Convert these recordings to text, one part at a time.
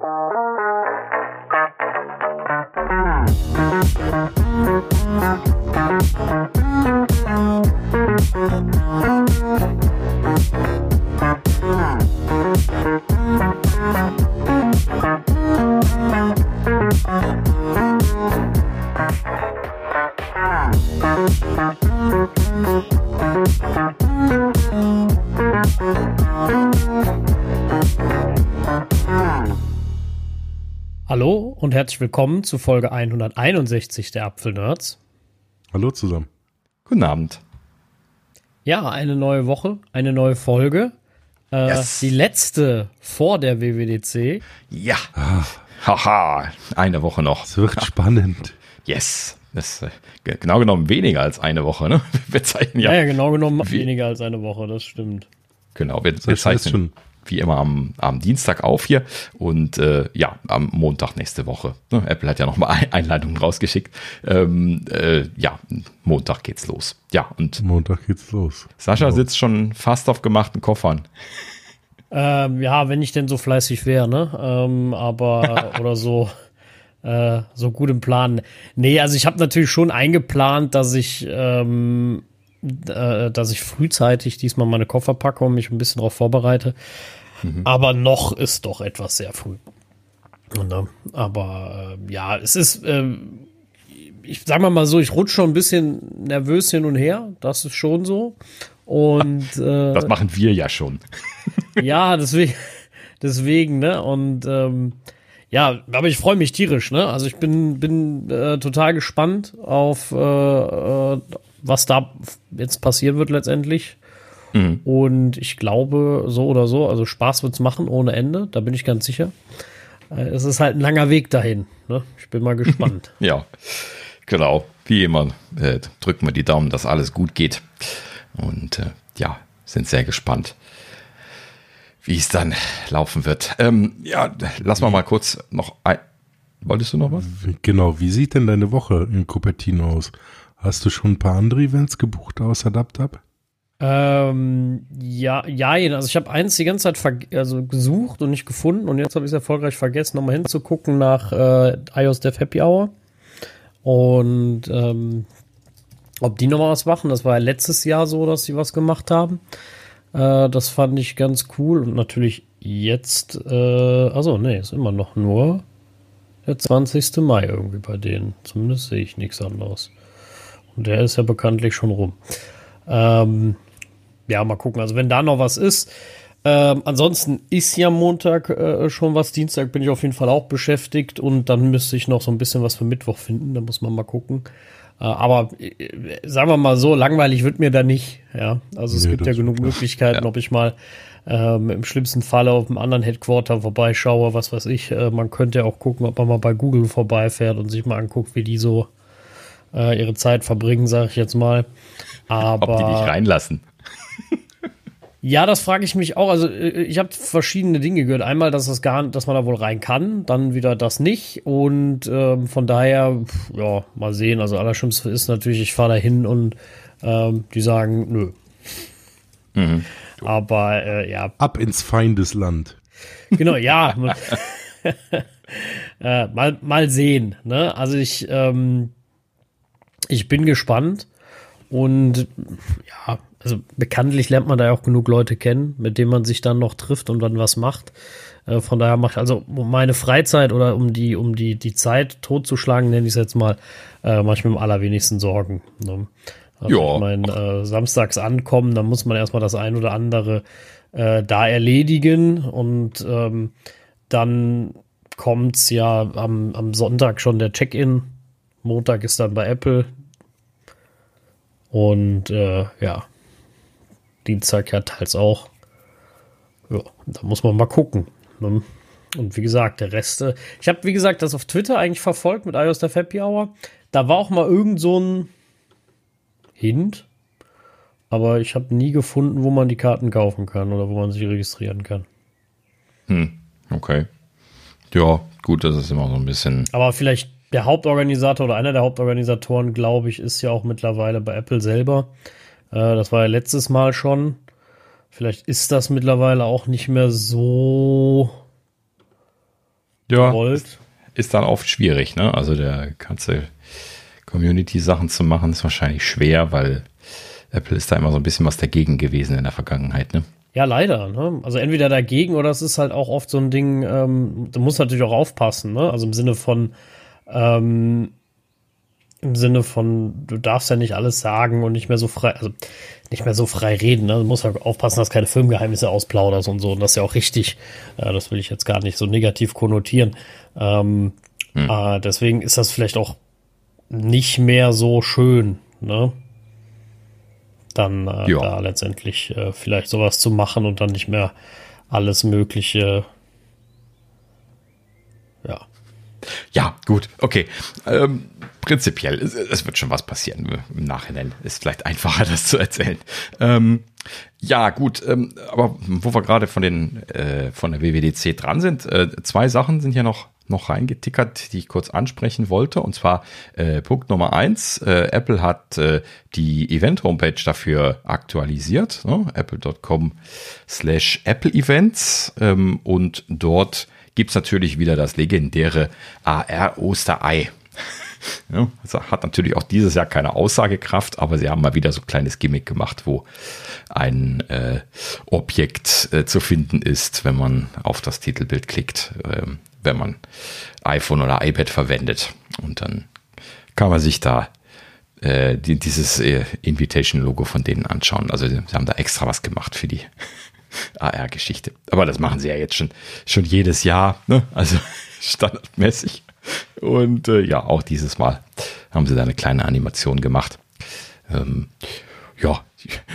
Hallo herzlich willkommen zu Folge 161 der Apfelnerds. Hallo zusammen. Guten Abend. Ja, eine neue Woche, eine neue Folge. Äh, Yes. Die letzte vor der WWDC. Ja. Haha, eine Woche noch. Es wird spannend. Yes. Das ist äh, ge- genau genommen weniger als eine Woche, ne? Wir zeichnen Ja, ja. ja, genau genommen weniger als eine Woche, das stimmt. Genau, wir, wir Das heißt zeichnen schon. Wie immer am, am Dienstag auf hier und äh, ja, am Montag nächste Woche. Ne? Apple hat ja nochmal Ein Einladungen rausgeschickt. Ähm, äh, ja, Montag geht's los. Ja, und Montag geht's los. Sascha Genau. sitzt schon fast auf gemachten Koffern. Ähm, ja, wenn ich denn so fleißig wäre, ne? Ähm, aber oder so äh, so gut im Plan. Nee, also ich habe natürlich schon eingeplant, dass ich ähm, äh, dass ich frühzeitig diesmal meine Koffer packe und mich ein bisschen darauf vorbereite. Aber noch ist doch etwas sehr früh. Ne? Aber äh, ja, es ist ähm, ich sag mal mal so, ich rutsche schon ein bisschen nervös hin und her. Das ist schon so. Und äh, Das machen wir ja schon. ja, deswegen, deswegen, ne? Und ähm, ja, aber ich freue mich tierisch, ne? Also ich bin, bin äh, total gespannt auf äh, äh, was da jetzt passieren wird letztendlich. Und ich glaube, so oder so, also Spaß wird's machen ohne Ende, da bin ich ganz sicher. Äh, Es ist halt ein langer Weg dahin. Ne? Ich bin mal gespannt. Ja, genau. Wie immer äh, drücken wir die Daumen, dass alles gut geht. Und äh, ja, sind sehr gespannt, wie es dann laufen wird. Ähm, ja, lass mal mal kurz noch ein. Wolltest du noch was? Genau, wie sieht denn deine Woche in Cupertino aus? Hast du schon ein paar andere Events gebucht außer DubDub? Ähm, ja, ja, also ich habe eins die ganze Zeit also gesucht und nicht gefunden und jetzt habe ich es erfolgreich vergessen, nochmal hinzugucken nach äh, iOS Dev Happy Hour und ähm, ob die nochmal was machen. Das war ja letztes Jahr so, dass sie was gemacht haben. Äh, das fand ich ganz cool und natürlich jetzt, äh, also nee, ist immer noch nur der 20. Mai irgendwie bei denen. Zumindest sehe ich nichts anderes. Und der ist ja bekanntlich schon rum. Ähm, ja, mal gucken. Also wenn da noch was ist. Ähm, ansonsten ist ja Montag äh, schon was. Dienstag bin ich auf jeden Fall auch beschäftigt und dann müsste ich noch so ein bisschen was für Mittwoch finden. Da muss man mal gucken. Äh, aber äh, sagen wir mal so, langweilig wird mir da nicht. Ja, also es Nee, gibt ja genug Möglichkeiten, ob ich mal ähm, im schlimmsten Falle auf einem anderen Headquarter vorbeischaue, was weiß ich. Äh, man könnte ja auch gucken, ob man mal bei Google vorbeifährt und sich mal anguckt, wie die so äh, ihre Zeit verbringen, sage ich jetzt mal. Aber Ob die dich reinlassen? ja, das frage ich mich auch. Also äh, ich habe verschiedene Dinge gehört. Einmal, dass das gar, dass man da wohl rein kann, dann wieder das nicht. Und ähm, von daher, pf, ja, mal sehen. Also allerschlimmste ist natürlich, ich fahre da hin und ähm, die sagen, nö. Aber äh, ja, Ab ins Feindesland. genau, ja. äh, mal, mal sehen. Ne? Also ich, ähm, ich bin gespannt und ja, also bekanntlich lernt man da ja auch genug Leute kennen, mit denen man sich dann noch trifft und dann was macht. Äh, von daher macht also um meine Freizeit oder um die um die die Zeit totzuschlagen, nenne ich es jetzt mal, äh, mache ich mir am allerwenigsten Sorgen. Ne? Also Ja. ich mein, äh, samstags ankommen, dann muss man erstmal das ein oder andere äh, da erledigen und ähm, dann kommt's ja am, am Sonntag schon der Check-in. Montag ist dann bei Apple. Und äh, ja, Dienstag ja teils auch. Ja, da muss man mal gucken. Ne? Und wie gesagt, der Rest. Äh, ich habe, wie gesagt, das auf Twitter eigentlich verfolgt mit iOS der Happy Hour. Da war auch mal irgend so ein Hint. Aber ich habe nie gefunden, wo man die Karten kaufen kann oder wo man sich registrieren kann. Okay. Ja, gut, das ist immer so ein bisschen. Aber vielleicht der Hauptorganisator oder einer der Hauptorganisatoren, glaube ich, ist ja auch mittlerweile bei Apple selber. Äh, das war ja letztes Mal schon. Vielleicht ist das mittlerweile auch nicht mehr so ja, wollt. Ist dann oft schwierig, ne? Also der ganze Community-Sachen zu machen, ist wahrscheinlich schwer, weil Apple ist da immer so ein bisschen was dagegen gewesen in der Vergangenheit, ne? Ja, leider. Ne? Also entweder dagegen oder es ist halt auch oft so ein Ding, ähm, du musst natürlich auch aufpassen, ne? Also im Sinne von, ähm, im Sinne von, du darfst ja nicht alles sagen und nicht mehr so frei, also nicht mehr so frei reden. Ne? Du musst halt aufpassen, dass keine Filmgeheimnisse ausplauderst und so. Und das ist ja auch richtig. Äh, das will ich jetzt gar nicht so negativ konnotieren. Ähm, hm. äh, deswegen ist das vielleicht auch nicht mehr so schön, ne? Dann äh, da letztendlich äh, vielleicht sowas zu machen und dann nicht mehr alles Mögliche. Ja. Ja, gut, okay. Ähm, prinzipiell, es, es, wird schon was passieren im Nachhinein. Ist vielleicht einfacher, das zu erzählen. Ähm, ja, gut, ähm, aber wo wir gerade von den äh, von der WWDC dran sind, äh, zwei Sachen sind hier noch noch reingetickert, die ich kurz ansprechen wollte. Und zwar äh, Punkt Nummer eins: äh, Apple hat äh, die Event-Homepage dafür aktualisiert, ne? apple.com/slash Apple Events ähm, und dort gibt's natürlich wieder das legendäre AR-Osterei. Ja, also hat natürlich auch dieses Jahr keine Aussagekraft, aber sie haben mal wieder so ein kleines Gimmick gemacht, wo ein äh, Objekt äh, zu finden ist, wenn man auf das Titelbild klickt, äh, wenn man iPhone oder iPad verwendet. Und dann kann man sich da äh, die, dieses äh, Invitation-Logo von denen anschauen. Also sie haben da extra was gemacht für die AR-Geschichte. Aber das machen sie ja jetzt schon, schon jedes Jahr, ne? also standardmäßig. Und äh, ja, auch dieses Mal haben sie da eine kleine Animation gemacht. Ähm, ja,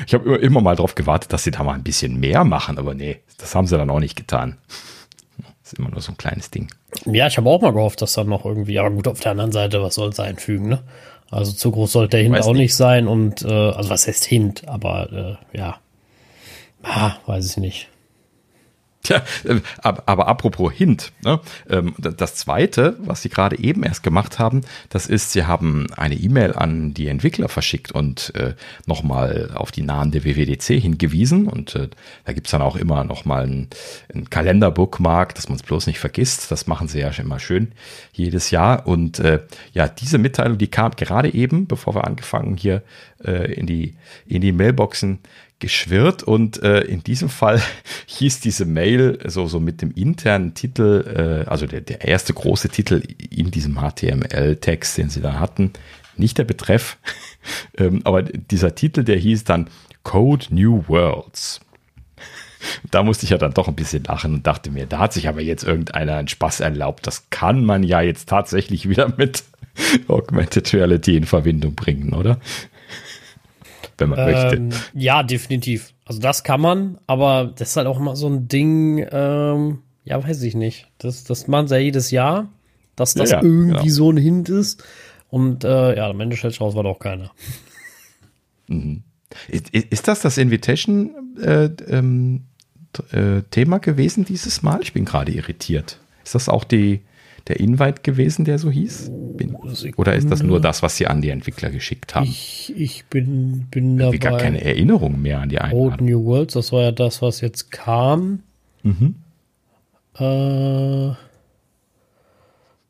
ich habe immer, immer mal darauf gewartet, dass sie da mal ein bisschen mehr machen, aber nee, das haben sie dann auch nicht getan. Das ist immer nur so ein kleines Ding. Ja, ich habe auch mal gehofft, dass dann noch irgendwie, aber gut, auf der anderen Seite, was soll es einfügen, ne? Also zu groß sollte der Hint auch nicht. nicht sein und, äh, also was heißt Hint, aber äh, ja, ah, weiß ich nicht. Tja, äh, aber, aber apropos Hint, ne? Ähm, das zweite, was sie gerade eben erst gemacht haben, das ist, sie haben eine E-Mail an die Entwickler verschickt und äh, nochmal auf die Nahen der WWDC hingewiesen. Und äh, da gibt's dann auch immer nochmal ein, ein Kalender-Bookmark, dass man es bloß nicht vergisst. Das machen sie ja immer schön jedes Jahr. Und äh, ja, diese Mitteilung, die kam gerade eben, bevor wir angefangen hier äh, in die in die Mailboxen geschwirrt und äh, in diesem Fall hieß diese Mail so, so mit dem internen Titel, äh, also der, der erste große Titel in diesem HTML-Text, den sie da hatten, nicht der Betreff, ähm, aber dieser Titel, der hieß dann Code New Worlds. Da musste ich ja dann doch ein bisschen lachen und dachte mir, da hat sich aber jetzt irgendeiner einen Spaß erlaubt. Das kann man ja jetzt tatsächlich wieder mit Augmented Reality in Verbindung bringen, oder? Wenn man ähm, möchte. Ja, definitiv. Also das kann man, aber das ist halt auch immer so ein Ding, ähm, ja, weiß ich nicht. Das, das machen sie ja jedes Jahr, dass das ja, ja, irgendwie genau. so ein Hint ist. Und äh, ja, am Ende stellt sich raus, war doch keiner. Mhm. Ist, ist, das das Invitation äh, ähm, äh, Thema gewesen dieses Mal? Ich bin gerade irritiert. Ist das auch die, der Invite gewesen, der so hieß? Bin, oder ist das nur das, was sie an die Entwickler geschickt haben? Ich, ich bin, bin dabei. gar keine Erinnerung mehr an die Einladung. Old New Worlds, das war ja das, was jetzt kam. Mhm. Äh,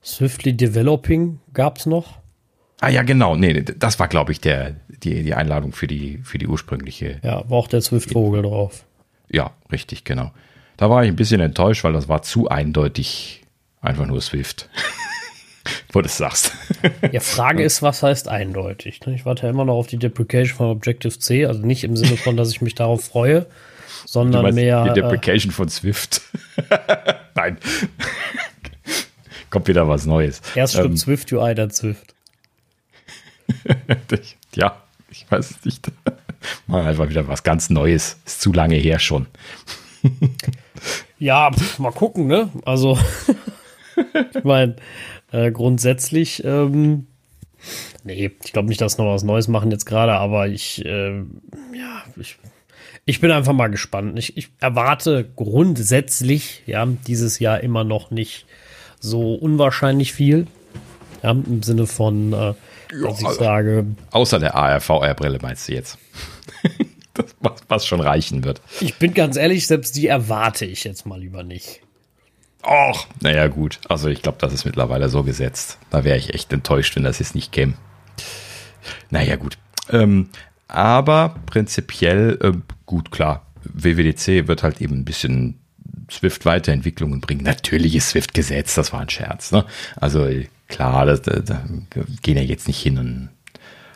Swiftly Developing gab es noch. Ah ja, genau. Nee, das war, glaube ich, der, die, die Einladung für die, für die ursprüngliche. Ja, war auch der Swift-Vogel drauf. Ja, richtig, genau. Da war ich ein bisschen enttäuscht, weil das war zu eindeutig Einfach nur Swift. Wo du es sagst. Ja, Frage ist, was heißt eindeutig? Ne? Ich warte ja immer noch auf die Deprecation von Objective-C, also nicht im Sinne von, dass ich mich darauf freue, sondern mehr. Die äh, Deprecation äh, von Swift. Nein. Kommt wieder was Neues. Erst stimmt ähm, Swift UI, dann Swift. ja, ich weiß es nicht. Mal einfach wieder was ganz Neues. Ist zu lange her schon. ja, pf, mal gucken, ne? Also ich meine, äh, grundsätzlich, ähm, nee, ich glaube nicht, dass noch was Neues machen jetzt gerade, aber ich, äh, ja, ich, ich bin einfach mal gespannt. Ich, ich erwarte grundsätzlich, ja, dieses Jahr immer noch nicht so unwahrscheinlich viel. Ja, im Sinne von, äh, dass ich sage. Außer der AR-VR-Brille meinst du jetzt? das, was, was schon reichen wird. Ich bin ganz ehrlich, selbst die erwarte ich jetzt mal lieber nicht. Och, naja, gut. Also ich glaube, das ist mittlerweile so gesetzt. Da wäre ich echt enttäuscht, wenn das jetzt nicht käme. Naja, gut. Ähm, aber prinzipiell, äh, gut, klar. WWDC wird halt eben ein bisschen Swift-Weiterentwicklungen bringen. Natürlich ist Swift Gesetz, das war ein Scherz. Ne? Also klar, da, gehen ja jetzt nicht hin und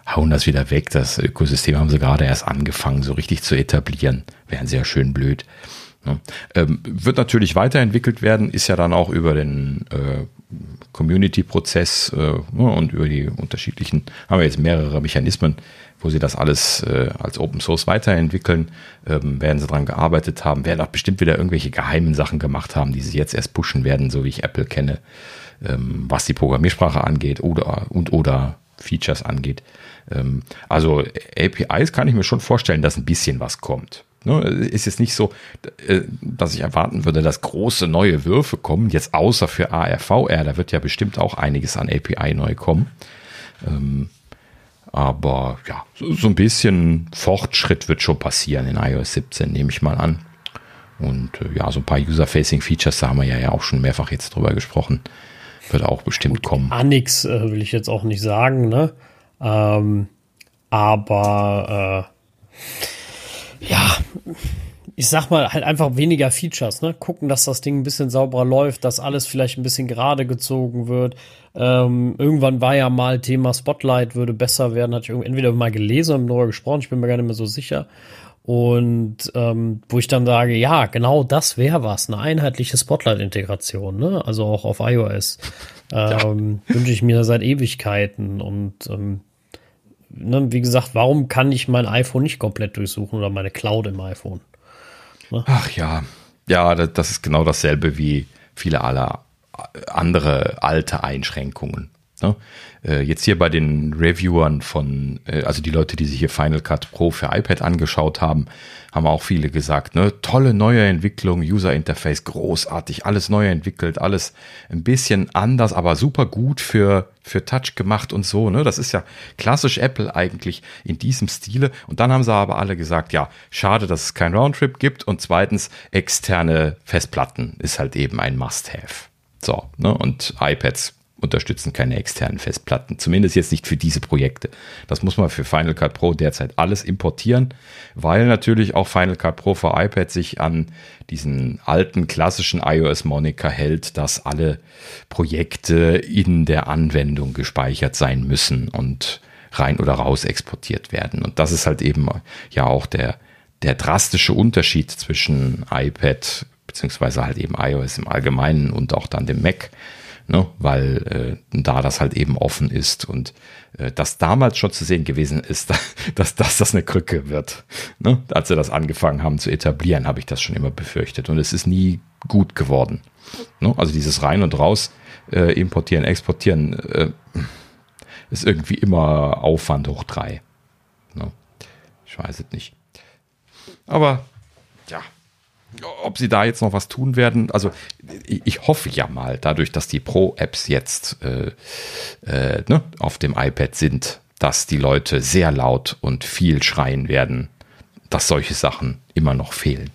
hauen das wieder weg. Das Ökosystem haben sie gerade erst angefangen, so richtig zu etablieren. Wären sehr schön blöd. Ne? Ähm, wird natürlich weiterentwickelt werden, ist ja dann auch über den äh, Community-Prozess äh, ne, und über die unterschiedlichen, haben wir jetzt mehrere Mechanismen, wo sie das alles äh, als Open Source weiterentwickeln, ähm, werden sie daran gearbeitet haben, werden auch bestimmt wieder irgendwelche geheimen Sachen gemacht haben, die sie jetzt erst pushen werden, so wie ich Apple kenne, ähm, was die Programmiersprache angeht oder und oder Features angeht. Ähm, also APIs kann ich mir schon vorstellen, dass ein bisschen was kommt. Ne, ist jetzt nicht so, äh, dass ich erwarten würde, dass große neue Würfe kommen, jetzt außer für ARVR, da wird ja bestimmt auch einiges an API neu kommen. Ähm, aber ja, so ein bisschen Fortschritt wird schon passieren in iOS 17, nehme ich mal an. Und äh, ja, so ein paar User-Facing-Features, da haben wir ja auch schon mehrfach jetzt drüber gesprochen. Wird auch bestimmt kommen. Ah, nix äh, will ich jetzt auch nicht sagen, ne? Ähm, aber äh, ja, ich sag mal, halt einfach weniger Features, ne? Gucken, dass das Ding ein bisschen sauberer läuft, dass alles vielleicht ein bisschen gerade gezogen wird. Ähm, irgendwann war ja mal Thema Spotlight würde besser werden, hatte ich entweder mal gelesen oder darüber gesprochen, ich bin mir gar nicht mehr so sicher. Und ähm, wo ich dann sage, ja, genau das wäre was, eine einheitliche Spotlight-Integration, ne? Also auch auf iOS. Ähm, ja. Wünsche ich mir seit Ewigkeiten. Und ähm, ne, wie gesagt, warum kann ich mein iPhone nicht komplett durchsuchen oder meine Cloud im iPhone? Ne? Ach ja, ja, das ist genau dasselbe wie viele aller andere alte Einschränkungen. Ne? Äh, jetzt hier bei den Reviewern von, äh, also die Leute, die sich hier Final Cut Pro für iPad angeschaut haben, haben auch viele gesagt, ne, tolle neue Entwicklung, User Interface, großartig, alles neu entwickelt, alles ein bisschen anders, aber super gut für, für Touch gemacht und so, ne, das ist ja klassisch Apple eigentlich in diesem Stile. Und dann haben sie aber alle gesagt, ja, schade, dass es kein Roundtrip gibt und zweitens externe Festplatten ist halt eben ein Must-Have. So, ne, und iPads unterstützen keine externen Festplatten. Zumindest jetzt nicht für diese Projekte. Das muss man für Final Cut Pro derzeit alles importieren, weil natürlich auch Final Cut Pro für iPad sich an diesen alten klassischen iOS-Moniker hält, dass alle Projekte in der Anwendung gespeichert sein müssen und rein oder raus exportiert werden. Und das ist halt eben ja auch der, der drastische Unterschied zwischen iPad beziehungsweise halt eben iOS im Allgemeinen und auch dann dem Mac ne? weil äh, da das halt eben offen ist und äh, das damals schon zu sehen gewesen ist, dass, dass das eine Krücke wird. Ne? Als sie das angefangen haben zu etablieren, habe ich das schon immer befürchtet und es ist nie gut geworden. Ne? Also dieses rein und raus äh, importieren, exportieren äh, ist irgendwie immer Aufwand hoch drei. Ne? Ich weiß es nicht. Aber ja, ob sie da jetzt noch was tun werden. Also ich hoffe ja mal, dadurch, dass die Pro-Apps jetzt äh, äh, ne, auf dem iPad sind, dass die Leute sehr laut und viel schreien werden, dass solche Sachen immer noch fehlen.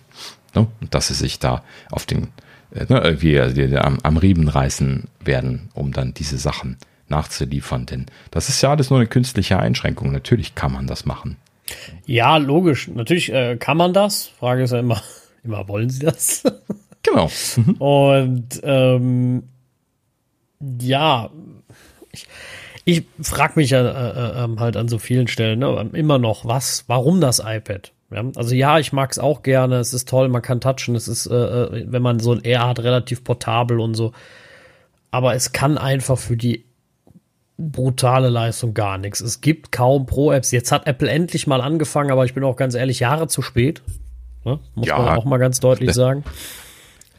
Ne? Und dass sie sich da auf den äh, ne, irgendwie also am, am Riemen reißen werden, um dann diese Sachen nachzuliefern. Denn das ist ja alles nur eine künstliche Einschränkung. Natürlich kann man das machen. Ja, logisch. Natürlich äh, kann man das. Frage ist ja immer, Immer wollen sie das. Genau. Mhm. Und ähm, ja, ich, ich frage mich ja äh, äh, halt an so vielen Stellen ne, immer noch, was, warum das iPad? Ja, also ja, ich mag es auch gerne, es ist toll, man kann touchen, es ist, äh, äh wenn man so ein R hat, relativ portabel und so. Aber es kann einfach für die brutale Leistung gar nichts. Es gibt kaum Pro-Apps. Jetzt hat Apple endlich mal angefangen, aber ich bin auch ganz ehrlich, Jahre zu spät. Ne? Muss ja, man auch mal ganz deutlich sagen.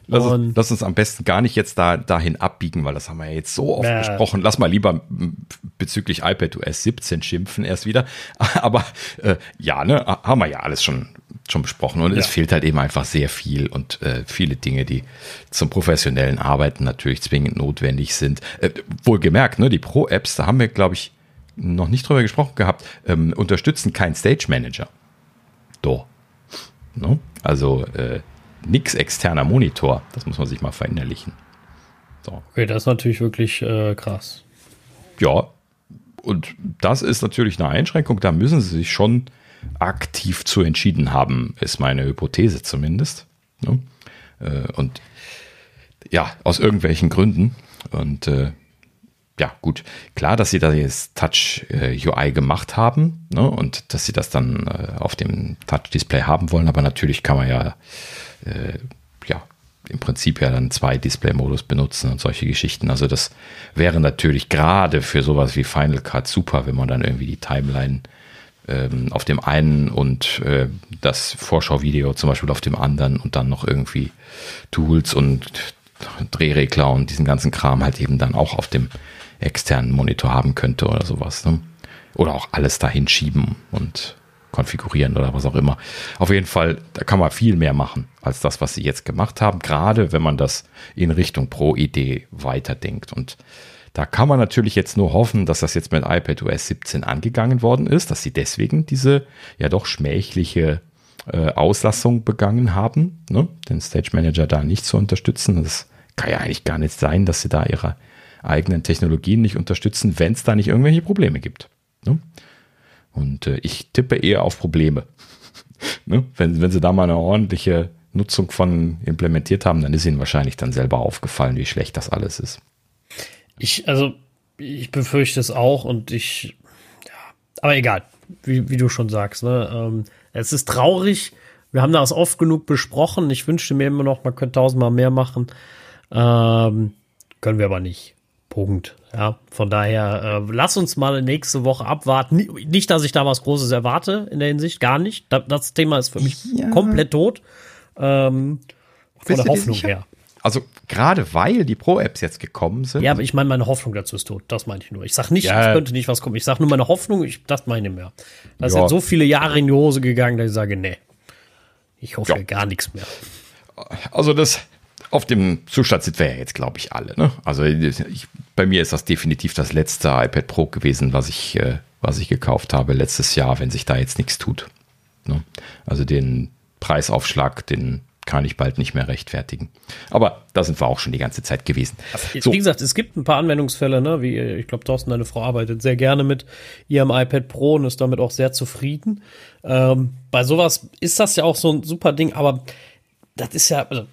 Lass uns, lass uns, am besten gar nicht jetzt da, dahin abbiegen, weil das haben wir ja jetzt so oft äh. besprochen. Lass mal lieber bezüglich iPadOS 17 schimpfen erst wieder. Aber äh, ja, ne, haben wir ja alles schon, schon besprochen. Und ja. es fehlt halt eben einfach sehr viel und äh, viele Dinge, die zum professionellen Arbeiten natürlich zwingend notwendig sind. Äh, wohlgemerkt, ne, die Pro-Apps, da haben wir, glaube ich, noch nicht drüber gesprochen gehabt, ähm, unterstützen keinen Stage Manager. Doch. Ne? Also äh, nix externer Monitor. Das muss man sich mal verinnerlichen. So. Okay, das ist natürlich wirklich äh, krass. Ja, und das ist natürlich eine Einschränkung. Da müssen sie sich schon aktiv zu entschieden haben, ist meine Hypothese zumindest. Ne? Äh, und ja, aus irgendwelchen Gründen. Und äh, ja, gut, klar, dass sie da jetzt Touch äh, UI gemacht haben ne, und dass sie das dann äh, auf dem Touch-Display haben wollen, aber natürlich kann man ja, äh, ja, im Prinzip ja dann zwei Display-Modus benutzen und solche Geschichten. Also das wäre natürlich gerade für sowas wie Final Cut super, wenn man dann irgendwie die Timeline ähm, auf dem einen und äh, das Vorschauvideo zum Beispiel auf dem anderen und dann noch irgendwie Tools und Drehregler und diesen ganzen Kram halt eben dann auch auf dem externen Monitor haben könnte oder sowas. Ne? Oder auch alles dahin schieben und konfigurieren oder was auch immer. Auf jeden Fall, da kann man viel mehr machen als das, was sie jetzt gemacht haben, gerade wenn man das in Richtung Pro-Idee weiterdenkt. Und da kann man natürlich jetzt nur hoffen, dass das jetzt mit iPad OS 17 angegangen worden ist, dass sie deswegen diese ja doch schmähliche äh, Auslassung begangen haben, ne? den Stage Manager da nicht zu unterstützen. Das kann ja eigentlich gar nicht sein, dass sie da ihre eigenen Technologien nicht unterstützen, wenn es da nicht irgendwelche Probleme gibt. Ne? Und äh, ich tippe eher auf Probleme. ne? wenn, wenn sie da mal eine ordentliche Nutzung von implementiert haben, dann ist ihnen wahrscheinlich dann selber aufgefallen, wie schlecht das alles ist. Ich, also, ich befürchte es auch und ich, ja, aber egal, wie, wie du schon sagst, ne? Ähm, es ist traurig. Wir haben das oft genug besprochen. Ich wünschte mir immer noch, man könnte tausendmal mehr machen. Ähm, können wir aber nicht. Punkt. Ja, von daher, äh, lass uns mal nächste Woche abwarten. Nicht, dass ich da was Großes erwarte in der Hinsicht, gar nicht. Das Thema ist für mich ja. komplett tot. Ähm, von der Hoffnung her. Also gerade weil die Pro-Apps jetzt gekommen sind. Ja, aber ich meine, meine Hoffnung dazu ist tot. Das meine ich nur. Ich sage nicht, ja. es könnte nicht was kommen. Ich sage nur meine Hoffnung, ich, das meine ich mehr. Das ja. sind so viele Jahre in die Hose gegangen, dass ich sage, nee, ich hoffe ja. gar nichts mehr. Also das, auf dem Zustand sind wir ja jetzt, glaube ich, alle. Ne? Also ich, bei mir ist das definitiv das letzte iPad Pro gewesen, was ich, äh, was ich gekauft habe letztes Jahr, wenn sich da jetzt nichts tut. Ne? Also den Preisaufschlag, den kann ich bald nicht mehr rechtfertigen. Aber da sind wir auch schon die ganze Zeit gewesen. So. Wie gesagt, es gibt ein paar Anwendungsfälle, ne? wie ich glaube, Thorsten, deine Frau arbeitet sehr gerne mit ihrem iPad Pro und ist damit auch sehr zufrieden. Ähm, bei sowas ist das ja auch so ein super Ding, aber das ist ja, also,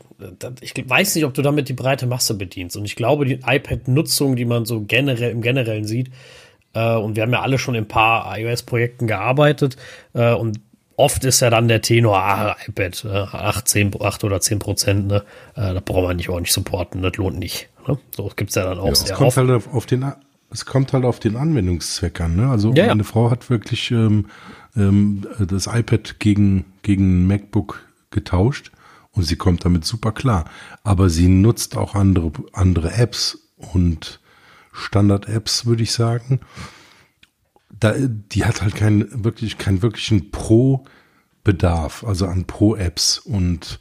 ich weiß nicht, ob du damit die breite Masse bedienst. Und ich glaube, die iPad-Nutzung, die man so generell im Generellen sieht, äh, und wir haben ja alle schon in ein paar iOS-Projekten gearbeitet, äh, und oft ist ja dann der Tenor, ah, iPad, äh, 8, 10, 8 oder 10 Prozent, ne? Äh, das braucht man nicht ordentlich supporten, das lohnt nicht. Ne? So gibt's ja dann auch ja, sehr es kommt oft. Halt auf, auf, den, es kommt halt auf den Anwendungszweck an. Ne? Also ja, meine ja. Frau hat wirklich ähm, ähm, das iPad gegen, gegen MacBook getauscht und sie kommt damit super klar. Aber sie nutzt auch andere, andere Apps und Standard-Apps, würde ich sagen. Da, die hat halt keinen wirklich, keinen wirklichen Pro-Bedarf, also an Pro-Apps. Und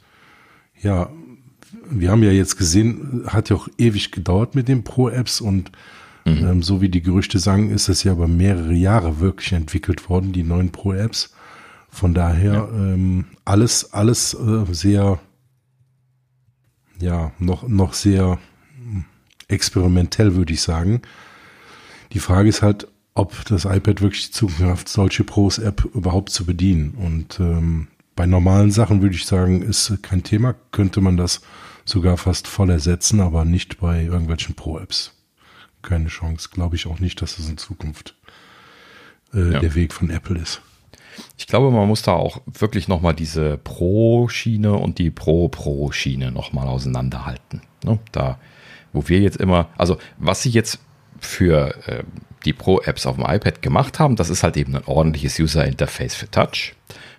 ja, wir haben ja jetzt gesehen, hat ja auch ewig gedauert mit den Pro-Apps und mhm. ähm, so wie die Gerüchte sagen, ist es ja über mehrere Jahre wirklich entwickelt worden, die neuen Pro-Apps. Von daher ja. ähm, alles, alles äh, sehr ja, noch, noch sehr experimentell, würde ich sagen. Die Frage ist halt, ob das iPad wirklich die Zukunft solche Pros-App überhaupt zu bedienen. Und ähm, bei normalen Sachen würde ich sagen, ist kein Thema, könnte man das sogar fast voll ersetzen, aber nicht bei irgendwelchen Pro-Apps. Keine Chance. Glaube ich auch nicht, dass es in Zukunft äh, ja. der Weg von Apple ist. Ich glaube, man muss da auch wirklich nochmal diese Pro-Schiene und die Pro-Pro-Schiene nochmal auseinanderhalten. Ne? Da, wo wir jetzt immer, also was sie jetzt für äh, die Pro-Apps auf dem iPad gemacht haben, das ist halt eben ein ordentliches User-Interface für Touch.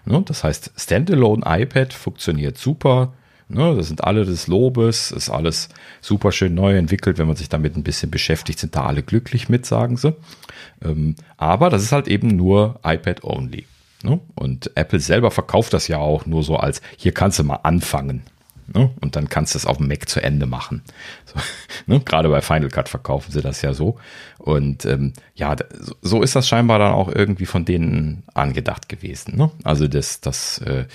Ne? Das heißt, Standalone iPad funktioniert super. Ne? Das sind alle des Lobes, ist alles super schön neu entwickelt. Wenn man sich damit ein bisschen beschäftigt, sind da alle glücklich mit, sagen sie. Ähm, aber das ist halt eben nur iPad-only. Ne? Und Apple selber verkauft das ja auch nur so als, hier kannst du mal anfangen. Ne? Und dann kannst du es auf dem Mac zu Ende machen. So, ne? Gerade bei Final Cut verkaufen sie das ja so. Und ähm, ja, so ist das scheinbar dann auch irgendwie von denen angedacht gewesen. Ne? Also das, das, äh,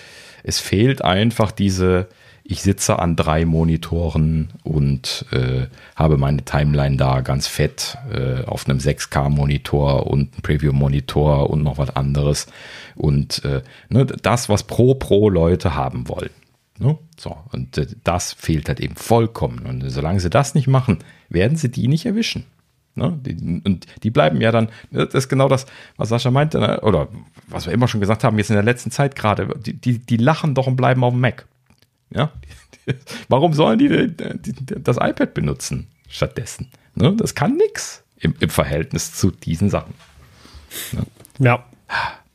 es fehlt einfach diese ich sitze an drei Monitoren und äh, habe meine Timeline da ganz fett äh, auf einem 6K-Monitor und einem Preview-Monitor und noch was anderes. Und äh, ne, das, was pro pro Leute haben wollen. Ne? So, und äh, das fehlt halt eben vollkommen. Und solange sie das nicht machen, werden sie die nicht erwischen. Ne? Die, und die bleiben ja dann, ne, das ist genau das, was Sascha meinte, ne? oder was wir immer schon gesagt haben, jetzt in der letzten Zeit gerade, die, die, die lachen doch und bleiben auf dem Mac. Ja? Warum sollen die, die, das iPad benutzen stattdessen? Ne? Das kann nichts im, im, Verhältnis zu diesen Sachen. Ne? Ja.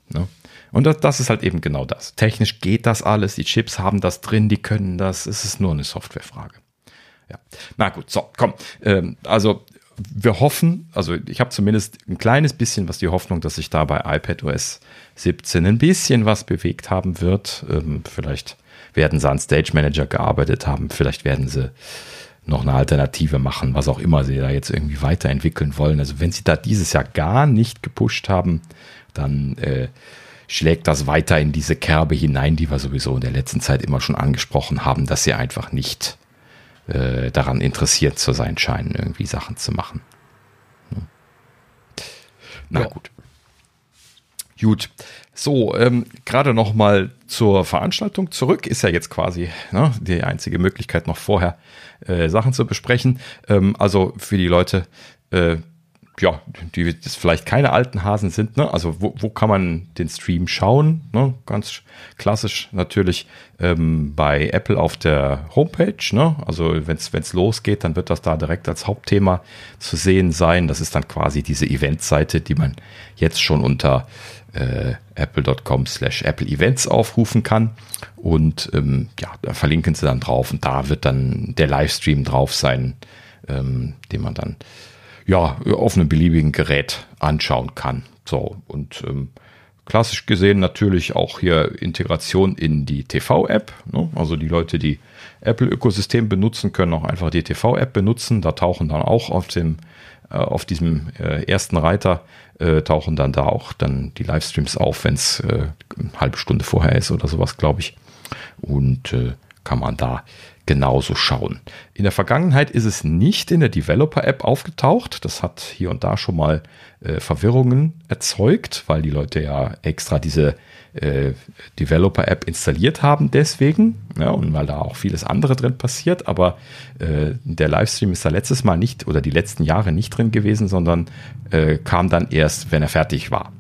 Ne? Und das, das, ist halt eben genau das. Technisch geht das alles, die Chips haben das drin, die können das, es ist nur eine Softwarefrage. Ja. Na gut, so, komm. Ähm, also wir hoffen, also ich habe zumindest ein kleines bisschen was die Hoffnung, dass sich da bei iPadOS 17 ein bisschen was bewegt haben wird. Ähm, vielleicht werden sie an Stage Manager gearbeitet haben, vielleicht werden sie noch eine Alternative machen, was auch immer sie da jetzt irgendwie weiterentwickeln wollen. Also wenn sie da dieses Jahr gar nicht gepusht haben, dann äh, schlägt das weiter in diese Kerbe hinein, die wir sowieso in der letzten Zeit immer schon angesprochen haben, dass sie einfach nicht äh, daran interessiert zu sein scheinen, irgendwie Sachen zu machen. Hm. Na ja. gut. Gut. So, ähm, gerade noch mal zur Veranstaltung zurück. Ist ja jetzt quasi ne, die einzige Möglichkeit, noch vorher äh, Sachen zu besprechen. Ähm, also für die Leute, äh, ja, die jetzt vielleicht keine alten Hasen sind, ne? Also wo, wo kann man den Stream schauen? Ne? Ganz klassisch natürlich ähm, bei Apple auf der Homepage. Ne? Also wenn es losgeht, dann wird das da direkt als Hauptthema zu sehen sein. Das ist dann quasi diese Eventseite, die man jetzt schon unter äh, apple.com slash Apple Events aufrufen kann. Und ähm, ja, da verlinken sie dann drauf und da wird dann der Livestream drauf sein, ähm, den man dann ja, auf einem beliebigen Gerät anschauen kann. So, und ähm, klassisch gesehen natürlich auch hier Integration in die TV-App. Ne? Also die Leute, die Apple-Ökosystem benutzen, können auch einfach die TV-App benutzen. Da tauchen dann auch auf dem auf diesem äh, ersten Reiter äh, tauchen dann da auch dann die Livestreams auf, wenn es äh, eine halbe Stunde vorher ist oder sowas, glaube ich. Und äh, kann man da genauso schauen. In der Vergangenheit ist es nicht in der Developer-App aufgetaucht. Das hat hier und da schon mal äh, Verwirrungen erzeugt, weil die Leute ja extra diese äh, Developer-App installiert haben deswegen ja, und weil da auch vieles andere drin passiert. Aber äh, der Livestream ist da letztes Mal nicht oder die letzten Jahre nicht drin gewesen, sondern äh, kam dann erst, wenn er fertig war.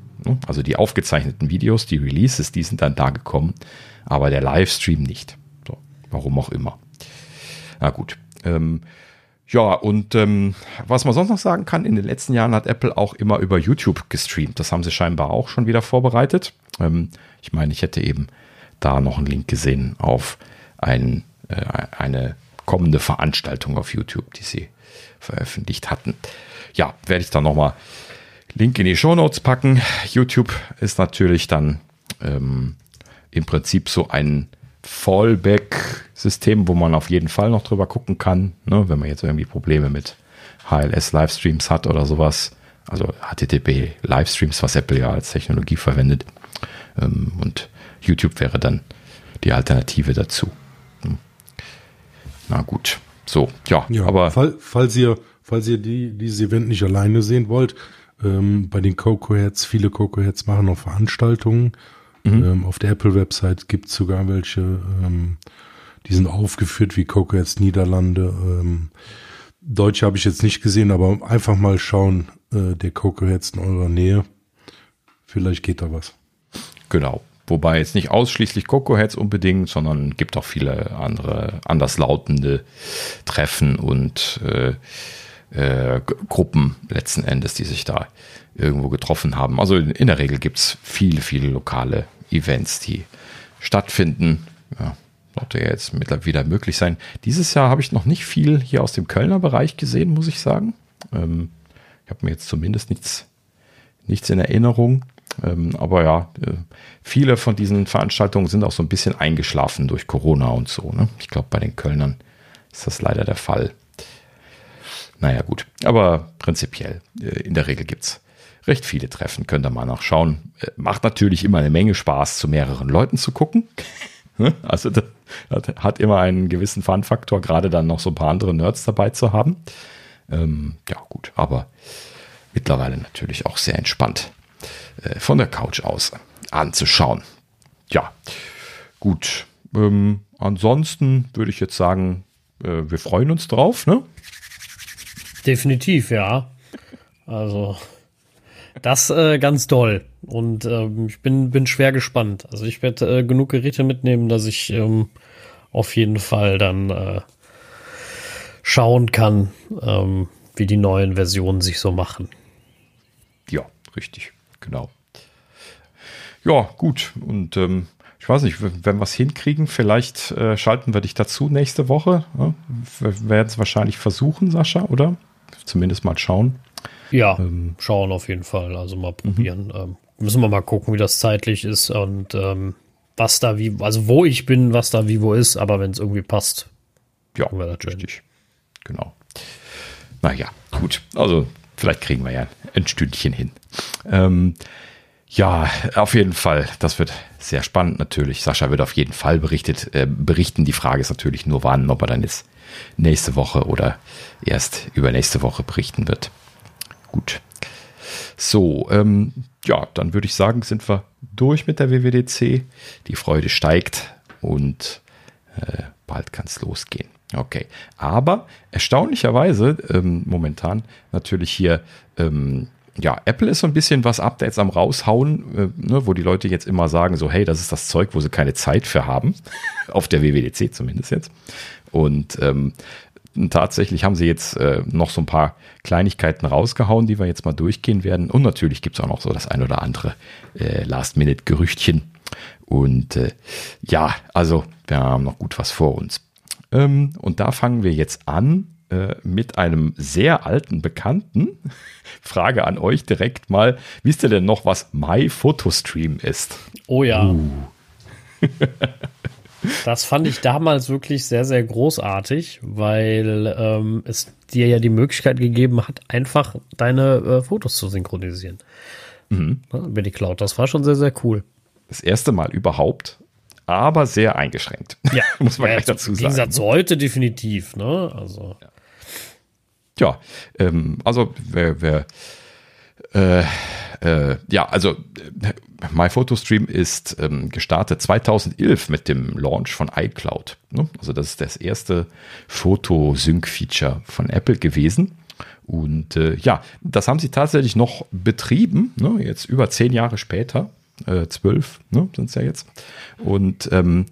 Also die aufgezeichneten Videos, die Releases, die sind dann da gekommen, aber der Livestream nicht. So, warum auch immer. Na gut. Ähm, ja, und ähm, was man sonst noch sagen kann, in den letzten Jahren hat Apple auch immer über YouTube gestreamt. Das haben sie scheinbar auch schon wieder vorbereitet. Ähm, ich meine, ich hätte eben da noch einen Link gesehen auf ein, äh, eine kommende Veranstaltung auf YouTube, die sie veröffentlicht hatten. Ja, werde ich dann nochmal Link in die Show Notes packen. YouTube ist natürlich dann ähm, im Prinzip so ein Fallback-System, wo man auf jeden Fall noch drüber gucken kann, ne, wenn man jetzt irgendwie Probleme mit HLS-Livestreams hat oder sowas. Also HTTP Livestreams, was Apple ja als Technologie verwendet. Ähm, und YouTube wäre dann die Alternative dazu. Hm. Na gut. So, ja, ja aber. Fall, falls ihr, falls ihr die, dieses Event nicht alleine sehen wollt, ähm, bei den Coco Heads, viele Coco Heads machen auch Veranstaltungen Mhm. Ähm, auf der Apple-Website gibt es sogar welche, ähm, die sind aufgeführt wie Cocoheads Niederlande. Ähm, Deutsche habe ich jetzt nicht gesehen, aber einfach mal schauen, äh, der Cocoheads in eurer Nähe. Vielleicht geht da was. Genau. Wobei jetzt nicht ausschließlich Cocoheads unbedingt, sondern gibt auch viele andere anderslautende Treffen und äh, äh, Gruppen letzten Endes, die sich da irgendwo getroffen haben. Also in, in der Regel gibt es viele, viele lokale Events, die stattfinden. Ja, sollte ja jetzt mittlerweile wieder möglich sein. Dieses Jahr habe ich noch nicht viel hier aus dem Kölner Bereich gesehen, muss ich sagen. Ähm, ich habe mir jetzt zumindest nichts, nichts in Erinnerung. Ähm, aber ja, äh, viele von diesen Veranstaltungen sind auch so ein bisschen eingeschlafen durch Corona und so. Ne? Ich glaube, bei den Kölnern ist das leider der Fall. Naja, gut. Aber prinzipiell, äh, in der Regel gibt es recht viele Treffen, könnt ihr mal nachschauen. Äh, macht natürlich immer eine Menge Spaß, zu mehreren Leuten zu gucken. Ne? Also das hat immer einen gewissen Fun-Faktor, gerade dann noch so ein paar andere Nerds dabei zu haben. Ähm, ja, gut, aber mittlerweile natürlich auch sehr entspannt äh, von der Couch aus anzuschauen. Ja, gut. Ähm, ansonsten würde ich jetzt sagen, äh, wir freuen uns drauf, ne? Definitiv, ja. Also, das äh, ganz toll. Und ähm, ich bin, bin schwer gespannt. Also ich werde äh, genug Geräte mitnehmen, dass ich ähm, auf jeden Fall dann äh, schauen kann, ähm, wie die neuen Versionen sich so machen. Ja, richtig, genau. Ja, gut. Und ähm, ich weiß nicht, wenn wir es hinkriegen, vielleicht äh, schalten wir dich dazu nächste Woche. Ja? Wir werden es wahrscheinlich versuchen, Sascha, oder? Zumindest mal schauen. Ja, ähm, schauen auf jeden Fall. Also mal probieren. Mhm. Ähm, müssen wir mal gucken, wie das zeitlich ist und ähm, was da wie, also wo ich bin, was da wie wo ist, aber wenn es irgendwie passt. Ja, richtig. Genau. Naja, gut. Also vielleicht kriegen wir ja ein Stündchen hin. Ähm, ja, auf jeden Fall. Das wird sehr spannend natürlich. Sascha wird auf jeden Fall berichtet, äh, berichten. Die Frage ist natürlich nur wann, ob er dann jetzt nächste Woche oder erst übernächste Woche berichten wird. Gut. So, ähm, ja, dann würde ich sagen, sind wir durch mit der WWDC. Die Freude steigt und äh, bald kann es losgehen. Okay, aber erstaunlicherweise ähm, momentan natürlich hier, ähm, ja, Apple ist so ein bisschen was Updates am raushauen, äh, ne, wo die Leute jetzt immer sagen, so, hey, das ist das Zeug, wo sie keine Zeit für haben, auf der WWDC zumindest jetzt. Und ähm, tatsächlich haben sie jetzt äh, noch so ein paar Kleinigkeiten rausgehauen, die wir jetzt mal durchgehen werden. Und natürlich gibt es auch noch so das ein oder andere äh, Last-Minute-Gerüchtchen. Und äh, ja, also wir haben noch gut was vor uns. Ähm, und da fangen wir jetzt an äh, mit einem sehr alten Bekannten. Frage an euch direkt mal, wisst ihr denn noch, was MyPhotostream ist? Oh ja. Uh. Das fand ich damals wirklich sehr, sehr großartig, weil ähm, es dir ja die Möglichkeit gegeben hat, einfach deine äh, Fotos zu synchronisieren. Mhm. Über die Cloud. Das war schon sehr, sehr cool. Das erste Mal überhaupt, aber sehr eingeschränkt. Ja, muss man ja, gleich dazu sagen. Im Gegensatz zu heute definitiv, ne? Also. Ja, ja ähm, also wer, wer äh, äh, ja, also äh, MyPhotostream ist ähm, gestartet 2011 mit dem Launch von iCloud. Ne? Also das ist das erste Fotosync-Feature von Apple gewesen. Und äh, ja, das haben sie tatsächlich noch betrieben, ne? jetzt über zehn Jahre später, äh, zwölf ne? sind es ja jetzt. Und ähm,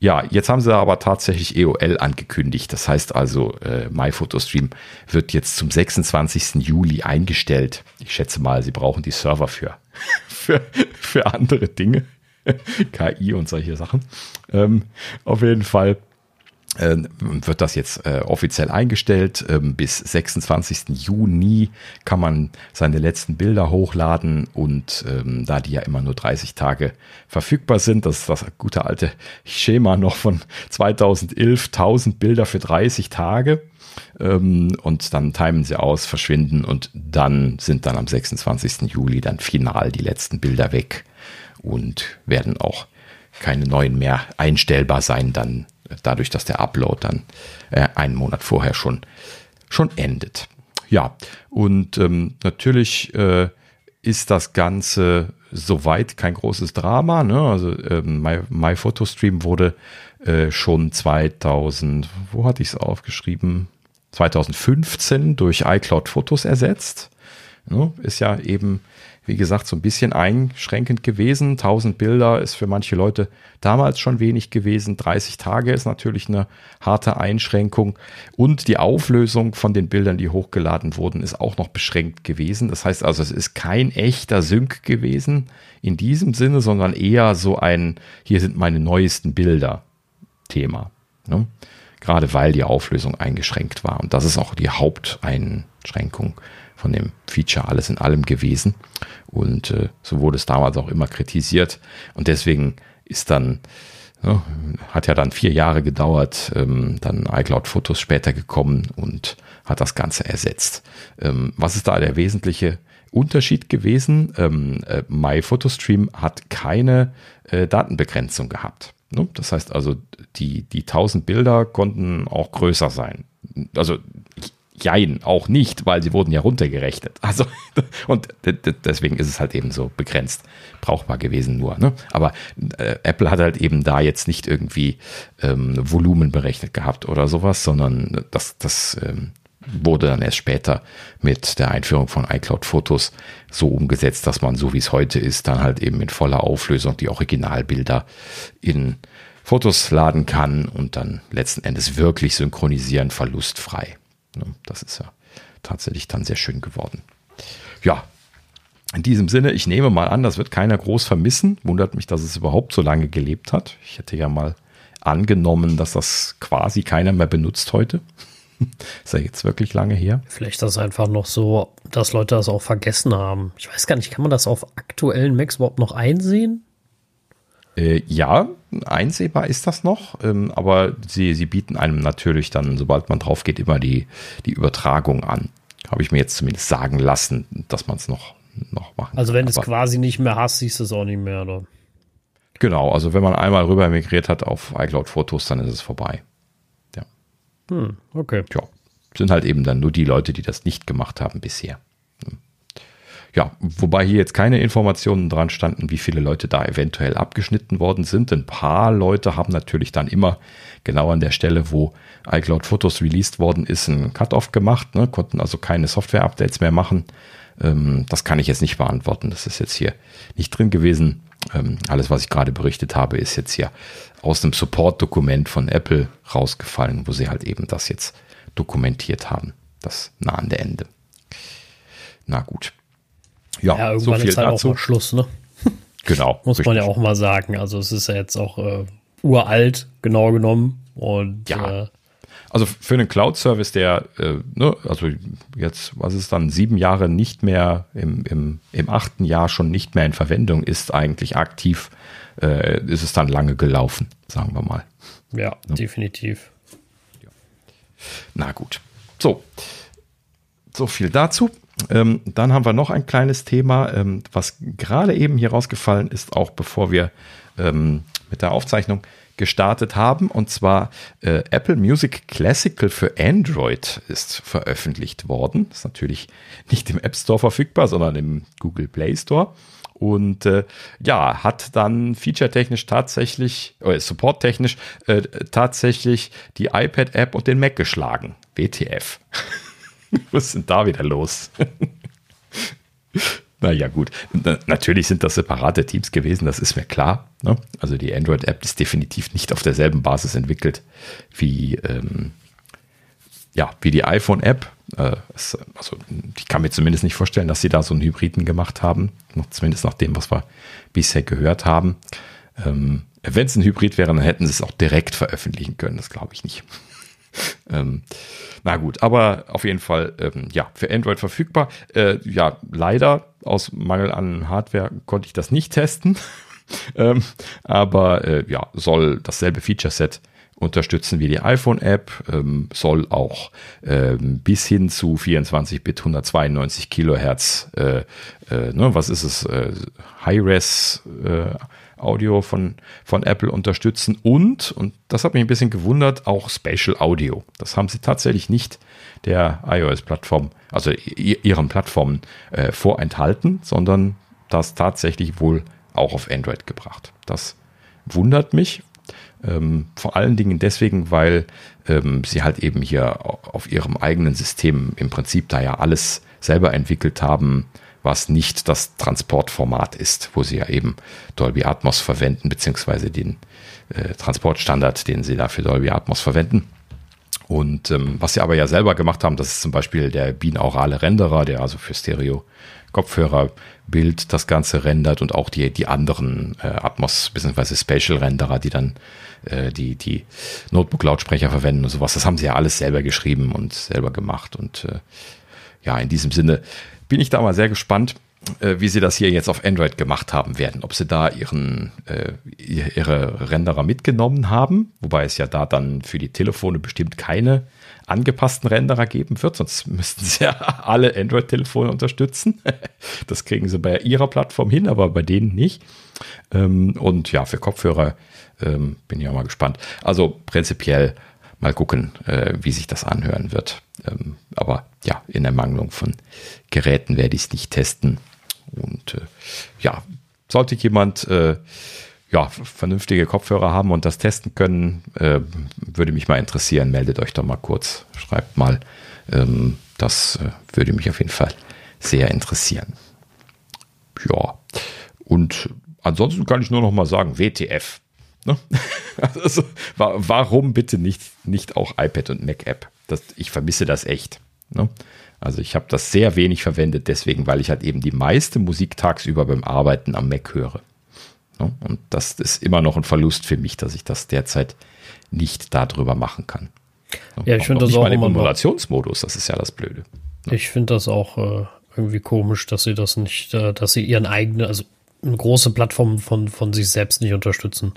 ja, jetzt haben sie aber tatsächlich EOL angekündigt. Das heißt also, äh, MyPhotostream wird jetzt zum 26. Juli eingestellt. Ich schätze mal, sie brauchen die Server für, für, für andere Dinge. KI und solche Sachen. Ähm, auf jeden Fall wird das jetzt äh, offiziell eingestellt. Ähm, bis 26. Juni kann man seine letzten Bilder hochladen und ähm, da die ja immer nur 30 Tage verfügbar sind, das ist das gute alte Schema noch von 2011, 1000 Bilder für 30 Tage ähm, und dann timen sie aus, verschwinden und dann sind dann am 26. Juli dann final die letzten Bilder weg und werden auch keine neuen mehr einstellbar sein dann dadurch, dass der Upload dann äh, einen Monat vorher schon, schon endet. Ja, und ähm, natürlich äh, ist das Ganze soweit kein großes Drama. Ne? Also ähm, My, My wurde äh, schon 2000, wo hatte ich es aufgeschrieben? 2015 durch iCloud Fotos ersetzt. Ne? Ist ja eben wie gesagt, so ein bisschen einschränkend gewesen. 1000 Bilder ist für manche Leute damals schon wenig gewesen. 30 Tage ist natürlich eine harte Einschränkung. Und die Auflösung von den Bildern, die hochgeladen wurden, ist auch noch beschränkt gewesen. Das heißt also, es ist kein echter Sync gewesen in diesem Sinne, sondern eher so ein, hier sind meine neuesten Bilder Thema. Ne? Gerade weil die Auflösung eingeschränkt war. Und das ist auch die Haupteinschränkung von dem Feature alles in allem gewesen. Und äh, so wurde es damals auch immer kritisiert. Und deswegen ist dann, ja, hat ja dann vier Jahre gedauert, ähm, dann iCloud Fotos später gekommen und hat das Ganze ersetzt. Ähm, was ist da der wesentliche Unterschied gewesen? Ähm, äh, MyPhotostream hat keine äh, Datenbegrenzung gehabt. Ne? Das heißt also, die, die 1000 Bilder konnten auch größer sein. Also Jein, auch nicht, weil sie wurden ja runtergerechnet. Also, und deswegen ist es halt eben so begrenzt brauchbar gewesen nur. Ne? Aber äh, Apple hat halt eben da jetzt nicht irgendwie ähm, Volumen berechnet gehabt oder sowas, sondern das, das ähm, wurde dann erst später mit der Einführung von iCloud Fotos so umgesetzt, dass man, so wie es heute ist, dann halt eben in voller Auflösung die Originalbilder in Fotos laden kann und dann letzten Endes wirklich synchronisieren, verlustfrei. Ne, das ist ja tatsächlich dann sehr schön geworden. Ja, in diesem Sinne, ich nehme mal an, das wird keiner groß vermissen. Wundert mich, dass es überhaupt so lange gelebt hat. Ich hätte ja mal angenommen, dass das quasi keiner mehr benutzt heute. ist ja jetzt wirklich lange her. Vielleicht ist das einfach noch so, dass Leute das auch vergessen haben. Ich weiß gar nicht, kann man das auf aktuellen Macs überhaupt noch einsehen? Äh, ja, einsehbar ist das noch, ähm, aber sie, sie bieten einem natürlich dann, sobald man drauf geht, immer die, die Übertragung an. Habe ich mir jetzt zumindest sagen lassen, dass man es noch, noch machen Also wenn du es quasi nicht mehr hast, siehst du es auch nicht mehr, oder? Genau, also wenn man einmal rüber migriert hat auf iCloud-Fotos, dann ist es vorbei. Ja. Hm, okay. Ja, sind halt eben dann nur die Leute, die das nicht gemacht haben bisher. Ja, wobei hier jetzt keine Informationen dran standen, wie viele Leute da eventuell abgeschnitten worden sind. Ein paar Leute haben natürlich dann immer genau an der Stelle, wo iCloud Fotos released worden ist, ein Cut-off gemacht, ne, konnten also keine Software-Updates mehr machen. Ähm, das kann ich jetzt nicht beantworten. Das ist jetzt hier nicht drin gewesen. Ähm, alles, was ich gerade berichtet habe, ist jetzt hier aus dem Support-Dokument von Apple rausgefallen, wo sie halt eben das jetzt dokumentiert haben. Das nahende Ende. Na gut. Ja, ja irgendwann so viel ist halt dazu. auch mal Schluss, ne? Genau. Muss richtig. man ja auch mal sagen. Also es ist ja jetzt auch äh, uralt, genau genommen. Und ja. Äh, also für einen Cloud-Service, der, äh, ne, also jetzt, was ist dann, sieben Jahre nicht mehr, im, im, im achten Jahr schon nicht mehr in Verwendung ist, eigentlich aktiv, äh, ist es dann lange gelaufen, sagen wir mal. Ja, ja. definitiv. Ja. Na gut. So. So viel dazu. Ähm, dann haben wir noch ein kleines Thema, ähm, was gerade eben hier rausgefallen ist, auch bevor wir ähm, mit der Aufzeichnung gestartet haben. Und zwar äh, Apple Music Classical für Android ist veröffentlicht worden. Ist natürlich nicht im App Store verfügbar, sondern im Google Play Store. Und äh, ja, hat dann featuretechnisch tatsächlich, oder äh, supporttechnisch äh, tatsächlich die iPad-App und den Mac geschlagen. WTF. Was ist denn da wieder los? naja, gut. Natürlich sind das separate Teams gewesen, das ist mir klar. Ne? Also die Android-App ist definitiv nicht auf derselben Basis entwickelt wie, ähm, ja, wie die iPhone-App. Äh, also ich kann mir zumindest nicht vorstellen, dass sie da so einen Hybriden gemacht haben. Zumindest nach dem, was wir bisher gehört haben. Ähm, Wenn es ein Hybrid wäre, dann hätten sie es auch direkt veröffentlichen können. Das glaube ich nicht. ähm, na gut, aber auf jeden Fall, ähm, ja, für Android verfügbar. Äh, ja, leider aus Mangel an Hardware konnte ich das nicht testen. ähm, aber äh, ja, soll dasselbe Feature-Set unterstützen wie die iPhone-App, ähm, soll auch ähm, bis hin zu 24-Bit 192 Kilohertz, äh, äh, ne, was ist es, äh, High-Res äh, Audio von, von Apple unterstützen und, und das hat mich ein bisschen gewundert, auch Spatial Audio. Das haben sie tatsächlich nicht der iOS-Plattform, also ihren Plattformen äh, vorenthalten, sondern das tatsächlich wohl auch auf Android gebracht. Das wundert mich. Ähm, vor allen Dingen deswegen, weil ähm, sie halt eben hier auf ihrem eigenen System im Prinzip da ja alles selber entwickelt haben, was nicht das Transportformat ist, wo sie ja eben Dolby Atmos verwenden, beziehungsweise den äh, Transportstandard, den sie da für Dolby Atmos verwenden. Und ähm, was sie aber ja selber gemacht haben, das ist zum Beispiel der binaurale Renderer, der also für Stereo Kopfhörer Bild das Ganze rendert und auch die, die anderen äh, Atmos bzw. Spatial Renderer, die dann äh, die, die Notebook-Lautsprecher verwenden und sowas. Das haben sie ja alles selber geschrieben und selber gemacht. Und äh, ja, in diesem Sinne bin ich da mal sehr gespannt, äh, wie sie das hier jetzt auf Android gemacht haben werden. Ob sie da ihren, äh, ihre Renderer mitgenommen haben, wobei es ja da dann für die Telefone bestimmt keine angepassten Renderer geben wird, sonst müssten sie ja alle Android-Telefone unterstützen. Das kriegen sie bei ihrer Plattform hin, aber bei denen nicht. Ähm, und ja, für Kopfhörer ähm, bin ich auch mal gespannt. Also prinzipiell mal gucken, äh, wie sich das anhören wird. Ähm, aber ja, in Ermangelung von Geräten werde ich es nicht testen. Und äh, ja, sollte jemand äh, ja, vernünftige Kopfhörer haben und das testen können, äh, würde mich mal interessieren. Meldet euch doch mal kurz, schreibt mal. Ähm, das äh, würde mich auf jeden Fall sehr interessieren. Ja, und ansonsten kann ich nur noch mal sagen, WTF. Ne? Also, warum bitte nicht, nicht auch iPad und Mac-App? Ich vermisse das echt. Ne? Also ich habe das sehr wenig verwendet, deswegen, weil ich halt eben die meiste Musik tagsüber beim Arbeiten am Mac höre. Ne? Und das ist immer noch ein Verlust für mich, dass ich das derzeit nicht darüber machen kann. Ne? Ja, ich finde das auch immer Emulationsmodus, das ist ja das Blöde. Ne? Ich finde das auch äh, irgendwie komisch, dass sie das nicht, äh, dass sie ihren eigenen, also eine große Plattform von, von sich selbst nicht unterstützen.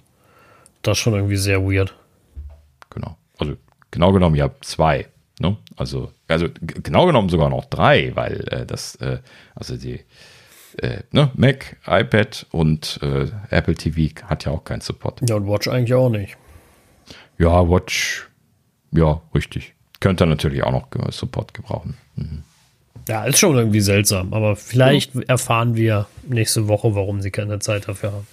Das ist schon irgendwie sehr weird. Genau. Also genau genommen, ihr habt zwei. Ne? Also, also genau genommen sogar noch drei, weil äh, das, äh, also die äh, ne, Mac, iPad und äh, Apple TV hat ja auch keinen Support. Ja, und Watch eigentlich auch nicht. Ja, Watch, ja, richtig. Könnte natürlich auch noch Support gebrauchen. Mhm. Ja, ist schon irgendwie seltsam, aber vielleicht ja. erfahren wir nächste Woche, warum sie keine Zeit dafür haben.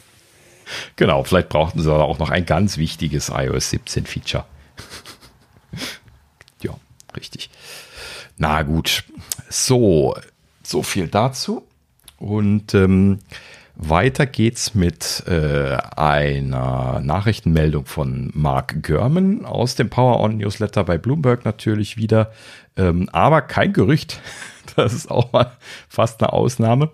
Genau, vielleicht brauchten sie auch noch ein ganz wichtiges iOS 17 Feature. ja, richtig. Na gut, so, so viel dazu. Und ähm, weiter geht's mit äh, einer Nachrichtenmeldung von Mark Görman aus dem Power On Newsletter bei Bloomberg natürlich wieder, ähm, aber kein Gerücht. Das ist auch mal fast eine Ausnahme.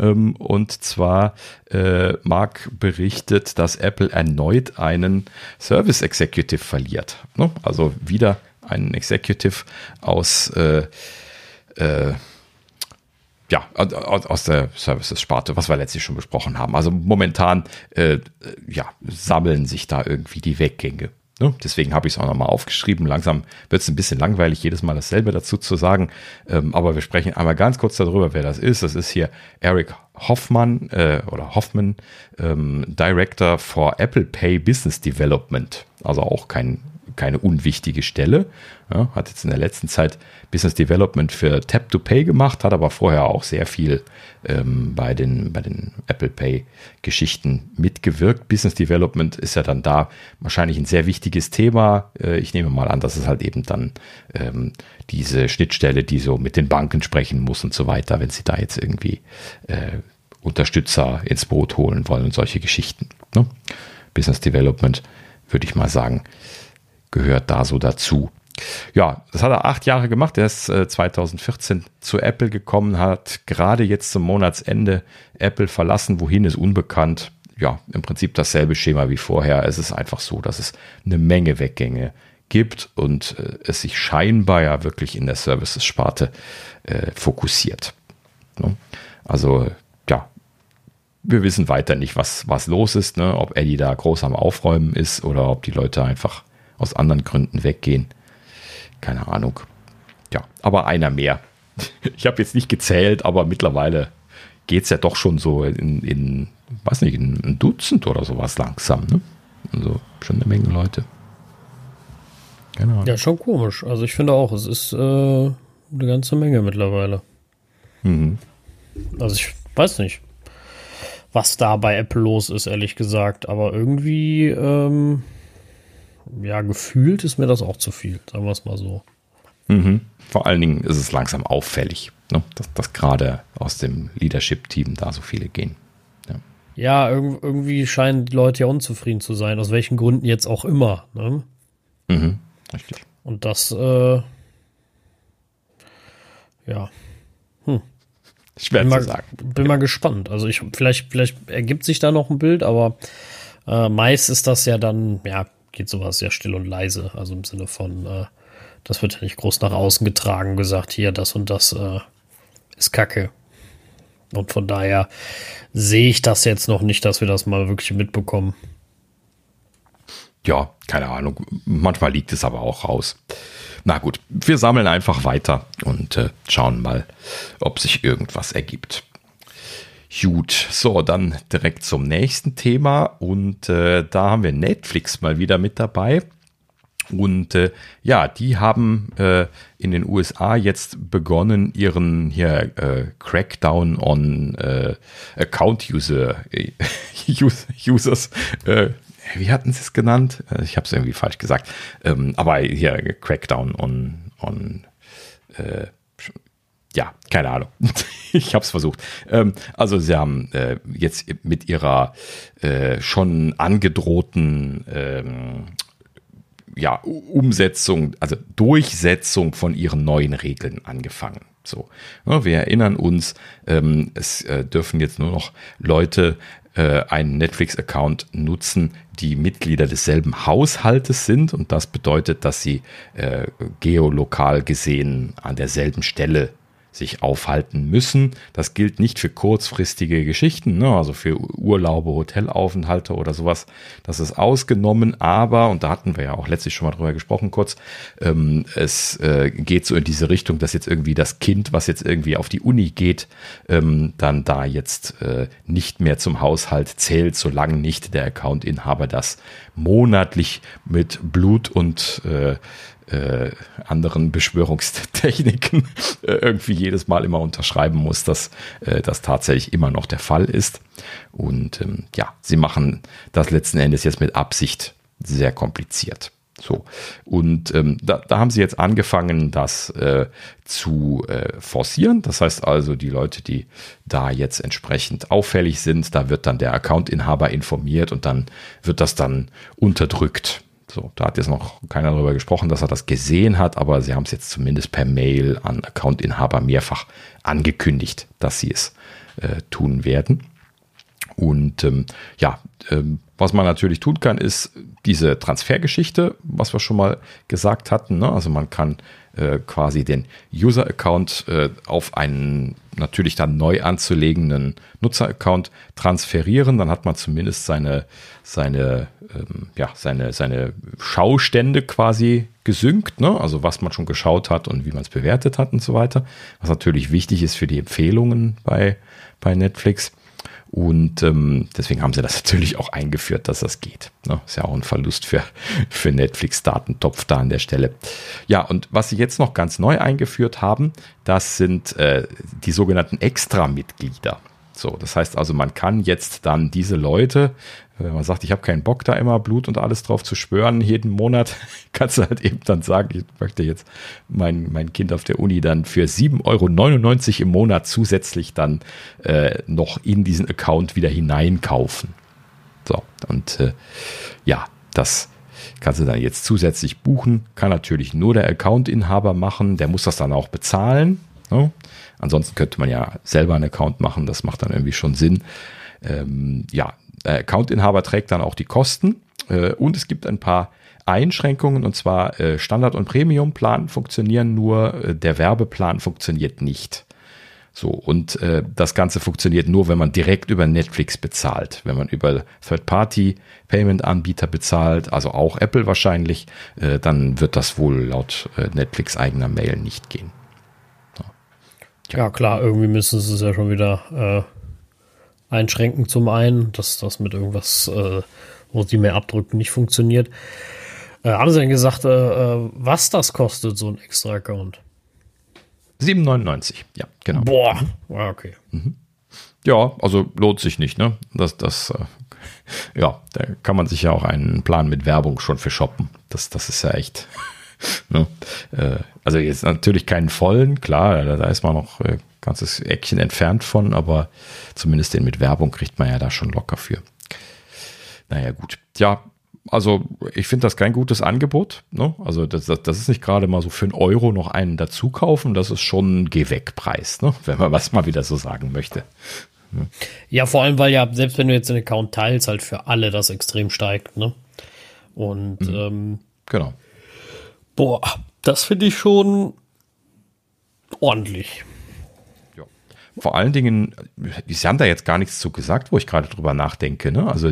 Ähm, und zwar äh, Mark berichtet, dass Apple erneut einen Service Executive verliert. Ne? Also wieder einen Executive aus äh, äh, ja, aus der Services-Sparte, was wir letztlich schon besprochen haben. Also momentan äh, ja, sammeln sich da irgendwie die Weggänge. Ne? Deswegen habe ich es auch nochmal aufgeschrieben. Langsam wird es ein bisschen langweilig, jedes Mal dasselbe dazu zu sagen. Ähm, aber wir sprechen einmal ganz kurz darüber, wer das ist. Das ist hier Eric Hoffmann äh, oder Hoffman, ähm, Director for Apple Pay Business Development. Also auch kein keine unwichtige Stelle. Ja, hat jetzt in der letzten Zeit Business Development für Tap to Pay gemacht, hat aber vorher auch sehr viel ähm, bei, den, bei den Apple Pay Geschichten mitgewirkt. Business Development ist ja dann da wahrscheinlich ein sehr wichtiges Thema. Äh, ich nehme mal an, dass es halt eben dann ähm, diese Schnittstelle, die so mit den Banken sprechen muss und so weiter, wenn sie da jetzt irgendwie äh, Unterstützer ins Boot holen wollen und solche Geschichten. Ne? Business Development würde ich mal sagen, gehört da so dazu. Ja, das hat er acht Jahre gemacht. Er ist äh, 2014 zu Apple gekommen, hat gerade jetzt zum Monatsende Apple verlassen. Wohin ist unbekannt. Ja, im Prinzip dasselbe Schema wie vorher. Es ist einfach so, dass es eine Menge Weggänge gibt und äh, es sich scheinbar ja wirklich in der Services-Sparte äh, fokussiert. Ne? Also, ja, wir wissen weiter nicht, was, was los ist, ne? ob Eddie da groß am Aufräumen ist oder ob die Leute einfach aus anderen Gründen weggehen. Keine Ahnung. Ja, aber einer mehr. Ich habe jetzt nicht gezählt, aber mittlerweile geht es ja doch schon so in, in, weiß nicht, in ein Dutzend oder sowas langsam. Ne? Also schon eine Menge Leute. Genau. Ja, schon komisch. Also ich finde auch, es ist äh, eine ganze Menge mittlerweile. Mhm. Also ich weiß nicht, was da bei Apple los ist, ehrlich gesagt. Aber irgendwie ähm, ja, gefühlt ist mir das auch zu viel, sagen wir es mal so. Mhm. Vor allen Dingen ist es langsam auffällig, ne? dass, dass gerade aus dem Leadership-Team da so viele gehen. Ja, ja irg irgendwie scheinen die Leute ja unzufrieden zu sein, aus welchen Gründen jetzt auch immer. Ne? Mhm. Richtig. Und das, äh, ja. Hm. Schwer bin zu mal, sagen. Bin mal gespannt. Also ich, vielleicht, vielleicht ergibt sich da noch ein Bild, aber äh, meist ist das ja dann, ja, geht sowas ja still und leise. Also im Sinne von, äh, das wird ja nicht groß nach außen getragen, gesagt, hier, das und das äh, ist Kacke. Und von daher sehe ich das jetzt noch nicht, dass wir das mal wirklich mitbekommen. Ja, keine Ahnung. Manchmal liegt es aber auch raus. Na gut, wir sammeln einfach weiter und äh, schauen mal, ob sich irgendwas ergibt. Gut, so, dann direkt zum nächsten Thema und äh, da haben wir Netflix mal wieder mit dabei. Und äh, ja, die haben äh, in den USA jetzt begonnen, ihren hier äh, Crackdown on äh, Account User äh, Users, äh, wie hatten sie es genannt? Ich habe es irgendwie falsch gesagt. Ähm, aber hier Crackdown on on ja, keine Ahnung. ich habe es versucht. Ähm, also sie haben äh, jetzt mit ihrer äh, schon angedrohten ähm, ja, Umsetzung, also Durchsetzung von ihren neuen Regeln angefangen. So, ja, wir erinnern uns, ähm, es äh, dürfen jetzt nur noch Leute äh, einen Netflix-Account nutzen, die Mitglieder desselben Haushaltes sind und das bedeutet, dass sie äh, geolokal gesehen an derselben Stelle sich aufhalten müssen. Das gilt nicht für kurzfristige Geschichten, ne? also für Urlaube, Hotelaufenthalte oder sowas. Das ist ausgenommen, aber, und da hatten wir ja auch letztlich schon mal drüber gesprochen kurz, ähm, es äh, geht so in diese Richtung, dass jetzt irgendwie das Kind, was jetzt irgendwie auf die Uni geht, ähm, dann da jetzt äh, nicht mehr zum Haushalt zählt, solange nicht der Accountinhaber das monatlich mit Blut und äh, äh, anderen Beschwörungstechniken äh, irgendwie jedes Mal immer unterschreiben muss, dass äh, das tatsächlich immer noch der Fall ist. Und ähm, ja, sie machen das letzten Endes jetzt mit Absicht sehr kompliziert. So. Und ähm, da, da haben sie jetzt angefangen, das äh, zu äh, forcieren. Das heißt also, die Leute, die da jetzt entsprechend auffällig sind, da wird dann der Accountinhaber informiert und dann wird das dann unterdrückt. So, da hat jetzt noch keiner darüber gesprochen, dass er das gesehen hat, aber sie haben es jetzt zumindest per Mail an Accountinhaber mehrfach angekündigt, dass sie es äh, tun werden. Und ähm, ja, ähm, was man natürlich tun kann, ist diese Transfergeschichte, was wir schon mal gesagt hatten. Ne? Also man kann äh, quasi den User-Account äh, auf einen natürlich dann neu anzulegenden Nutzer-Account transferieren. Dann hat man zumindest seine, seine, ähm, ja, seine, seine Schaustände quasi gesynkt, ne? also was man schon geschaut hat und wie man es bewertet hat und so weiter. Was natürlich wichtig ist für die Empfehlungen bei, bei Netflix. Und ähm, deswegen haben sie das natürlich auch eingeführt, dass das geht. Ne? Ist ja auch ein Verlust für, für Netflix-Datentopf da an der Stelle. Ja, und was sie jetzt noch ganz neu eingeführt haben, das sind äh, die sogenannten Extra-Mitglieder. So, das heißt also, man kann jetzt dann diese Leute, wenn man sagt, ich habe keinen Bock, da immer Blut und alles drauf zu schwören, jeden Monat, kannst du halt eben dann sagen, ich möchte jetzt mein, mein Kind auf der Uni dann für 7,99 Euro im Monat zusätzlich dann äh, noch in diesen Account wieder hineinkaufen. So, und äh, ja, das kannst du dann jetzt zusätzlich buchen. Kann natürlich nur der Accountinhaber machen, der muss das dann auch bezahlen. Ne? Ansonsten könnte man ja selber einen Account machen, das macht dann irgendwie schon Sinn. Ähm, ja, der Accountinhaber trägt dann auch die Kosten äh, und es gibt ein paar Einschränkungen und zwar äh, Standard- und Premium-Plan funktionieren nur, äh, der Werbeplan funktioniert nicht. So, und äh, das Ganze funktioniert nur, wenn man direkt über Netflix bezahlt. Wenn man über Third-Party-Payment-Anbieter bezahlt, also auch Apple wahrscheinlich, äh, dann wird das wohl laut äh, Netflix eigener Mail nicht gehen. Ja, klar, irgendwie müssen sie es ja schon wieder äh, einschränken zum einen, dass das mit irgendwas, äh, wo sie mehr abdrücken, nicht funktioniert. Äh, haben sie denn gesagt, äh, äh was das kostet, so ein extra Account? 7,99, ja, genau. Boah, okay. Mhm. Ja, also lohnt sich nicht, ne? Das, das, äh, ja, da kann man sich ja auch einen Plan mit Werbung schon für shoppen. Das, das ist ja echt ne? äh, also jetzt natürlich keinen vollen, klar, da, ist man noch ganzes Eckchen entfernt von, aber zumindest den mit Werbung kriegt man ja da schon locker für. Naja, gut. Ja, also ich finde das kein gutes Angebot. Ne? Also das, das, das, ist nicht gerade mal so für einen Euro noch einen dazu kaufen. Das ist schon ein Geh-Weg-Preis, ne? wenn man was mal wieder so sagen möchte. Ja, vor allem, weil ja, selbst wenn du jetzt den Account teilst, halt für alle das extrem steigt. Ne? Und mhm. ähm, genau. Boah, das finde ich schon ordentlich. Vor allen Dingen, Sie haben da jetzt gar nichts zu gesagt, wo ich gerade drüber nachdenke. Ne? Also,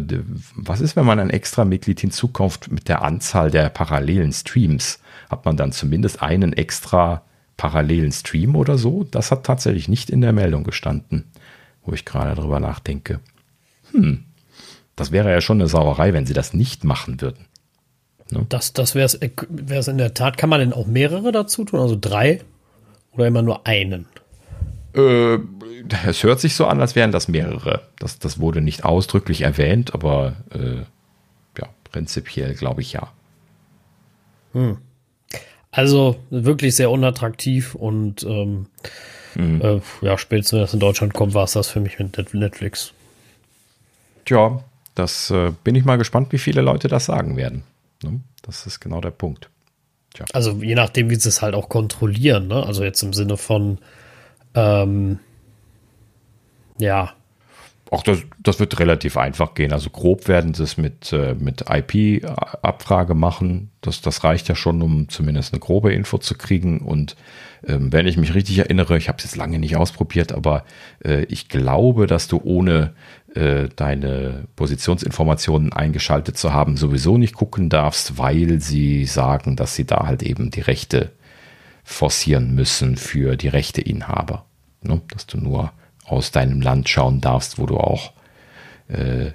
was ist, wenn man ein extra Mitglied hinzukauft mit der Anzahl der parallelen Streams? Hat man dann zumindest einen extra parallelen Stream oder so? Das hat tatsächlich nicht in der Meldung gestanden. wo ich gerade drüber nachdenke. Hm, das wäre ja schon eine Sauerei, wenn sie das nicht machen würden. Ne? Das, das wäre es in der Tat. Kann man denn auch mehrere dazu tun? Also drei oder immer nur einen? Äh, es hört sich so an, als wären das mehrere. Das, das wurde nicht ausdrücklich erwähnt, aber äh, ja, prinzipiell glaube ich ja. Hm. Also wirklich sehr unattraktiv und ähm, mhm. äh, ja, spätestens wenn das in Deutschland kommt, war es das für mich mit Netflix. Tja, das äh, bin ich mal gespannt, wie viele Leute das sagen werden. Ne? Das ist genau der Punkt. Tja. Also je nachdem, wie sie es halt auch kontrollieren, ne? Also jetzt im Sinne von ähm, ja. Auch das, das wird relativ einfach gehen. Also grob werden sie es mit, äh, mit IP-Abfrage machen. Das, das reicht ja schon, um zumindest eine grobe Info zu kriegen. Und ähm, wenn ich mich richtig erinnere, ich habe es jetzt lange nicht ausprobiert, aber äh, ich glaube, dass du ohne äh, deine Positionsinformationen eingeschaltet zu haben, sowieso nicht gucken darfst, weil sie sagen, dass sie da halt eben die Rechte forcieren müssen für die Rechteinhaber. Ne? Dass du nur aus deinem Land schauen darfst, wo du auch äh,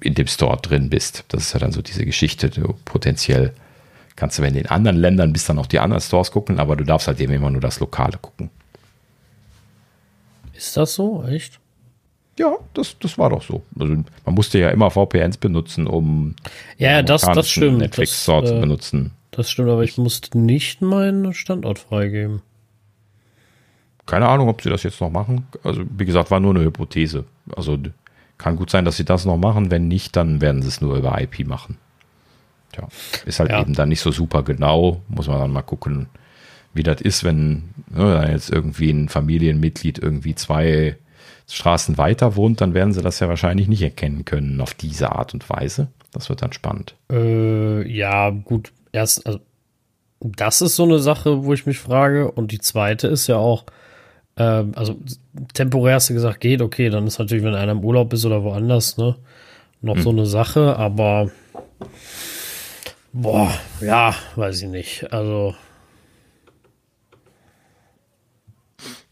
in dem Store drin bist. Das ist ja dann so diese Geschichte, du potenziell kannst du, wenn du in anderen Ländern bist, dann auch die anderen Stores gucken, aber du darfst halt eben immer nur das Lokale gucken. Ist das so? Echt? Ja, das, das war doch so. Also man musste ja immer VPNs benutzen, um ja, das, das stimmt. Netflix Store das, zu äh, benutzen. Das stimmt, aber ich musste nicht meinen Standort freigeben. Keine Ahnung, ob sie das jetzt noch machen. Also, wie gesagt, war nur eine Hypothese. Also, kann gut sein, dass sie das noch machen. Wenn nicht, dann werden sie es nur über IP machen. Tja, ist halt ja. eben dann nicht so super genau. Muss man dann mal gucken, wie das ist, wenn ne, jetzt irgendwie ein Familienmitglied irgendwie zwei Straßen weiter wohnt, dann werden sie das ja wahrscheinlich nicht erkennen können auf diese Art und Weise. Das wird dann spannend. Äh, ja, gut. Erst, also, das ist so eine Sache, wo ich mich frage. Und die zweite ist ja auch, ähm, also temporär hast du gesagt, geht, okay, dann ist natürlich, wenn einer im Urlaub ist oder woanders, ne, noch hm. so eine Sache, aber boah, ja, weiß ich nicht. Also.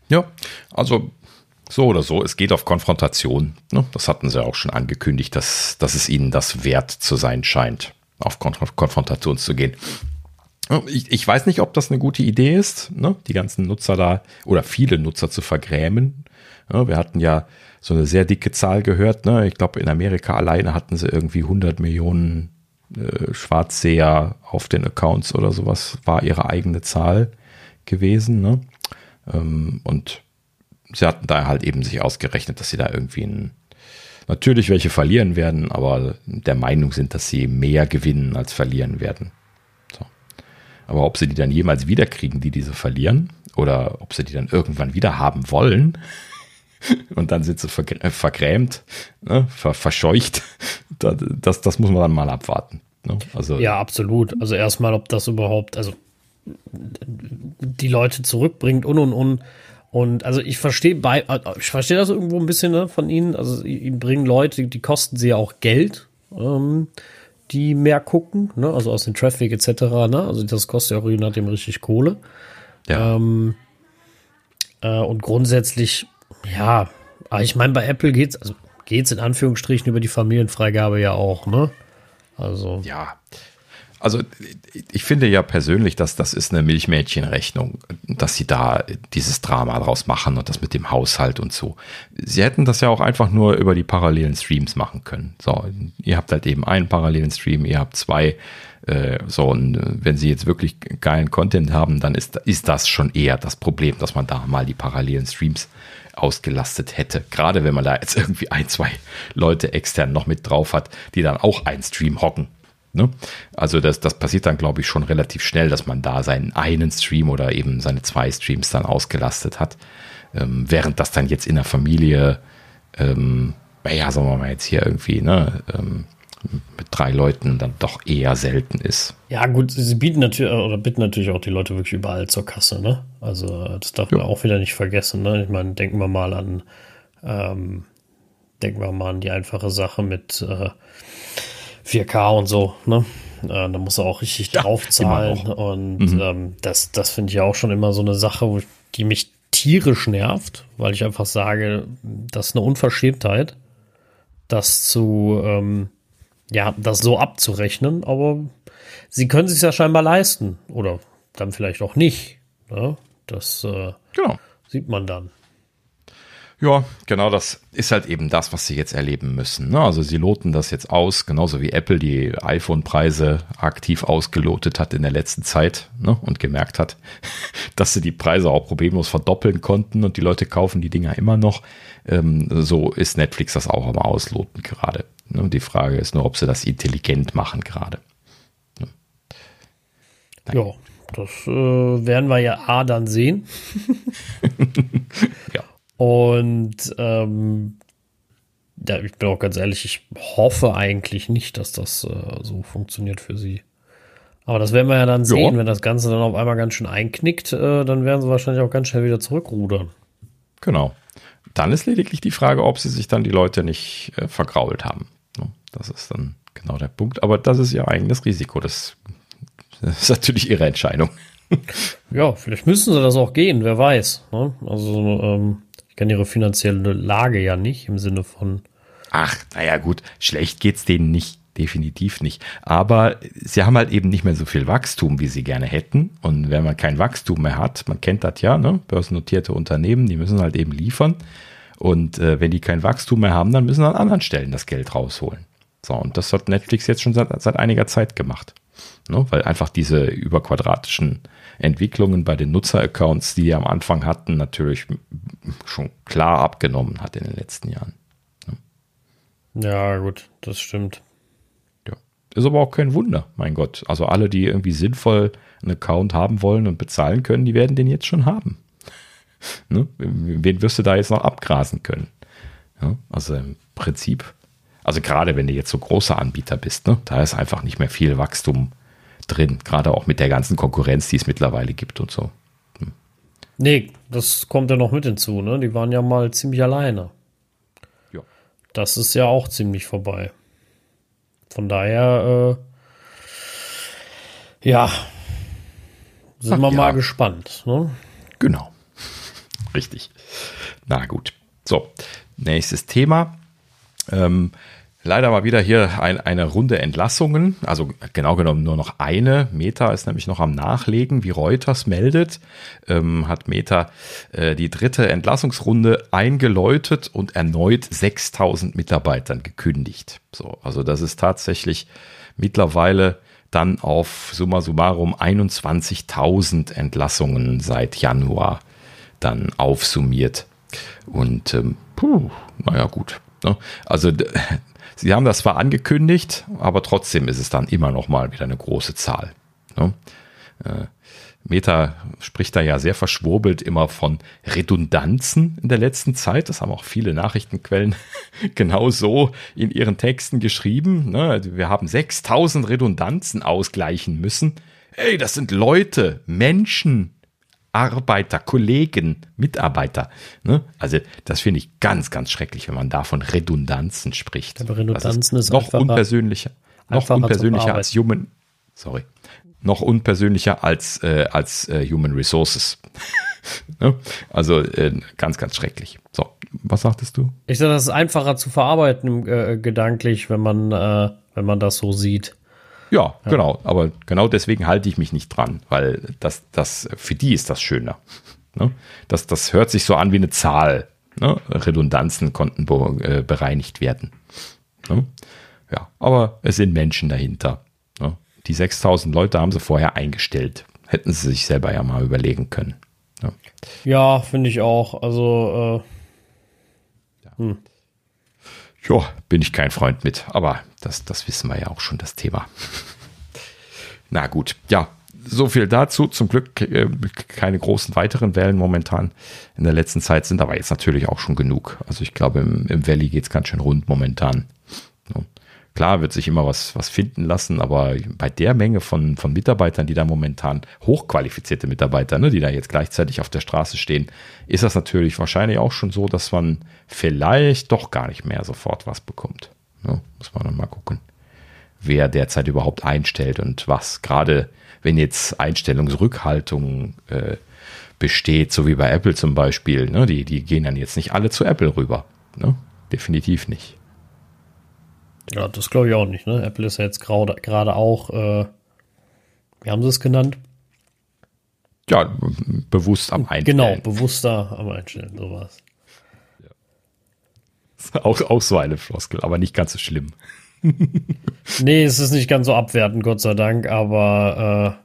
Ja, also so oder so, es geht auf Konfrontation. Ne? Das hatten sie auch schon angekündigt, dass, dass es ihnen das wert zu sein scheint, auf Konf Konfrontation zu gehen. Ich, ich, weiß nicht, ob das eine gute Idee ist, ne? die ganzen Nutzer da oder viele Nutzer zu vergrämen. Ja, wir hatten ja so eine sehr dicke Zahl gehört. Ne? Ich glaube, in Amerika alleine hatten sie irgendwie 100 Millionen äh, Schwarzseher auf den Accounts oder sowas, war ihre eigene Zahl gewesen. Ne? Ähm, und sie hatten da halt eben sich ausgerechnet, dass sie da irgendwie ein, natürlich welche verlieren werden, aber der Meinung sind, dass sie mehr gewinnen als verlieren werden. Aber ob sie die dann jemals wiederkriegen, die diese verlieren, oder ob sie die dann irgendwann wieder haben wollen, und dann sind sie äh, vergrämt, ne, ver verscheucht, das, das muss man dann mal abwarten. Ne? Also, ja, absolut. Also erstmal, ob das überhaupt, also die Leute zurückbringt und und und. Und also ich verstehe bei, äh, ich verstehe das irgendwo ein bisschen ne, von ihnen. Also ihnen bringen Leute, die kosten sie ja auch Geld. Ähm, die mehr gucken, ne? also aus dem Traffic etc. Ne? Also das kostet ja auch je nachdem richtig Kohle. Ja. Ähm, äh, und grundsätzlich, ja, aber ich meine, bei Apple geht's, also geht's in Anführungsstrichen über die Familienfreigabe ja auch, ne? Also. Ja, also ich finde ja persönlich, dass das ist eine Milchmädchenrechnung, dass sie da dieses Drama draus machen und das mit dem Haushalt und so. Sie hätten das ja auch einfach nur über die parallelen Streams machen können. So, ihr habt halt eben einen parallelen Stream, ihr habt zwei. Äh, so, und wenn sie jetzt wirklich geilen Content haben, dann ist, ist das schon eher das Problem, dass man da mal die parallelen Streams ausgelastet hätte. Gerade wenn man da jetzt irgendwie ein, zwei Leute extern noch mit drauf hat, die dann auch einen Stream hocken Ne? Also das, das passiert dann, glaube ich, schon relativ schnell, dass man da seinen einen Stream oder eben seine zwei Streams dann ausgelastet hat. Ähm, während das dann jetzt in der Familie, ähm, naja, sagen wir mal jetzt hier irgendwie, ne, ähm, mit drei Leuten dann doch eher selten ist. Ja, gut, sie bieten natürlich oder bitten natürlich auch die Leute wirklich überall zur Kasse, ne? Also das darf ja. man auch wieder nicht vergessen, ne? Ich meine, denken wir mal an, ähm, denken wir mal an die einfache Sache mit äh, 4K und so, ne? Äh, da muss er auch richtig ja, draufzahlen. Und mhm. ähm, das, das finde ich auch schon immer so eine Sache, wo, die mich tierisch nervt, weil ich einfach sage, das ist eine Unverschämtheit, das zu, ähm, ja, das so abzurechnen, aber sie können sich ja scheinbar leisten oder dann vielleicht auch nicht. Ne? Das äh, genau. sieht man dann. Ja, genau das ist halt eben das, was sie jetzt erleben müssen. Ne? Also sie loten das jetzt aus, genauso wie Apple die iPhone-Preise aktiv ausgelotet hat in der letzten Zeit ne? und gemerkt hat, dass sie die Preise auch problemlos verdoppeln konnten und die Leute kaufen die Dinger immer noch. Ähm, so ist Netflix das auch am Ausloten gerade. Ne? Die Frage ist nur, ob sie das intelligent machen gerade. Ja, das äh, werden wir ja A dann sehen. ja. Und ähm, ja, ich bin auch ganz ehrlich, ich hoffe eigentlich nicht, dass das äh, so funktioniert für sie. Aber das werden wir ja dann sehen, ja. wenn das Ganze dann auf einmal ganz schön einknickt, äh, dann werden sie wahrscheinlich auch ganz schnell wieder zurückrudern. Genau. Dann ist lediglich die Frage, ob sie sich dann die Leute nicht äh, vergrault haben. Das ist dann genau der Punkt. Aber das ist ihr eigenes Risiko. Das, das ist natürlich ihre Entscheidung. Ja, vielleicht müssen sie das auch gehen, wer weiß. Ne? Also ähm, ich kenne ihre finanzielle Lage ja nicht im Sinne von. Ach, naja, gut, schlecht geht's denen nicht, definitiv nicht. Aber sie haben halt eben nicht mehr so viel Wachstum, wie sie gerne hätten. Und wenn man kein Wachstum mehr hat, man kennt das ja, ne? Börsennotierte Unternehmen, die müssen halt eben liefern. Und äh, wenn die kein Wachstum mehr haben, dann müssen sie an anderen Stellen das Geld rausholen. So, und das hat Netflix jetzt schon seit, seit einiger Zeit gemacht. Ne? Weil einfach diese überquadratischen Entwicklungen bei den Nutzeraccounts, die die am Anfang hatten, natürlich schon klar abgenommen hat in den letzten Jahren. Ja, gut, das stimmt. Ja. Ist aber auch kein Wunder, mein Gott. Also alle, die irgendwie sinnvoll einen Account haben wollen und bezahlen können, die werden den jetzt schon haben. ne? Wen wirst du da jetzt noch abgrasen können? Ja, also im Prinzip, also gerade wenn du jetzt so großer Anbieter bist, ne, da ist einfach nicht mehr viel Wachstum drin, gerade auch mit der ganzen Konkurrenz, die es mittlerweile gibt und so. Hm. Nee, das kommt ja noch mit hinzu, ne? Die waren ja mal ziemlich alleine. Ja. Das ist ja auch ziemlich vorbei. Von daher, äh, ja, sind Ach, wir ja. mal gespannt. Ne? Genau. Richtig. Na gut. So, nächstes Thema. Ähm, Leider mal wieder hier ein, eine Runde Entlassungen, also genau genommen nur noch eine. Meta ist nämlich noch am Nachlegen, wie Reuters meldet, ähm, hat Meta äh, die dritte Entlassungsrunde eingeläutet und erneut 6000 Mitarbeitern gekündigt. So, also das ist tatsächlich mittlerweile dann auf summa summarum 21.000 Entlassungen seit Januar dann aufsummiert. Und ähm, puh, naja gut. Ne? Also Sie haben das zwar angekündigt, aber trotzdem ist es dann immer noch mal wieder eine große Zahl. Ne? Äh, Meta spricht da ja sehr verschwurbelt immer von Redundanzen in der letzten Zeit. Das haben auch viele Nachrichtenquellen genau so in ihren Texten geschrieben. Ne? Wir haben 6000 Redundanzen ausgleichen müssen. Ey, das sind Leute, Menschen, Arbeiter, Kollegen, Mitarbeiter. Ne? Also das finde ich ganz, ganz schrecklich, wenn man da von Redundanzen spricht. Aber Redundanzen ist, ist noch unpersönlicher, noch unpersönlicher als Human, sorry, noch unpersönlicher als äh, als äh, Human Resources. ne? Also äh, ganz, ganz schrecklich. So, was sagtest du? Ich sage, das ist einfacher zu verarbeiten äh, gedanklich, wenn man äh, wenn man das so sieht. Ja, ja, genau. Aber genau deswegen halte ich mich nicht dran, weil das, das, für die ist das schöner. Ne? Das, das hört sich so an wie eine Zahl. Ne? Redundanzen konnten be, äh, bereinigt werden. Ne? Ja, aber es sind Menschen dahinter. Ne? Die 6000 Leute haben sie vorher eingestellt. Hätten sie sich selber ja mal überlegen können. Ne? Ja, finde ich auch. Also, äh. Hm ja, bin ich kein Freund mit. Aber das, das wissen wir ja auch schon, das Thema. Na gut, ja, so viel dazu. Zum Glück äh, keine großen weiteren Wellen momentan in der letzten Zeit sind, aber jetzt natürlich auch schon genug. Also ich glaube, im, im Valley geht es ganz schön rund momentan. Klar wird sich immer was, was finden lassen, aber bei der Menge von, von Mitarbeitern, die da momentan, hochqualifizierte Mitarbeiter, ne, die da jetzt gleichzeitig auf der Straße stehen, ist das natürlich wahrscheinlich auch schon so, dass man vielleicht doch gar nicht mehr sofort was bekommt. Ne, muss man dann mal gucken, wer derzeit überhaupt einstellt und was. Gerade wenn jetzt Einstellungsrückhaltung äh, besteht, so wie bei Apple zum Beispiel. Ne? Die, die gehen dann jetzt nicht alle zu Apple rüber. Ne? Definitiv nicht. Ja, das glaube ich auch nicht. Ne? Apple ist ja jetzt gerade auch, äh, wie haben sie es genannt? Ja, bewusst am Einstellen. Genau, bewusster am Einstellen, sowas. Auch, auch so eine Floskel, aber nicht ganz so schlimm. nee, es ist nicht ganz so abwertend, Gott sei Dank, aber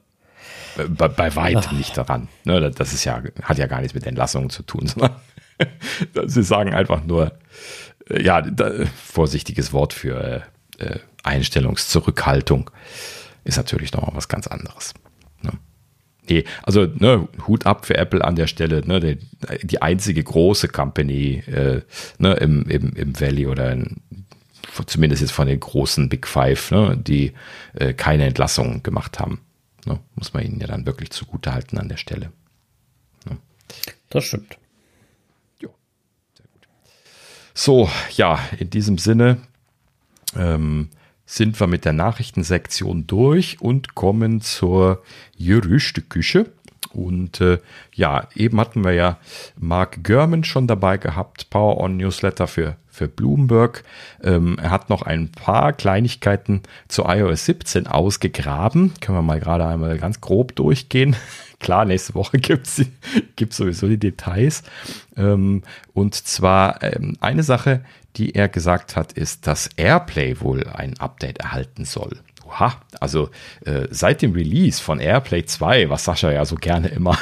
äh, bei, bei weitem nicht daran. Ne, das ist ja, hat ja gar nichts mit Entlassungen zu tun, sondern sie sagen einfach nur, äh, ja, da, vorsichtiges Wort für äh, Einstellungszurückhaltung ist natürlich nochmal was ganz anderes. Ne? Nee, also ne, Hut ab für Apple an der Stelle, ne, die, die einzige große Company äh, ne, im, im, im Valley oder in, zumindest jetzt von den großen Big Five, ne, die äh, keine Entlassungen gemacht haben. Ne, muss man ihnen ja dann wirklich zugute halten an der Stelle. Ne? Das stimmt. Jo, sehr gut. So, ja, in diesem Sinne ähm, sind wir mit der Nachrichtensektion durch und kommen zur Gerüchteküche. Und äh, ja, eben hatten wir ja Mark Gurman schon dabei gehabt, Power On Newsletter für, für Bloomberg. Ähm, er hat noch ein paar Kleinigkeiten zu iOS 17 ausgegraben. Können wir mal gerade einmal ganz grob durchgehen. Klar, nächste Woche gibt es sowieso die Details. Ähm, und zwar ähm, eine Sache, die er gesagt hat, ist, dass Airplay wohl ein Update erhalten soll. Oha, also äh, seit dem Release von Airplay 2, was Sascha ja so gerne immer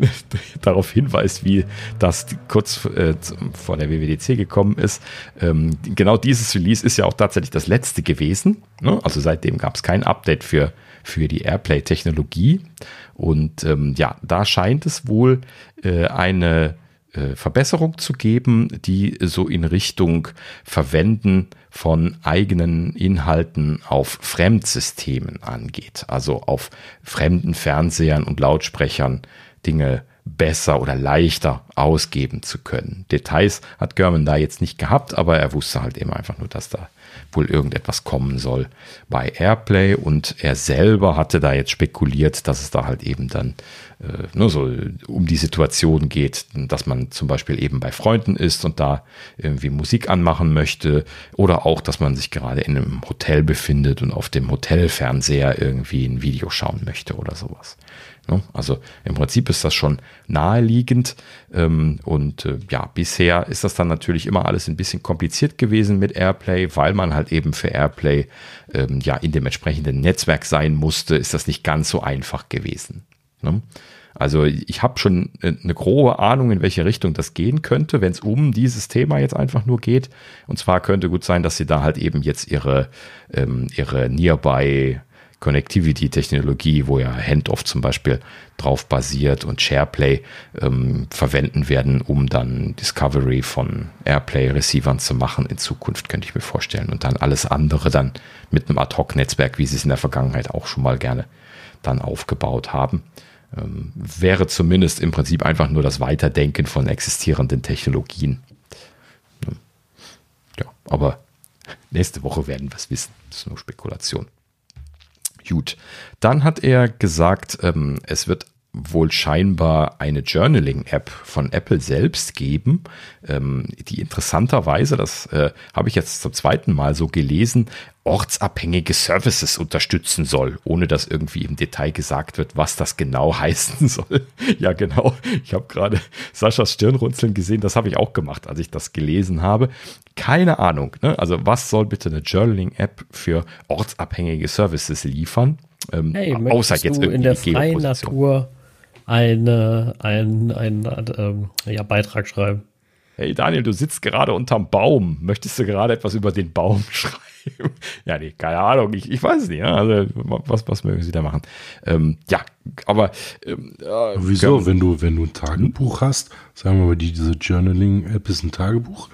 darauf hinweist, wie das kurz äh, vor der WWDC gekommen ist, ähm, genau dieses Release ist ja auch tatsächlich das letzte gewesen. Ne? Also seitdem gab es kein Update für, für die Airplay-Technologie. Und ähm, ja, da scheint es wohl äh, eine äh, Verbesserung zu geben, die so in Richtung Verwenden von eigenen Inhalten auf Fremdsystemen angeht, also auf fremden Fernsehern und Lautsprechern Dinge besser oder leichter ausgeben zu können. Details hat German da jetzt nicht gehabt, aber er wusste halt eben einfach nur, dass da wohl irgendetwas kommen soll bei Airplay und er selber hatte da jetzt spekuliert, dass es da halt eben dann äh, nur so um die Situation geht, dass man zum Beispiel eben bei Freunden ist und da irgendwie Musik anmachen möchte oder auch, dass man sich gerade in einem Hotel befindet und auf dem Hotelfernseher irgendwie ein Video schauen möchte oder sowas. Ne? Also im Prinzip ist das schon naheliegend. Ähm, und äh, ja, bisher ist das dann natürlich immer alles ein bisschen kompliziert gewesen mit Airplay, weil man halt eben für Airplay ähm, ja in dem entsprechenden Netzwerk sein musste, ist das nicht ganz so einfach gewesen. Ne? Also ich habe schon äh, eine grobe Ahnung, in welche Richtung das gehen könnte, wenn es um dieses Thema jetzt einfach nur geht. Und zwar könnte gut sein, dass sie da halt eben jetzt ihre, ähm, ihre Nearby Connectivity-Technologie, wo ja Handoff zum Beispiel drauf basiert und SharePlay ähm, verwenden werden, um dann Discovery von Airplay-Receivern zu machen in Zukunft, könnte ich mir vorstellen. Und dann alles andere dann mit einem Ad-Hoc-Netzwerk, wie sie es in der Vergangenheit auch schon mal gerne dann aufgebaut haben. Ähm, wäre zumindest im Prinzip einfach nur das Weiterdenken von existierenden Technologien. Ja, aber nächste Woche werden wir es wissen. Das ist nur Spekulation. Gut. Dann hat er gesagt, ähm, es wird wohl scheinbar eine Journaling-App von Apple selbst geben, ähm, die interessanterweise, das äh, habe ich jetzt zum zweiten Mal so gelesen, ortsabhängige Services unterstützen soll, ohne dass irgendwie im Detail gesagt wird, was das genau heißen soll. ja, genau. Ich habe gerade Saschas Stirnrunzeln gesehen, das habe ich auch gemacht, als ich das gelesen habe. Keine Ahnung. Ne? Also was soll bitte eine Journaling-App für ortsabhängige Services liefern? Ähm, hey, außer jetzt du in der freien Natur eine, ein, ein, ähm, ja, Beitrag schreiben. Hey Daniel, du sitzt gerade unterm Baum. Möchtest du gerade etwas über den Baum schreiben? ja, nee, keine Ahnung. Ich, ich weiß es nicht. Ja? Also, was, was mögen Sie da machen? Ähm, ja, aber ähm, äh, wieso, wenn du, wenn du ein Tagebuch hast, sagen wir mal, diese Journaling-App ist ein Tagebuch,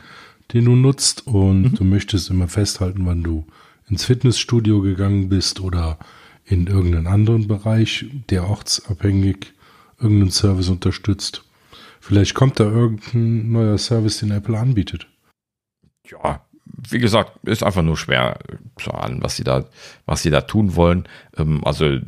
den du nutzt und mhm. du möchtest immer festhalten, wann du ins Fitnessstudio gegangen bist oder in irgendeinen anderen Bereich, der ortsabhängig irgendeinen Service unterstützt. Vielleicht kommt da irgendein neuer Service, den Apple anbietet. Ja, wie gesagt, ist einfach nur schwer zu ahnen, was sie da, was sie da tun wollen. Ähm, also,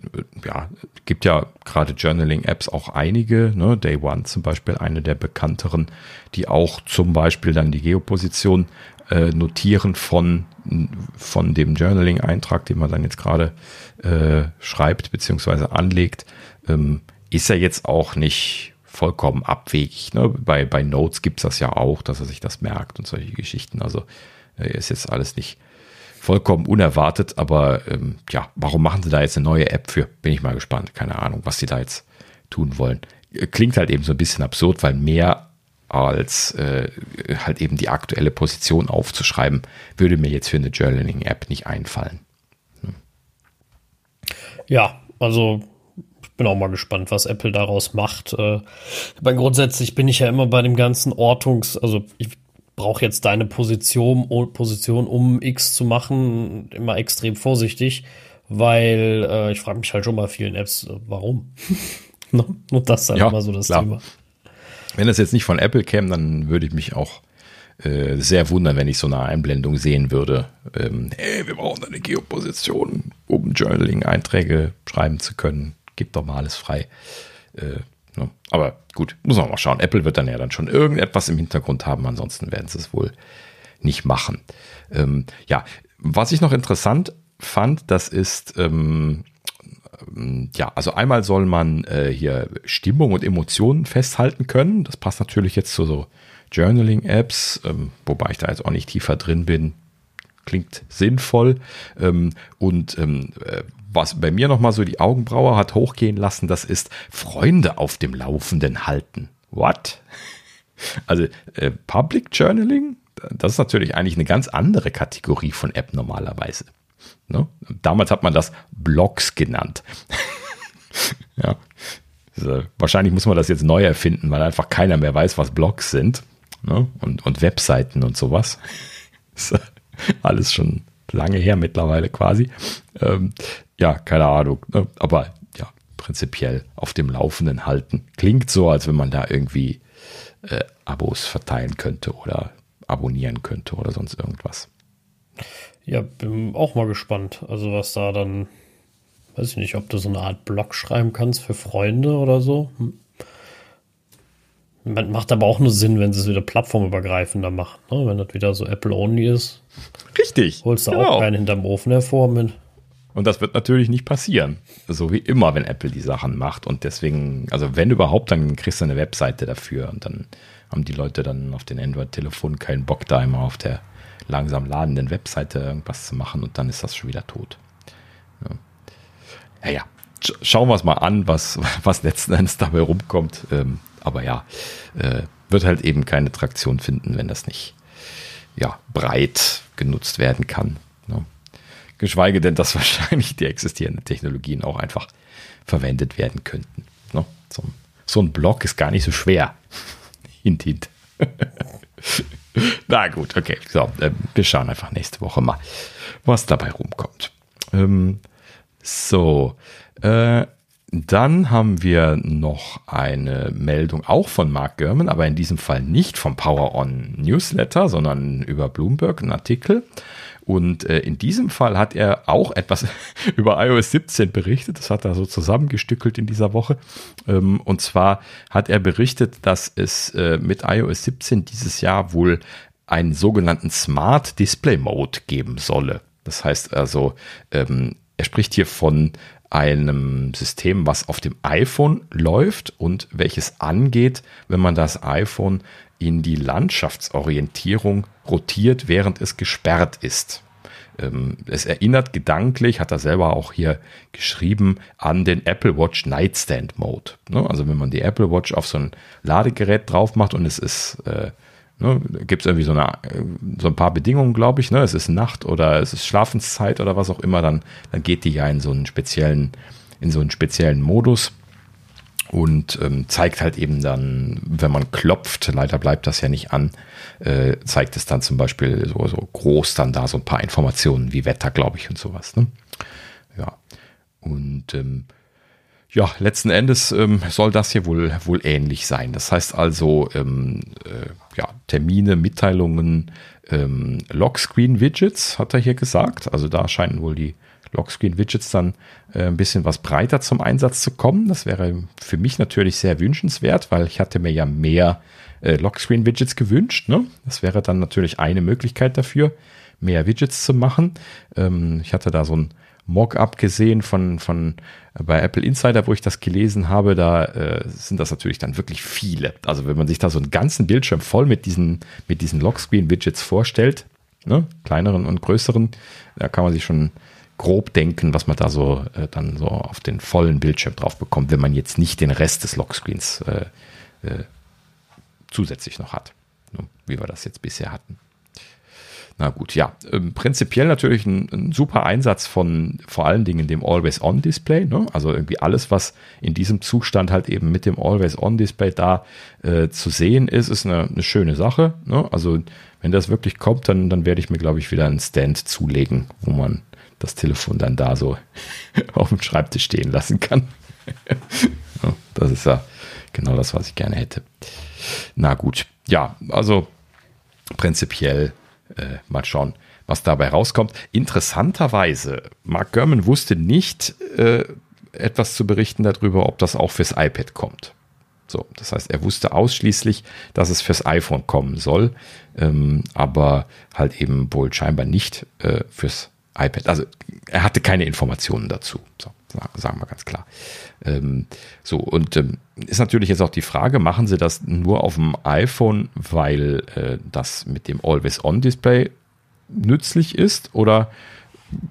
ja, gibt ja gerade Journaling-Apps auch einige, ne? Day One zum Beispiel, eine der bekannteren, die auch zum Beispiel dann die Geoposition äh, notieren von, von dem Journaling-Eintrag, den man dann jetzt gerade äh, schreibt beziehungsweise anlegt. Ähm, ist ja jetzt auch nicht vollkommen abwegig. Ne? Bei, bei Notes gibt es das ja auch, dass er sich das merkt und solche Geschichten. Also äh, ist jetzt alles nicht vollkommen unerwartet, aber ähm, ja, warum machen sie da jetzt eine neue App für? Bin ich mal gespannt. Keine Ahnung, was sie da jetzt tun wollen. Äh, klingt halt eben so ein bisschen absurd, weil mehr als äh, halt eben die aktuelle Position aufzuschreiben, würde mir jetzt für eine Journaling-App nicht einfallen. Hm. Ja, also bin auch mal gespannt, was Apple daraus macht. Äh, aber grundsätzlich bin ich ja immer bei dem ganzen Ortungs, also ich brauche jetzt deine Position, Position, um X zu machen, immer extrem vorsichtig, weil äh, ich frage mich halt schon bei vielen Apps, äh, warum? Ne? Und das ist halt ja, immer so das klar. Thema. Wenn das jetzt nicht von Apple käme, dann würde ich mich auch äh, sehr wundern, wenn ich so eine Einblendung sehen würde. Ähm, hey, wir brauchen eine Geoposition, um Journaling-Einträge schreiben zu können gibt doch mal alles frei. Äh, ne? Aber gut, muss man mal schauen. Apple wird dann ja dann schon irgendetwas im Hintergrund haben, ansonsten werden sie es wohl nicht machen. Ähm, ja, was ich noch interessant fand, das ist, ähm, ja, also einmal soll man äh, hier Stimmung und Emotionen festhalten können. Das passt natürlich jetzt zu so Journaling-Apps, ähm, wobei ich da jetzt auch nicht tiefer drin bin. Klingt sinnvoll. Ähm, und ähm, äh, was bei mir nochmal so die Augenbraue hat hochgehen lassen, das ist Freunde auf dem Laufenden halten. What? Also äh, Public Journaling, das ist natürlich eigentlich eine ganz andere Kategorie von App normalerweise. Ne? Damals hat man das Blogs genannt. ja. Also, wahrscheinlich muss man das jetzt neu erfinden, weil einfach keiner mehr weiß, was Blogs sind. Ne? Und, und Webseiten und sowas. alles schon lange her mittlerweile quasi. Ähm, ja, keine Ahnung. Ne? Aber ja, prinzipiell auf dem Laufenden halten. Klingt so, als wenn man da irgendwie äh, Abos verteilen könnte oder abonnieren könnte oder sonst irgendwas. Ja, bin auch mal gespannt. Also was da dann, weiß ich nicht, ob du so eine Art Blog schreiben kannst für Freunde oder so. Hm. Macht aber auch nur Sinn, wenn sie es wieder plattformübergreifender machen. Ne? Wenn das wieder so Apple-only ist. Richtig. Holst du genau. auch keinen hinterm Ofen hervor mit. Und das wird natürlich nicht passieren. So wie immer, wenn Apple die Sachen macht. Und deswegen, also wenn überhaupt, dann kriegst du eine Webseite dafür. Und dann haben die Leute dann auf den Android-Telefonen keinen Bock, da immer auf der langsam ladenden Webseite irgendwas zu machen. Und dann ist das schon wieder tot. Ja, ja. ja. Schauen wir es mal an, was, was letzten Endes dabei rumkommt. Ähm, aber ja, äh, wird halt eben keine Traktion finden, wenn das nicht ja, breit genutzt werden kann. Geschweige denn, dass wahrscheinlich die existierenden Technologien auch einfach verwendet werden könnten. Ne? So, so, ein Block ist gar nicht so schwer. hint, hint. Na gut, okay. So, äh, wir schauen einfach nächste Woche mal, was dabei rumkommt. Ähm, so, äh, dann haben wir noch eine Meldung auch von Mark Gurman, aber in diesem Fall nicht vom Power On Newsletter, sondern über Bloomberg, ein Artikel. Und äh, in diesem Fall hat er auch etwas über iOS 17 berichtet. Das hat er so zusammengestückelt in dieser Woche. Ähm, und zwar hat er berichtet, dass es äh, mit iOS 17 dieses Jahr wohl einen sogenannten Smart Display Mode geben solle. Das heißt also, ähm, er spricht hier von einem System, was auf dem iPhone läuft und welches angeht, wenn man das iPhone in die Landschaftsorientierung rotiert, während es gesperrt ist. Ähm, es erinnert gedanklich, hat er selber auch hier geschrieben, an den Apple Watch Nightstand Mode. Ne? Also wenn man die Apple Watch auf so ein Ladegerät drauf macht und es ist, äh, ne, gibt es irgendwie so, eine, so ein paar Bedingungen, glaube ich, ne? es ist Nacht oder es ist Schlafenszeit oder was auch immer, dann, dann geht die ja in so einen speziellen, in so einen speziellen Modus und ähm, zeigt halt eben dann, wenn man klopft, leider bleibt das ja nicht an, äh, zeigt es dann zum Beispiel so, so groß dann da so ein paar Informationen wie Wetter, glaube ich, und sowas. Ne? Ja. Und ähm, ja, letzten Endes ähm, soll das hier wohl, wohl ähnlich sein. Das heißt also, ähm, äh, ja, Termine, Mitteilungen, ähm, Lockscreen-Widgets, hat er hier gesagt. Also da scheinen wohl die Lockscreen-Widgets dann äh, ein bisschen was breiter zum Einsatz zu kommen. Das wäre für mich natürlich sehr wünschenswert, weil ich hatte mir ja mehr äh, Lockscreen-Widgets gewünscht. Ne? Das wäre dann natürlich eine Möglichkeit dafür, mehr Widgets zu machen. Ähm, ich hatte da so ein Mock-up gesehen von, von äh, bei Apple Insider, wo ich das gelesen habe, da äh, sind das natürlich dann wirklich viele. Also wenn man sich da so einen ganzen Bildschirm voll mit diesen, mit diesen Lockscreen-Widgets vorstellt, ne, kleineren und größeren, da kann man sich schon grob denken, was man da so äh, dann so auf den vollen Bildschirm drauf bekommt, wenn man jetzt nicht den Rest des Lockscreens äh, äh, zusätzlich noch hat, ne, wie wir das jetzt bisher hatten. Na gut, ja. Ähm, prinzipiell natürlich ein, ein, super Einsatz von vor allen Dingen dem Always-On-Display. Ne? Also irgendwie alles, was in diesem Zustand halt eben mit dem Always-On-Display da äh, zu sehen ist, ist eine, eine schöne Sache. Ne? Also wenn das wirklich kommt, dann, dann werde ich mir, glaube ich, wieder einen Stand zulegen, wo man das Telefon dann da so auf dem Schreibtisch stehen lassen kann. das ist ja genau das, was ich gerne hätte. Na gut, ja, also prinzipiell äh, mal schauen, was dabei rauskommt. Interessanterweise, Mark Gurman wusste nicht äh, etwas zu berichten darüber, ob das auch fürs iPad kommt. So, das heißt, er wusste ausschließlich, dass es fürs iPhone kommen soll, ähm, aber halt eben wohl scheinbar nicht äh, fürs iPad. Also er hatte keine Informationen dazu. So, sagen wir ganz klar. Ähm, so, und ähm, ist natürlich jetzt auch die Frage, machen Sie das nur auf dem iPhone, weil äh, das mit dem Always-On-Display nützlich ist? Oder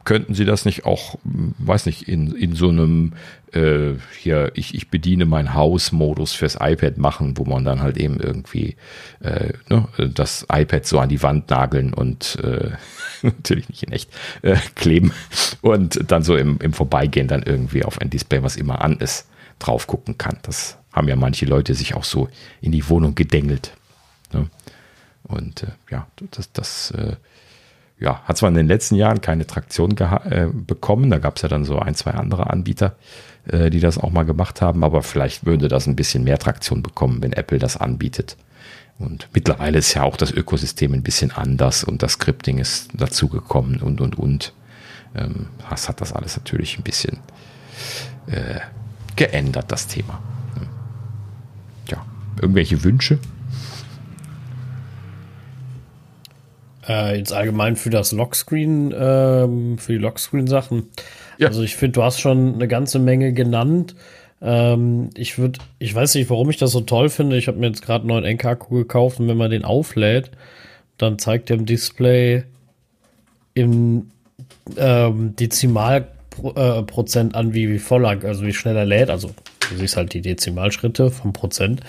könnten Sie das nicht auch, weiß nicht, in, in so einem äh, hier, ich, ich bediene mein Haus-Modus fürs iPad machen, wo man dann halt eben irgendwie äh, ne, das iPad so an die Wand nageln und äh, natürlich nicht in echt äh, kleben und dann so im, im Vorbeigehen dann irgendwie auf ein Display, was immer an ist, drauf gucken kann. Das haben ja manche Leute sich auch so in die Wohnung gedengelt. Ne? Und äh, ja, das, das äh, ja, hat zwar in den letzten Jahren keine Traktion äh, bekommen, da gab es ja dann so ein, zwei andere Anbieter, äh, die das auch mal gemacht haben, aber vielleicht würde das ein bisschen mehr Traktion bekommen, wenn Apple das anbietet. Und mittlerweile ist ja auch das Ökosystem ein bisschen anders und das Scripting ist dazugekommen und, und, und. Ähm, das hat das alles natürlich ein bisschen äh, geändert, das Thema. Ja, irgendwelche Wünsche? Äh, jetzt allgemein für das Lockscreen, ähm, für die Lockscreen-Sachen. Ja. Also ich finde, du hast schon eine ganze Menge genannt. Ähm, ich würde, ich weiß nicht, warum ich das so toll finde. Ich habe mir jetzt gerade einen neuen NK-Akku gekauft und wenn man den auflädt, dann zeigt der im Display im ähm, Dezimalprozent äh, an, wie, wie voll er, also wie schnell er lädt. Also du siehst halt die Dezimalschritte vom Prozent.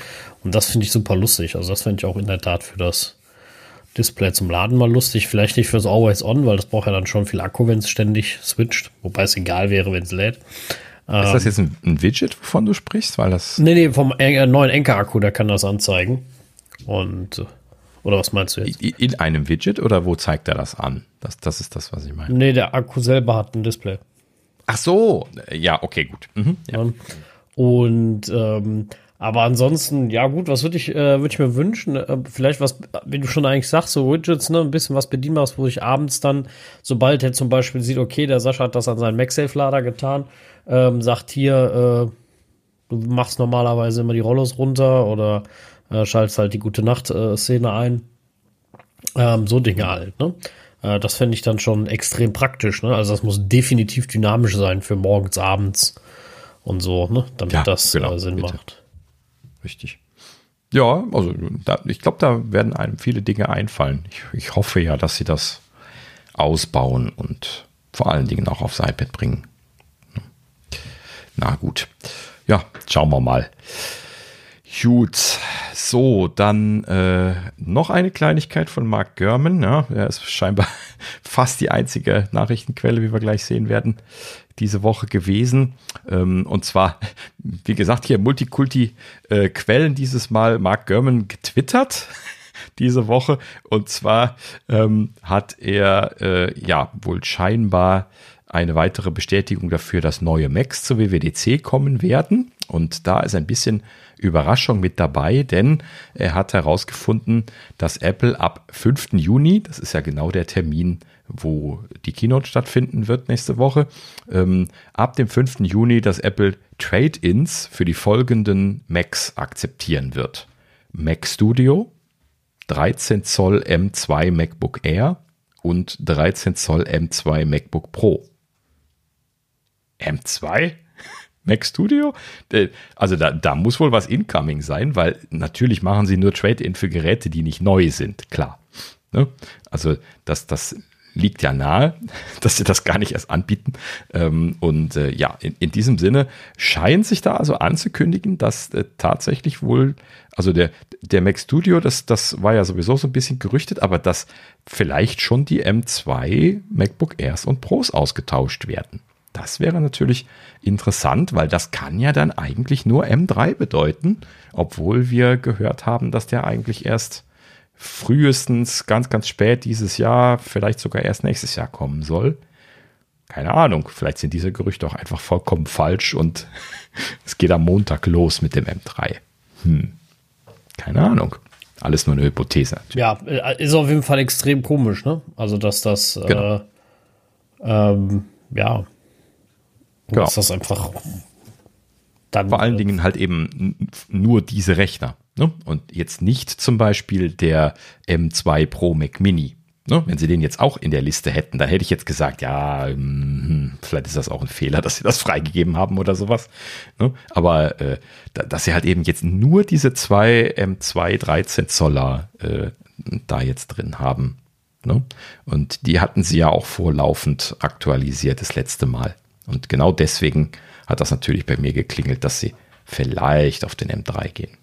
Und das finde ich super lustig. Also das finde ich auch in der Tat für das Display zum Laden mal lustig. Vielleicht nicht fürs Always On, weil das braucht ja dann schon viel Akku, wenn es ständig switcht. Wobei es egal wäre, wenn es lädt. Ist das jetzt ein, ein, Widget, wovon du sprichst? Weil das nee, nee, vom äh, neuen Enker-Akku, der kann das anzeigen. Und, oder was meinst du jetzt? In einem Widget oder wo zeigt er das an? Das, das ist das, was ich meine. Nee, der Akku selber hat ein Display. Ach so, ja, okay, gut. Mhm, ja. Und ähm, aber ansonsten, ja gut, was würde ich, äh, würd ich mir wünschen? Äh, vielleicht was, wie du schon eigentlich sagst, so Widgets, ne, ein bisschen was bedienbares, wo ich abends dann, sobald er zum Beispiel sieht, okay, der Sascha hat das an seinen MagSafe-Lader getan, ähm, sagt hier, äh, du machst normalerweise immer die Rollos runter oder äh, schaltest halt die gute Nacht-Szene ein. Ähm, so Dinge halt, ne? Äh, das fände ich dann schon extrem praktisch, ne? Also das muss definitiv dynamisch sein für morgens, abends und so, ne? Damit ja, das genau, äh, Sinn bitte. macht. Richtig. Ja, also da, ich glaube, da werden einem viele Dinge einfallen. Ich, ich, hoffe ja, dass sie das ausbauen und vor allen Dingen auch aufs iPad bringen. Na gut. Ja, schauen wir mal. Gut, so, dann äh, noch eine Kleinigkeit von Mark Gurman. Ja, er ist scheinbar fast die einzige Nachrichtenquelle, wie wir gleich sehen werden, diese Woche gewesen. Ähm, und zwar, wie gesagt, hier Multikulti-Quellen äh, dieses Mal Mark Gurman getwittert diese Woche. Und zwar ähm, hat er äh, ja wohl scheinbar eine weitere Bestätigung dafür, dass neue Macs zur WWDC kommen werden. Und da ist ein bisschen Überraschung mit dabei, denn er hat herausgefunden, dass Apple ab 5. Juni, das ist ja genau der Termin, wo die Keynote stattfinden wird nächste Woche, ähm, ab dem 5. Juni, dass Apple Trade-ins für die folgenden Macs akzeptieren wird. Mac Studio, 13 Zoll M2 MacBook Air und 13 Zoll M2 MacBook Pro. M2? Mac Studio? Äh, also da, da muss wohl was incoming sein, weil natürlich machen sie nur Trade-in für Geräte, die nicht neu sind, klar. Ne? Also das, das liegt ja nahe, dass sie das gar nicht erst anbieten. Ähm, und äh, ja, in, in diesem Sinne scheint sich da also anzukündigen, dass äh, tatsächlich wohl, also der, der Mac Studio, das, das war ja sowieso so ein bisschen gerüchtet, aber dass vielleicht schon die M2 MacBook Airs und Pros ausgetauscht werden. Das wäre natürlich interessant, weil das kann ja dann eigentlich nur M3 bedeuten, obwohl wir gehört haben, dass der eigentlich erst frühestens ganz, ganz spät dieses Jahr, vielleicht sogar erst nächstes Jahr kommen soll. Keine Ahnung, vielleicht sind diese Gerüchte auch einfach vollkommen falsch und es geht am Montag los mit dem M3. Hm. Keine Ahnung. Alles nur eine Hypothese. Ja, äh, ist auf jeden Fall extrem komisch, ne? Also, dass das, äh, genau. äh, ähm, ja, genau. dass das einfach dann. Vor allen äh, Dingen halt eben nur diese Rechner. Ne? Und jetzt nicht zum Beispiel der M2 Pro Mac Mini. Ne? Wenn sie den jetzt auch in der Liste hätten, dann hätte ich jetzt gesagt, ja, hm, vielleicht ist das auch ein Fehler, dass sie das freigegeben haben oder sowas. Ne? Aber äh, dass sie halt eben jetzt nur diese zwei M2 13 Zoller äh, da jetzt drin haben. Ne? Und die hatten sie ja auch vorlaufend aktualisiert das letzte Mal. Und genau deswegen hat das natürlich bei mir geklingelt, dass sie vielleicht auf den M3 gehen.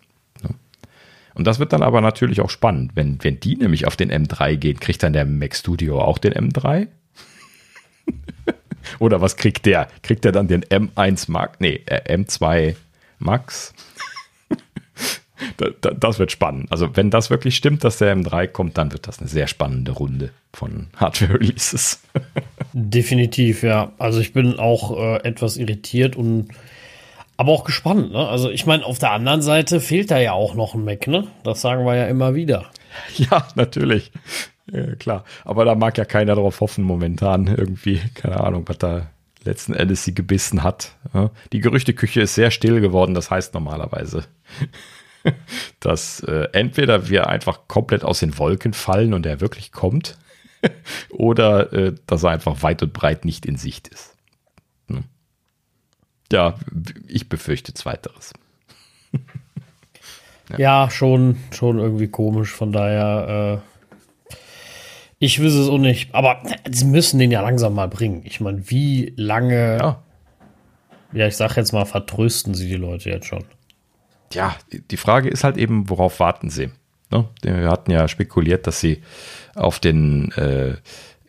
Und das wird dann aber natürlich auch spannend. Wenn, wenn die nämlich auf den M3 gehen, kriegt dann der Mac Studio auch den M3? Oder was kriegt der? Kriegt der dann den M1 Max? Nee, äh, M2 Max? das wird spannend. Also, wenn das wirklich stimmt, dass der M3 kommt, dann wird das eine sehr spannende Runde von Hardware-Releases. Definitiv, ja. Also, ich bin auch äh, etwas irritiert und aber auch gespannt, ne? Also ich meine, auf der anderen Seite fehlt da ja auch noch ein Mac, ne? Das sagen wir ja immer wieder. Ja, natürlich. Ja, klar. Aber da mag ja keiner drauf hoffen momentan irgendwie. Keine Ahnung, was da letzten Endes sie gebissen hat. Die Gerüchteküche ist sehr still geworden. Das heißt normalerweise, dass äh, entweder wir einfach komplett aus den Wolken fallen und er wirklich kommt oder äh, dass er einfach weit und breit nicht in Sicht ist. Ja, ich befürchte Zweiteres. ja. ja, schon, schon irgendwie komisch. Von daher, äh, ich wüsste es auch nicht. Aber sie müssen den ja langsam mal bringen. Ich meine, wie lange, ja. ja, ich sag jetzt mal, vertrösten sie die Leute jetzt schon? Ja, die Frage ist halt eben, worauf warten sie? Ne? Wir hatten ja spekuliert, dass sie auf den äh,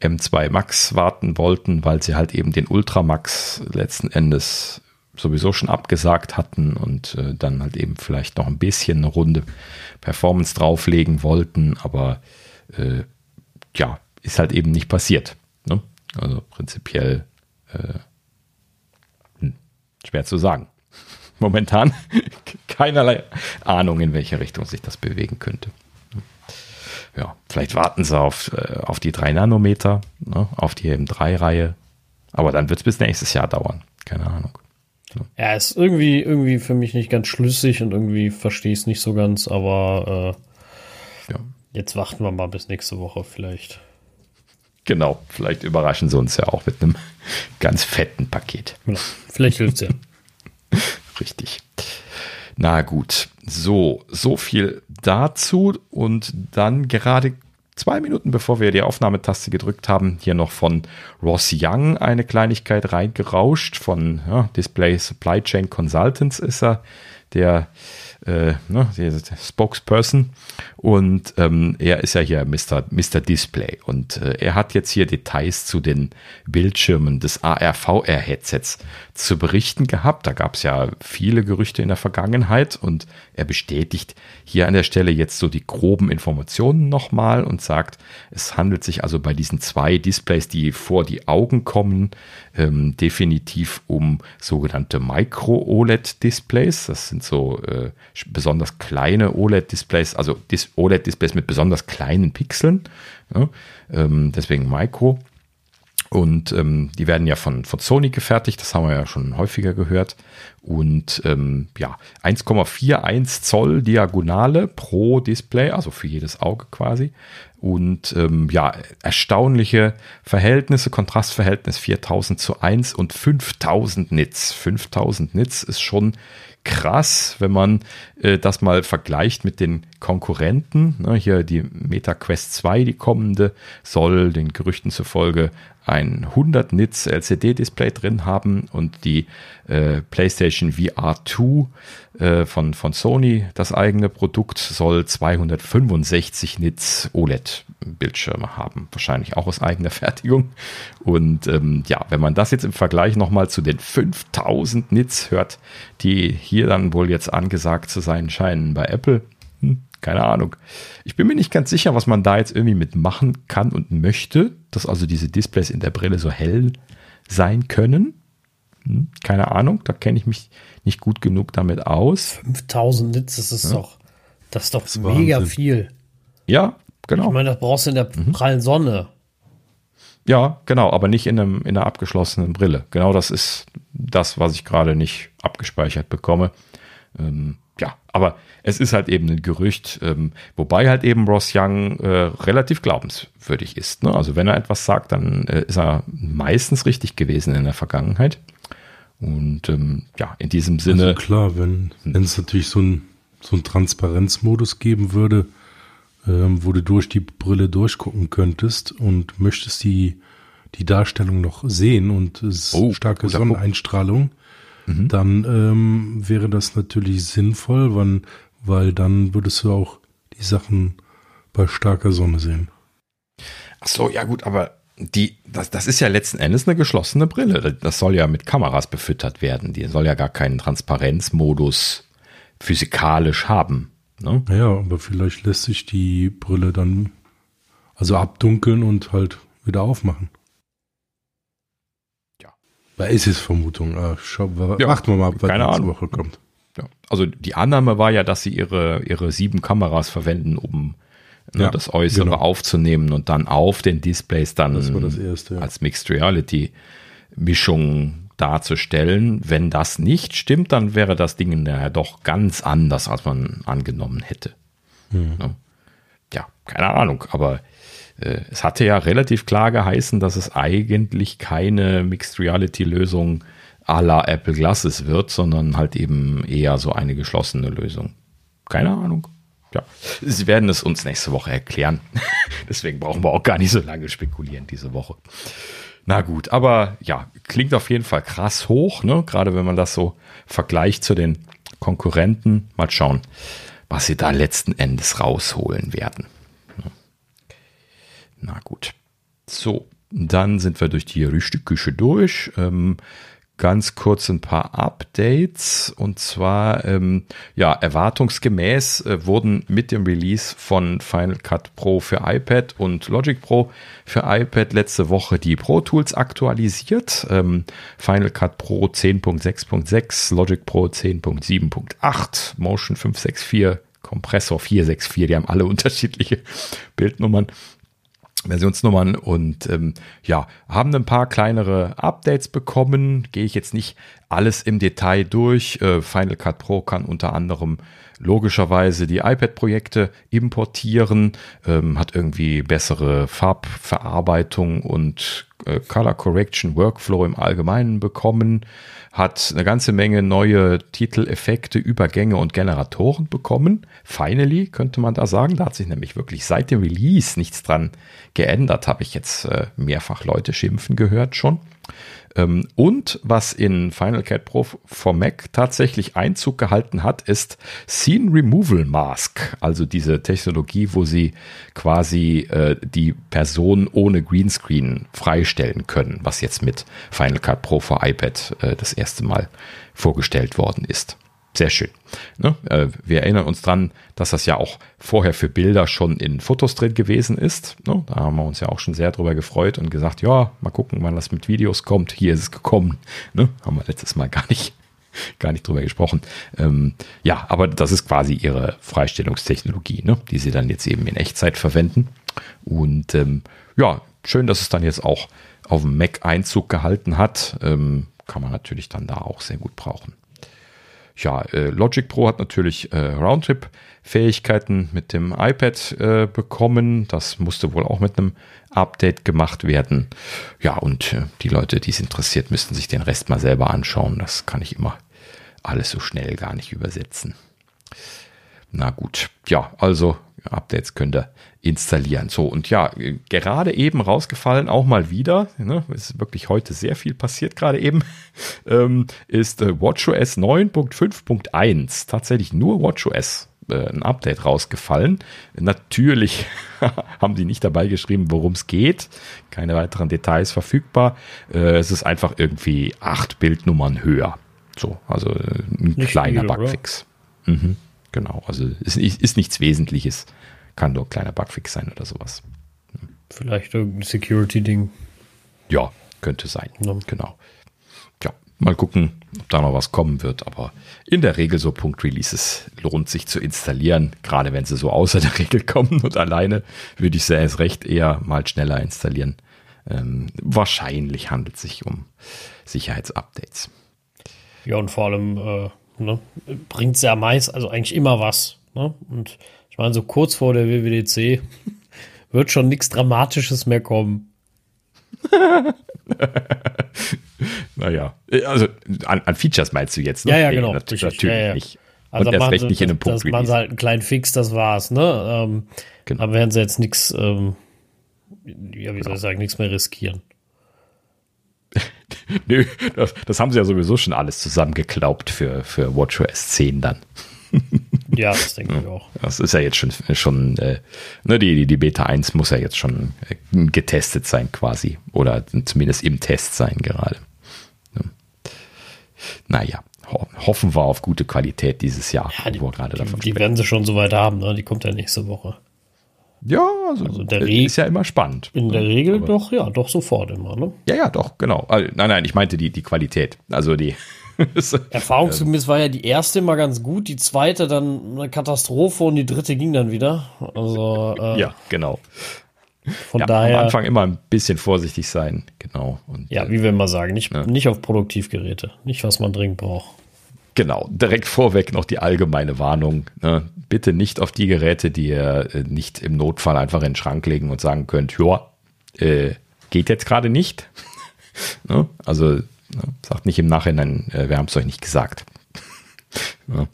M2 Max warten wollten, weil sie halt eben den Ultra Max letzten Endes sowieso schon abgesagt hatten und äh, dann halt eben vielleicht noch ein bisschen eine Runde Performance drauflegen wollten, aber äh, ja, ist halt eben nicht passiert. Ne? Also prinzipiell äh, hm, schwer zu sagen. Momentan keinerlei Ahnung, in welche Richtung sich das bewegen könnte. Ja, vielleicht warten sie auf, äh, auf die 3 Nanometer, ne, auf die M3-Reihe. Aber dann wird es bis nächstes Jahr dauern. Keine Ahnung. Ja, ist irgendwie, irgendwie für mich nicht ganz schlüssig und irgendwie verstehe ich es nicht so ganz, aber äh, ja. jetzt warten wir mal bis nächste Woche vielleicht. Genau, vielleicht überraschen sie uns ja auch mit einem ganz fetten Paket. Genau. Vielleicht hilft es ja. Richtig. Na gut, so, so viel dazu und dann gerade zwei Minuten bevor wir die Aufnahmetaste gedrückt haben, hier noch von Ross Young eine Kleinigkeit reingerauscht. Von ja, Display Supply Chain Consultants ist er. der äh, ne, Spokesperson und ähm, er ist ja hier Mr. Mr. Display und äh, er hat jetzt hier Details zu den Bildschirmen des AR-VR-Headsets zu berichten gehabt. Da gab es ja viele Gerüchte in der Vergangenheit und er bestätigt hier an der Stelle jetzt so die groben Informationen nochmal und sagt, es handelt sich also bei diesen zwei Displays, die vor die Augen kommen, ähm, definitiv um sogenannte Micro-OLED-Displays. Das sind so äh, besonders kleine OLED-Displays, also Dis OLED-Displays mit besonders kleinen Pixeln. Ja, ähm, deswegen Micro. Und ähm, die werden ja von, von Sony gefertigt, das haben wir ja schon häufiger gehört. Und ähm, ja, 1,41 Zoll Diagonale pro Display, also für jedes Auge quasi. Und ähm, ja, erstaunliche Verhältnisse, Kontrastverhältnis 4000 zu 1 und 5000 Nits. 5000 Nits ist schon krass, wenn man äh, das mal vergleicht mit den Konkurrenten. Ne, hier die Meta Quest 2, die kommende, soll den Gerüchten zufolge ein 100 Nits LCD-Display drin haben und die äh, PlayStation VR 2 äh, von, von Sony, das eigene Produkt, soll 265 Nits OLED-Bildschirme haben. Wahrscheinlich auch aus eigener Fertigung. Und ähm, ja, wenn man das jetzt im Vergleich nochmal zu den 5000 Nits hört, die hier dann wohl jetzt angesagt zu sein scheinen bei Apple, keine Ahnung. Ich bin mir nicht ganz sicher, was man da jetzt irgendwie mitmachen kann und möchte, dass also diese Displays in der Brille so hell sein können. Hm, keine Ahnung, da kenne ich mich nicht gut genug damit aus. 5000 Nits, das ist ja. doch, das ist doch das mega Wahnsinn. viel. Ja, genau. Ich meine, das brauchst du in der mhm. prallen Sonne. Ja, genau, aber nicht in, einem, in einer abgeschlossenen Brille. Genau das ist das, was ich gerade nicht abgespeichert bekomme. Ähm, ja, aber es ist halt eben ein Gerücht, ähm, wobei halt eben Ross Young äh, relativ glaubenswürdig ist. Ne? Also wenn er etwas sagt, dann äh, ist er meistens richtig gewesen in der Vergangenheit. Und ähm, ja, in diesem Sinne. Also klar, wenn, wenn es natürlich so ein so einen Transparenzmodus geben würde, ähm, wo du durch die Brille durchgucken könntest und möchtest die, die Darstellung noch sehen und es oh, starke Sonneneinstrahlung, mhm. dann ähm, wäre das natürlich sinnvoll, wann, weil dann würdest du auch die Sachen bei starker Sonne sehen. Ach so, ja gut, aber die, das, das ist ja letzten Endes eine geschlossene Brille. Das soll ja mit Kameras befüttert werden. Die soll ja gar keinen Transparenzmodus physikalisch haben. Ne? Ja, aber vielleicht lässt sich die Brille dann also abdunkeln und halt wieder aufmachen. Da ist es Vermutung. Ah, schau, ja, warten wir mal, was keine nächste Woche kommt. Ja. Also die Annahme war ja, dass sie ihre, ihre sieben Kameras verwenden, um ne, ja, das Äußere genau. aufzunehmen und dann auf den Displays dann das das erste, ja. als Mixed Reality Mischung darzustellen. Wenn das nicht stimmt, dann wäre das Ding ja doch ganz anders, als man angenommen hätte. Mhm. Ja, keine Ahnung, aber äh, es hatte ja relativ klar geheißen, dass es eigentlich keine Mixed Reality Lösung à la Apple Glasses wird, sondern halt eben eher so eine geschlossene Lösung. Keine Ahnung ja, sie werden es uns nächste Woche erklären. Deswegen brauchen wir auch gar nicht so lange spekulieren diese Woche. Na gut, aber ja, klingt auf jeden Fall krass hoch, ne? Gerade wenn man das so vergleicht zu den Konkurrenten. Mal schauen, was sie da letzten Endes rausholen werden. Na gut. So, dann sind wir durch die Rüsteküche durch. Ähm, ganz kurz ein paar Updates. Und zwar, ähm, ja, erwartungsgemäß äh, wurden mit dem Release von Final Cut Pro für iPad und Logic Pro für iPad letzte Woche die Pro Tools aktualisiert. Ähm, Final Cut Pro 10.6.6, Logic Pro 10.7.8, Motion 564, Kompressor 464, die haben alle unterschiedliche Bildnummern. Versionsnummern und ähm, ja, haben ein paar kleinere Updates bekommen. Gehe ich jetzt nicht alles im Detail durch. Äh, Final Cut Pro kann unter anderem logischerweise die iPad-Projekte importieren, ähm, hat irgendwie bessere Farbverarbeitung und äh, Color Correction Workflow im Allgemeinen bekommen, hat eine ganze Menge neue Titeleffekte, Übergänge und Generatoren bekommen. Finally könnte man da sagen, da hat sich nämlich wirklich seit dem Release nichts dran geändert, habe ich jetzt äh, mehrfach Leute schimpfen gehört schon. Ähm, und was in Final Cut Pro for Mac tatsächlich Einzug gehalten hat, ist Scene Removal Mask, also diese Technologie, wo sie quasi äh, die Person ohne Greenscreen freistellen können, was jetzt mit Final Cut Pro for iPad äh, das erste Mal vorgestellt worden ist. Sehr schön. Ne? Äh, wir erinnern uns dran, dass das ja auch vorher für Bilder schon in Fotos drin gewesen ist. Ne? Da haben wir uns ja auch schon sehr drüber gefreut und gesagt, ja, mal gucken, wann das mit Videos kommt. Hier ist es gekommen. Ne? Haben wir letztes Mal gar nicht, gar nicht drüber gesprochen. Ähm, ja, aber das ist quasi ihre Freistellungstechnologie, ne? die sie dann jetzt eben in Echtzeit verwenden. Und ähm, ja, schön, dass es dann jetzt auch auf dem Mac Einzug gehalten hat. Ähm, kann man natürlich dann da auch sehr gut brauchen ja, äh, Logic Pro hat natürlich äh, Roundtrip-Fähigkeiten mit dem iPad äh, bekommen. Das musste wohl auch mit einem Update gemacht werden. Ja, und äh, die Leute, die es interessiert, müssten sich den Rest mal selber anschauen. Das kann ich immer alles so schnell gar nicht übersetzen. Na gut, ja, also Updates könnt ihr installieren. So, und ja, gerade eben rausgefallen, auch mal wieder, ne, ist wirklich heute sehr viel passiert, gerade eben, ähm, ist äh, WatchOS 9.5.1, tatsächlich nur WatchOS äh, ein Update rausgefallen. Natürlich haben sie nicht dabei geschrieben, worum es geht. Keine weiteren Details verfügbar. Äh, es ist einfach irgendwie acht Bildnummern höher. So, also äh, ein nicht kleiner viel, Bugfix. Mhm, genau, also ist, ist nichts Wesentliches. Kann nur ein kleiner Bugfix sein oder sowas. Vielleicht irgendein Security-Ding. Ja, könnte sein. Ja. Genau. Ja, mal gucken, ob da noch was kommen wird. Aber in der Regel so Punkt-Releases lohnt sich zu installieren. Gerade wenn sie so außer der Regel kommen und alleine würde ich sie erst recht eher mal schneller installieren. Ähm, wahrscheinlich handelt es sich um Sicherheitsupdates. Ja, und vor allem äh, ne, bringt es ja meist, also eigentlich immer was. Ne? Und ich meine, so kurz vor der WWDC wird schon nichts Dramatisches mehr kommen. naja, also an, an, Features meinst du jetzt? Ne? Ja, ja, genau. Nee, natürlich, natürlich ja, ja. nicht. Also Und erst recht nicht in einem Punkt. Das machen sie halt einen kleinen Fix, das war's, ne? Ähm, genau. Aber werden sie jetzt nichts, ähm, ja, wie genau. soll ich sagen, nichts mehr riskieren. Nö, das, das, haben sie ja sowieso schon alles zusammengeklaubt für, für WatchOS 10 dann. Ja, das denke ich auch. Das ist ja jetzt schon, schon äh, ne, die, die Beta 1 muss ja jetzt schon äh, getestet sein quasi. Oder zumindest im Test sein gerade. Ja. Naja, ho hoffen wir auf gute Qualität dieses Jahr, ja, die, wo gerade davon Die, die werden sie schon soweit haben, ne? Die kommt ja nächste Woche. Ja, also, also der ist ja immer spannend. In der Regel Aber doch, ja, doch sofort immer, ne? Ja, ja, doch, genau. Also, nein, nein, ich meinte die, die Qualität. Also die, Erfahrungsgemäß war ja die erste mal ganz gut, die zweite dann eine Katastrophe und die dritte ging dann wieder. Also äh, ja, genau. Von ja, daher am Anfang immer ein bisschen vorsichtig sein, genau. Und, ja, wie wir immer sagen, nicht, ja. nicht auf Produktivgeräte, nicht was man dringend braucht. Genau, direkt vorweg noch die allgemeine Warnung. Ne? Bitte nicht auf die Geräte, die ihr äh, nicht im Notfall einfach in den Schrank legen und sagen könnt, ja, äh, geht jetzt gerade nicht. ne? Also Ne? Sagt nicht im Nachhinein, äh, wir haben es euch nicht gesagt. ja.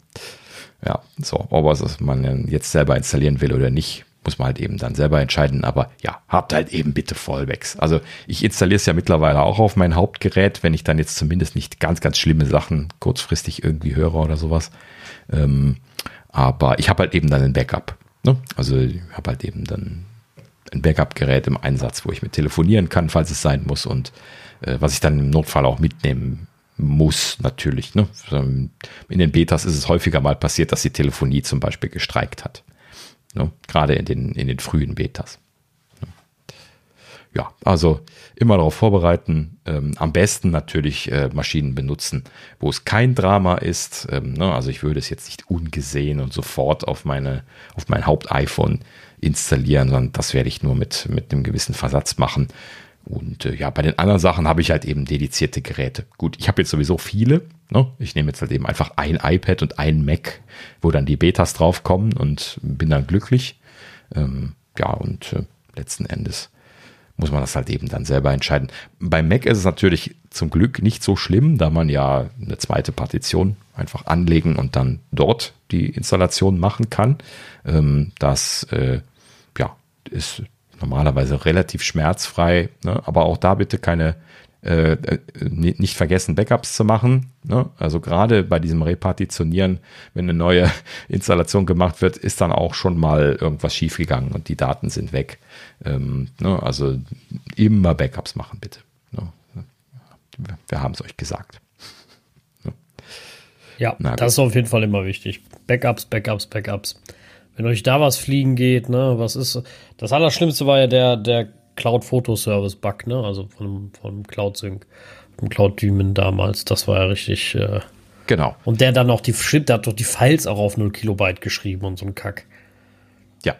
ja, so, ob es man jetzt selber installieren will oder nicht, muss man halt eben dann selber entscheiden. Aber ja, habt halt eben bitte Vollbacks. Also ich installiere es ja mittlerweile auch auf mein Hauptgerät, wenn ich dann jetzt zumindest nicht ganz, ganz schlimme Sachen kurzfristig irgendwie höre oder sowas. Ähm, aber ich habe halt eben dann ein Backup. Ne? Also ich habe halt eben dann ein Backup-Gerät im Einsatz, wo ich mit telefonieren kann, falls es sein muss und äh, was ich dann im Notfall auch mitnehmen muss, natürlich. Ne? In den Betas ist es häufiger mal passiert, dass die Telefonie zum Beispiel gestreikt hat. Ne? Gerade in den, in den frühen Betas. Ja, also immer darauf vorbereiten. Ähm, am besten natürlich äh, Maschinen benutzen, wo es kein Drama ist. Ähm, ne? Also ich würde es jetzt nicht ungesehen und sofort auf meine, auf mein Haupt-iPhone installieren, sondern das werde ich nur mit, mit einem gewissen Versatz machen. Und äh, ja, bei den anderen Sachen habe ich halt eben dedizierte Geräte. Gut, ich habe jetzt sowieso viele. Ne? Ich nehme jetzt halt eben einfach ein iPad und ein Mac, wo dann die Betas draufkommen und bin dann glücklich. Ähm, ja, und äh, letzten Endes muss man das halt eben dann selber entscheiden. Beim Mac ist es natürlich zum Glück nicht so schlimm, da man ja eine zweite Partition einfach anlegen und dann dort die Installation machen kann. Ähm, das äh, ja, ist normalerweise relativ schmerzfrei, ne? aber auch da bitte keine äh, äh nicht vergessen, Backups zu machen. Ne? Also gerade bei diesem Repartitionieren, wenn eine neue Installation gemacht wird, ist dann auch schon mal irgendwas schiefgegangen und die Daten sind weg. Ähm, ne? Also immer Backups machen, bitte. Ne? Wir haben es euch gesagt. Ja, Na, das ist auf jeden Fall immer wichtig. Backups, Backups, Backups. Wenn euch da was fliegen geht, ne, was ist. Das Allerschlimmste war ja der, der Cloud-Fotoservice-Bug, ne? Also von, von Cloud-Sync, vom Cloud-Daemon damals. Das war ja richtig. Äh, genau. Und der dann auch die, der hat doch die Files auch auf 0 Kilobyte geschrieben und so ein Kack. Ja,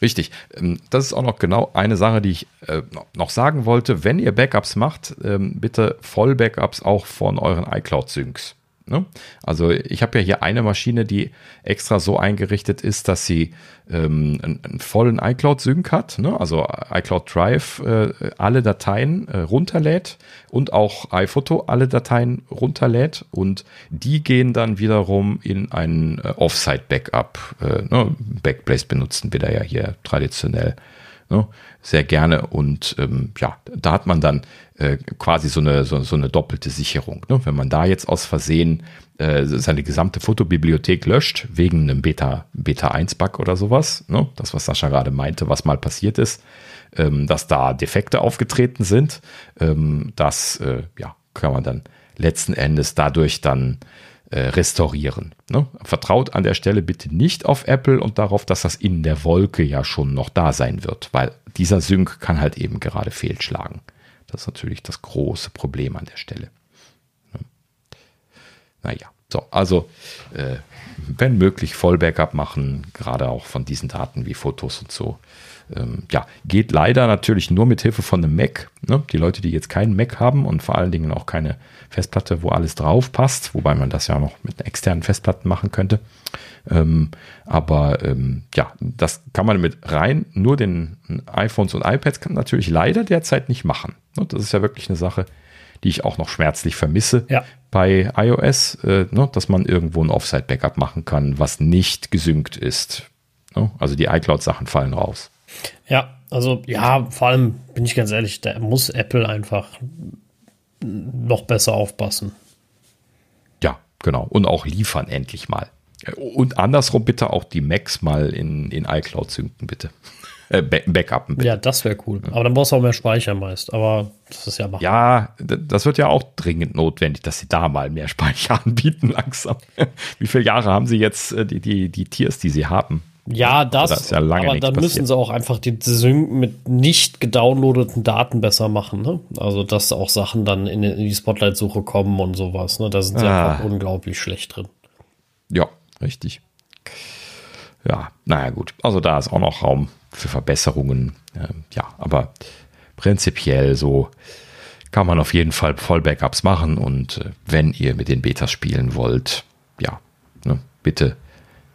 richtig. Ähm, das ist auch noch genau eine Sache, die ich äh, noch sagen wollte. Wenn ihr Backups macht, ähm, bitte Voll-Backups auch von euren iCloud-Syncs. Ne? Also ich habe ja hier eine Maschine, die extra so eingerichtet ist, dass sie ähm, einen, einen, vollen iCloud-Sync hat, ne? also iCloud Drive äh, alle Dateien äh, runterlädt und auch iPhoto alle Dateien runterlädt und die gehen dann wiederum in ein äh, Offsite-Backup. Äh, ne? Backblaze benutzen wir da ja hier traditionell ne? sehr gerne und ähm, ja, da hat man dann äh, quasi so eine, so, so eine doppelte Sicherung. Ne? Wenn man da jetzt aus Versehen äh, seine gesamte Fotobibliothek löscht, wegen einem Beta, Beta 1-Bug oder sowas, ne? das, was Sascha gerade meinte, was mal passiert ist, ähm, dass da Defekte aufgetreten sind, ähm, das äh, ja, kann man dann letzten Endes dadurch dann äh, restaurieren. Ne? Vertraut an der Stelle bitte nicht auf Apple und darauf, dass das in der Wolke ja schon noch da sein wird, weil dieser Sync kann halt eben gerade fehlschlagen. Das ist natürlich das große Problem an der Stelle. Naja, so, also äh, wenn möglich Vollbackup machen, gerade auch von diesen Daten wie Fotos und so. Ähm, ja, geht leider natürlich nur mit Hilfe von einem Mac. Ne? Die Leute, die jetzt keinen Mac haben und vor allen Dingen auch keine Festplatte, wo alles drauf passt, wobei man das ja noch mit externen Festplatten machen könnte. Ähm, aber ähm, ja, das kann man mit rein nur den iPhones und iPads natürlich leider derzeit nicht machen. Ne? Das ist ja wirklich eine Sache, die ich auch noch schmerzlich vermisse ja. bei iOS, äh, ne? dass man irgendwo ein Offsite-Backup machen kann, was nicht gesynkt ist. Ne? Also die iCloud-Sachen fallen raus. Ja, also ja, vor allem bin ich ganz ehrlich, da muss Apple einfach noch besser aufpassen. Ja, genau. Und auch liefern endlich mal. Und andersrum bitte auch die Macs mal in, in iCloud synken, bitte. Äh, backuppen. Bitte. Ja, das wäre cool. Aber dann brauchst du auch mehr Speicher meist. Aber das ist ja machbar. Ja, das wird ja auch dringend notwendig, dass sie da mal mehr Speicher anbieten langsam. Wie viele Jahre haben sie jetzt äh, die, die, die Tiers, die sie haben? Ja, das, das ja aber dann passiert. müssen sie auch einfach die Sync mit nicht gedownloadeten Daten besser machen. Ne? Also, dass auch Sachen dann in, die Spotlight-Suche kommen und sowas. Ne? Da sind sie ah. einfach unglaublich schlecht drin. Ja, richtig. Ja, naja, gut. Also, da ist auch noch Raum für Verbesserungen. Ähm, ja, aber prinzipiell so kann man auf jeden Fall Voll-Backups machen. Und äh, wenn ihr mit den Betas spielen wollt, ja, ne, bitte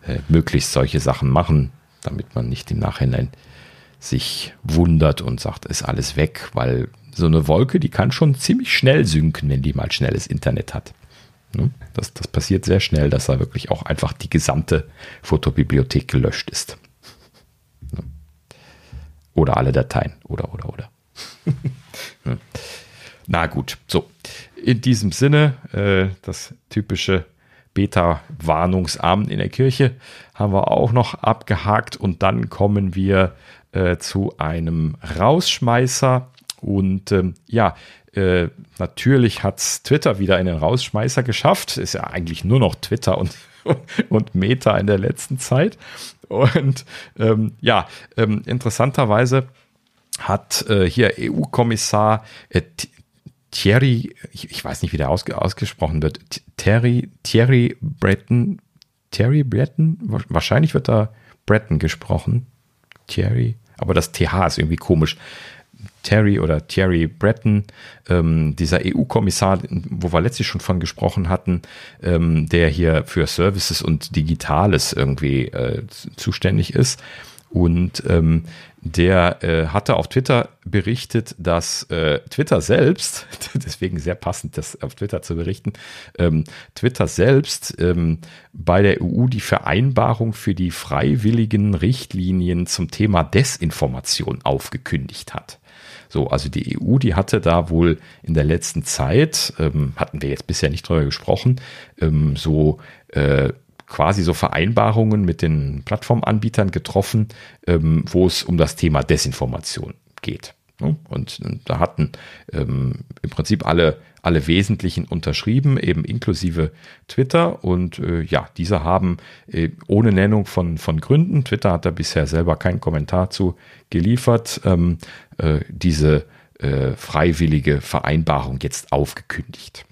äh, möglichst solche Sachen machen, damit man nicht im Nachhinein sich wundert und sagt, ist alles weg, weil so eine Wolke, die kann schon ziemlich schnell sinken, wenn die mal schnelles Internet hat. Ne? Das, das passiert sehr schnell, dass da wirklich auch einfach die gesamte Fotobibliothek gelöscht ist. Ne? Oder alle Dateien. Oder, oder, oder. Na gut, so. In diesem Sinne, äh, das typische Beta-Warnungsabend in der Kirche haben wir auch noch abgehakt und dann kommen wir äh, zu einem Rausschmeißer und ähm, ja, äh, natürlich hat Twitter wieder einen Rausschmeißer geschafft. Ist ja eigentlich nur noch Twitter und, und Meta in der letzten Zeit. Und ähm, ja, ähm, interessanterweise hat äh, hier EU-Kommissar äh, Thierry, ich, ich, weiß nicht, wie der ausge, ausgesprochen wird, Terry, Thierry Breton, Terry Breton, wahrscheinlich wird da Breton gesprochen. Thierry, aber das TH ist irgendwie komisch. Terry oder Thierry Breton, ähm, dieser EU-Kommissar, wo wir letztlich schon von gesprochen hatten, ähm, der hier für Services und Digitales irgendwie äh, zuständig ist. Und ähm, der äh, hatte auf Twitter berichtet, dass äh, Twitter selbst, deswegen sehr passend, das auf Twitter zu berichten, ähm, Twitter selbst ähm, bei der EU die Vereinbarung für die freiwilligen Richtlinien zum Thema Desinformation aufgekündigt hat. So, also die EU, die hatte da wohl in der letzten Zeit, ähm, hatten wir jetzt bisher nicht drüber gesprochen, ähm, so äh, quasi so Vereinbarungen mit den Plattformanbietern getroffen, ähm, wo es um das Thema Desinformation geht. Ne? Und, da hatten ähm, im Prinzip alle, alle Wesentlichen unterschrieben, eben inklusive Twitter. Und äh, ja, diese haben äh, ohne Nennung von, von Gründen, Twitter hat da bisher selber keinen Kommentar zu geliefert, ähm, äh, diese äh, freiwillige Vereinbarung jetzt aufgekündigt.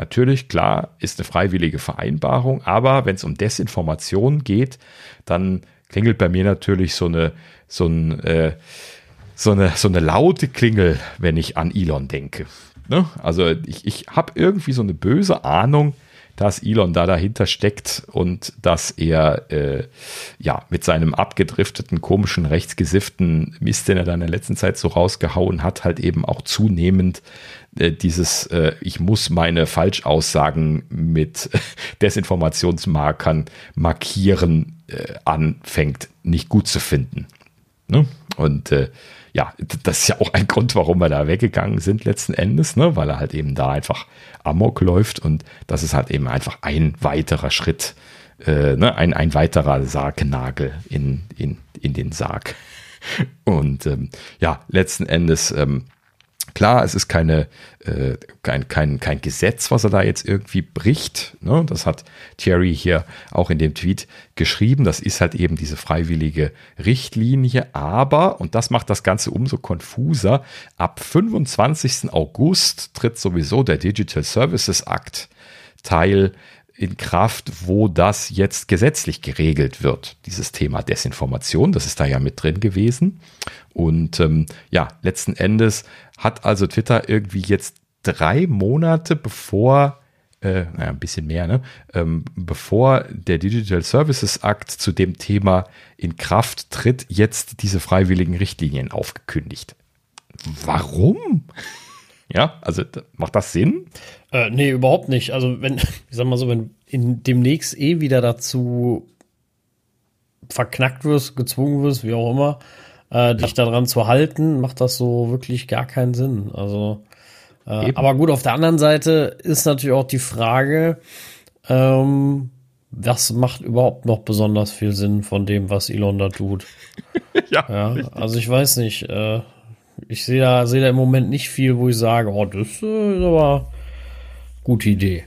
Natürlich, klar, ist eine freiwillige Vereinbarung, aber wenn es um Desinformation geht, dann klingelt bei mir natürlich so eine, so ein, äh, so eine, so eine laute Klingel, wenn ich an Elon denke. Ne? Also ich, ich habe irgendwie so eine böse Ahnung, dass Elon da dahinter steckt und dass er äh, ja mit seinem abgedrifteten, komischen, rechtsgesifften Mist, den er da in der letzten Zeit so rausgehauen hat, halt eben auch zunehmend äh, dieses äh, Ich muss meine Falschaussagen mit Desinformationsmarkern markieren äh, anfängt, nicht gut zu finden. Ne? Und äh, ja, das ist ja auch ein Grund, warum wir da weggegangen sind letzten Endes, ne? weil er halt eben da einfach Amok läuft und das ist halt eben einfach ein weiterer Schritt, äh, ne? ein, ein weiterer Sargnagel in, in, in den Sarg. Und ähm, ja, letzten Endes ähm, Klar, es ist keine, äh, kein, kein, kein Gesetz, was er da jetzt irgendwie bricht. Ne? Das hat Thierry hier auch in dem Tweet geschrieben. Das ist halt eben diese freiwillige Richtlinie. Aber, und das macht das Ganze umso konfuser, ab 25. August tritt sowieso der Digital Services Act Teil in Kraft, wo das jetzt gesetzlich geregelt wird, dieses Thema Desinformation. Das ist da ja mit drin gewesen. Und ähm, ja, letzten Endes hat also Twitter irgendwie jetzt drei Monate bevor äh, naja, ein bisschen mehr, ne? Ähm, bevor der Digital Services Act zu dem Thema in Kraft tritt, jetzt diese freiwilligen Richtlinien aufgekündigt. Warum? Ja, also macht das Sinn? Äh, nee, überhaupt nicht. Also wenn, ich sag mal so, wenn in demnächst eh wieder dazu verknackt wirst, gezwungen wirst, wie auch immer, äh, dich daran zu halten, macht das so wirklich gar keinen Sinn. Also, äh, aber gut, auf der anderen Seite ist natürlich auch die Frage, ähm, was macht überhaupt noch besonders viel Sinn von dem, was Elon da tut? ja, ja also ich weiß nicht. Äh, ich sehe da, sehe da im Moment nicht viel, wo ich sage, oh, das äh, ist aber gute Idee.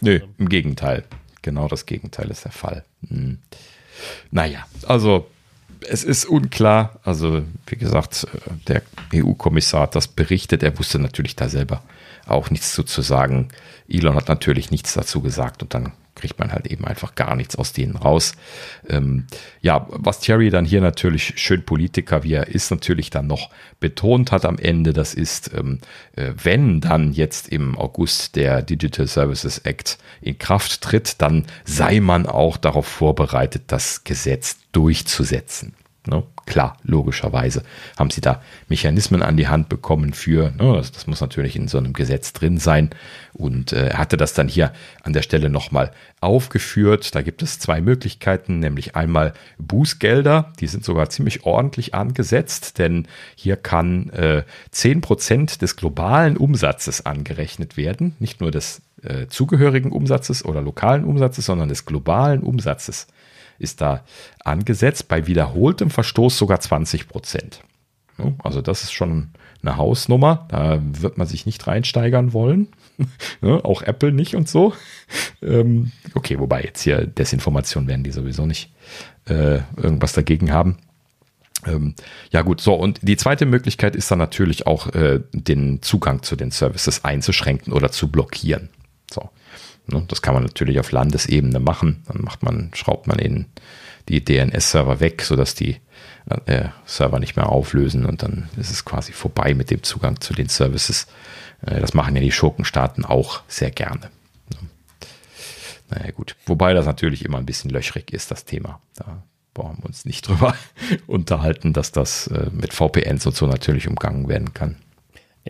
Nö, im Gegenteil. Genau das Gegenteil ist der Fall. Hm. Naja, also es ist unklar. Also, wie gesagt, der EU-Kommissar hat das berichtet. Er wusste natürlich da selber auch nichts zu sagen. Elon hat natürlich nichts dazu gesagt und dann kriegt man halt eben einfach gar nichts aus denen raus. Ähm, ja, was Thierry dann hier natürlich schön Politiker, wie er ist, natürlich dann noch betont hat am Ende, das ist, ähm, äh, wenn dann jetzt im August der Digital Services Act in Kraft tritt, dann sei man auch darauf vorbereitet, das Gesetz durchzusetzen. Ne? Klar, logischerweise haben sie da Mechanismen an die Hand bekommen für, ne, das, das, muss natürlich in so einem Gesetz drin sein. Und äh, hatte das dann hier an der Stelle nochmal aufgeführt. Da gibt es zwei Möglichkeiten, nämlich einmal Bußgelder, die sind sogar ziemlich ordentlich angesetzt, denn hier kann äh, 10% des globalen Umsatzes angerechnet werden, nicht nur des äh, zugehörigen Umsatzes oder lokalen Umsatzes, sondern des globalen Umsatzes ist da angesetzt. Bei wiederholtem Verstoß sogar 20 Prozent. Also das ist schon eine Hausnummer. Da wird man sich nicht reinsteigern wollen. Auch Apple nicht und so. Ähm, okay, wobei jetzt hier Desinformation werden die sowieso nicht äh, irgendwas dagegen haben. Ähm, ja gut, so und die zweite Möglichkeit ist dann natürlich auch äh, den Zugang zu den Services einzuschränken oder zu blockieren. So. Ne, das kann man natürlich auf Landesebene machen. Dann macht man, schraubt man in die DNS-Server weg, sodass die äh, Server nicht mehr auflösen und dann ist es quasi vorbei mit dem Zugang zu den Services. Äh, das machen ja die Schurkenstaaten auch sehr gerne. Ne. Naja, gut. Wobei das natürlich immer ein bisschen löchrig ist, das Thema. Da brauchen wir uns nicht drüber unterhalten, dass das äh, mit VPNs und so natürlich umgangen werden kann.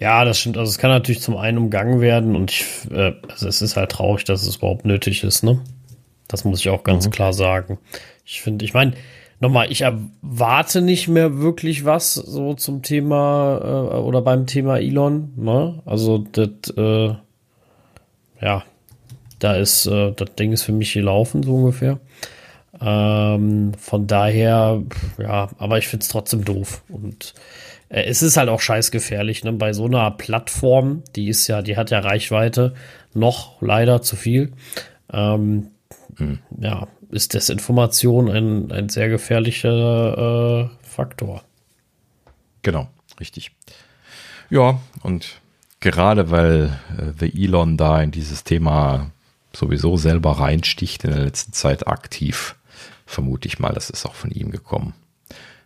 Ja, das stimmt. Also es kann natürlich zum einen umgangen werden und ich, äh, also es ist halt traurig, dass es überhaupt nötig ist, ne? Das muss ich auch ganz mhm. klar sagen. Ich finde, ich meine, nochmal, ich erwarte nicht mehr wirklich was so zum Thema äh, oder beim Thema Elon, ne? Also das, äh, ja, da ist, äh, das Ding ist für mich gelaufen, so ungefähr. Ähm, von daher, ja, aber ich finde es trotzdem doof. Und äh, es ist halt auch scheißgefährlich, ne? Bei so einer Plattform, die ist ja, die hat ja Reichweite, noch leider zu viel. Ähm, hm. Ja, ist Desinformation ein, ein sehr gefährlicher äh, Faktor. Genau, richtig. Ja, und gerade weil äh, The Elon da in dieses Thema sowieso selber reinsticht in der letzten Zeit aktiv, vermute ich mal, das ist auch von ihm gekommen.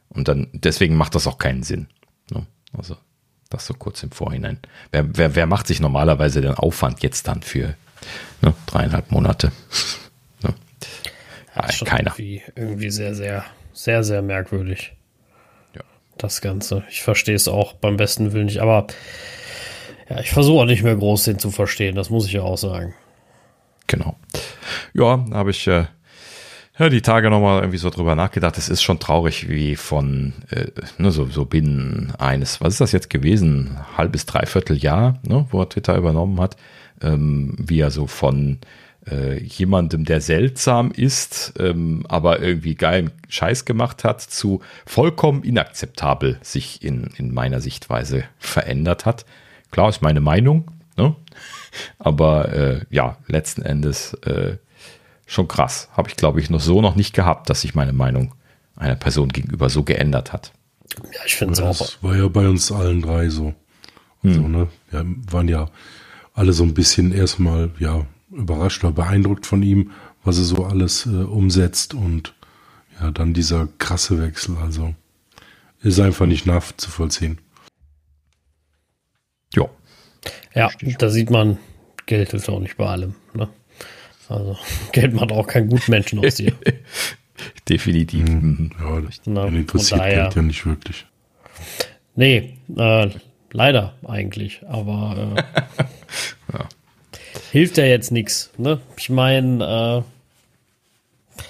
Und dann, deswegen macht das auch keinen Sinn. Also, das so kurz im Vorhinein. Wer, wer, wer macht sich normalerweise den Aufwand jetzt dann für ne, dreieinhalb Monate? ne? ja, ja, keiner. Irgendwie, irgendwie sehr, sehr, sehr, sehr merkwürdig. Ja. Das Ganze. Ich verstehe es auch beim besten Willen nicht, aber ja, ich versuche auch nicht mehr groß den zu verstehen, das muss ich ja auch sagen. Genau. Ja, habe ich äh, ja, die Tage nochmal irgendwie so drüber nachgedacht. Es ist schon traurig, wie von äh, ne, so, so binnen eines, was ist das jetzt gewesen? Halbes, dreiviertel Jahr, ne, wo er Twitter übernommen hat, ähm, wie er so von äh, jemandem, der seltsam ist, ähm, aber irgendwie geilen Scheiß gemacht hat, zu vollkommen inakzeptabel sich in, in meiner Sichtweise verändert hat. Klar ist meine Meinung, ne? aber äh, ja, letzten Endes äh, schon krass. Habe ich, glaube ich, noch so noch nicht gehabt, dass sich meine Meinung einer Person gegenüber so geändert hat. Ja, ich finde es auch. Das war ja bei uns allen drei so. Hm. so ne? Wir waren ja alle so ein bisschen erstmal ja überrascht oder beeindruckt von ihm, was er so alles äh, umsetzt und ja, dann dieser krasse Wechsel. Also ist einfach nicht nachzuvollziehen. Ja. Ja, da sieht man, Geld hilft auch nicht bei allem. Ne? Also Geld macht auch keinen guten Menschen aus dir. Definitiv. Mhm. Ja, das Na, interessiert daher, Geld ja nicht wirklich. Nee, äh, leider eigentlich. Aber äh, ja. hilft ja jetzt nichts. Ne? Ich meine, äh,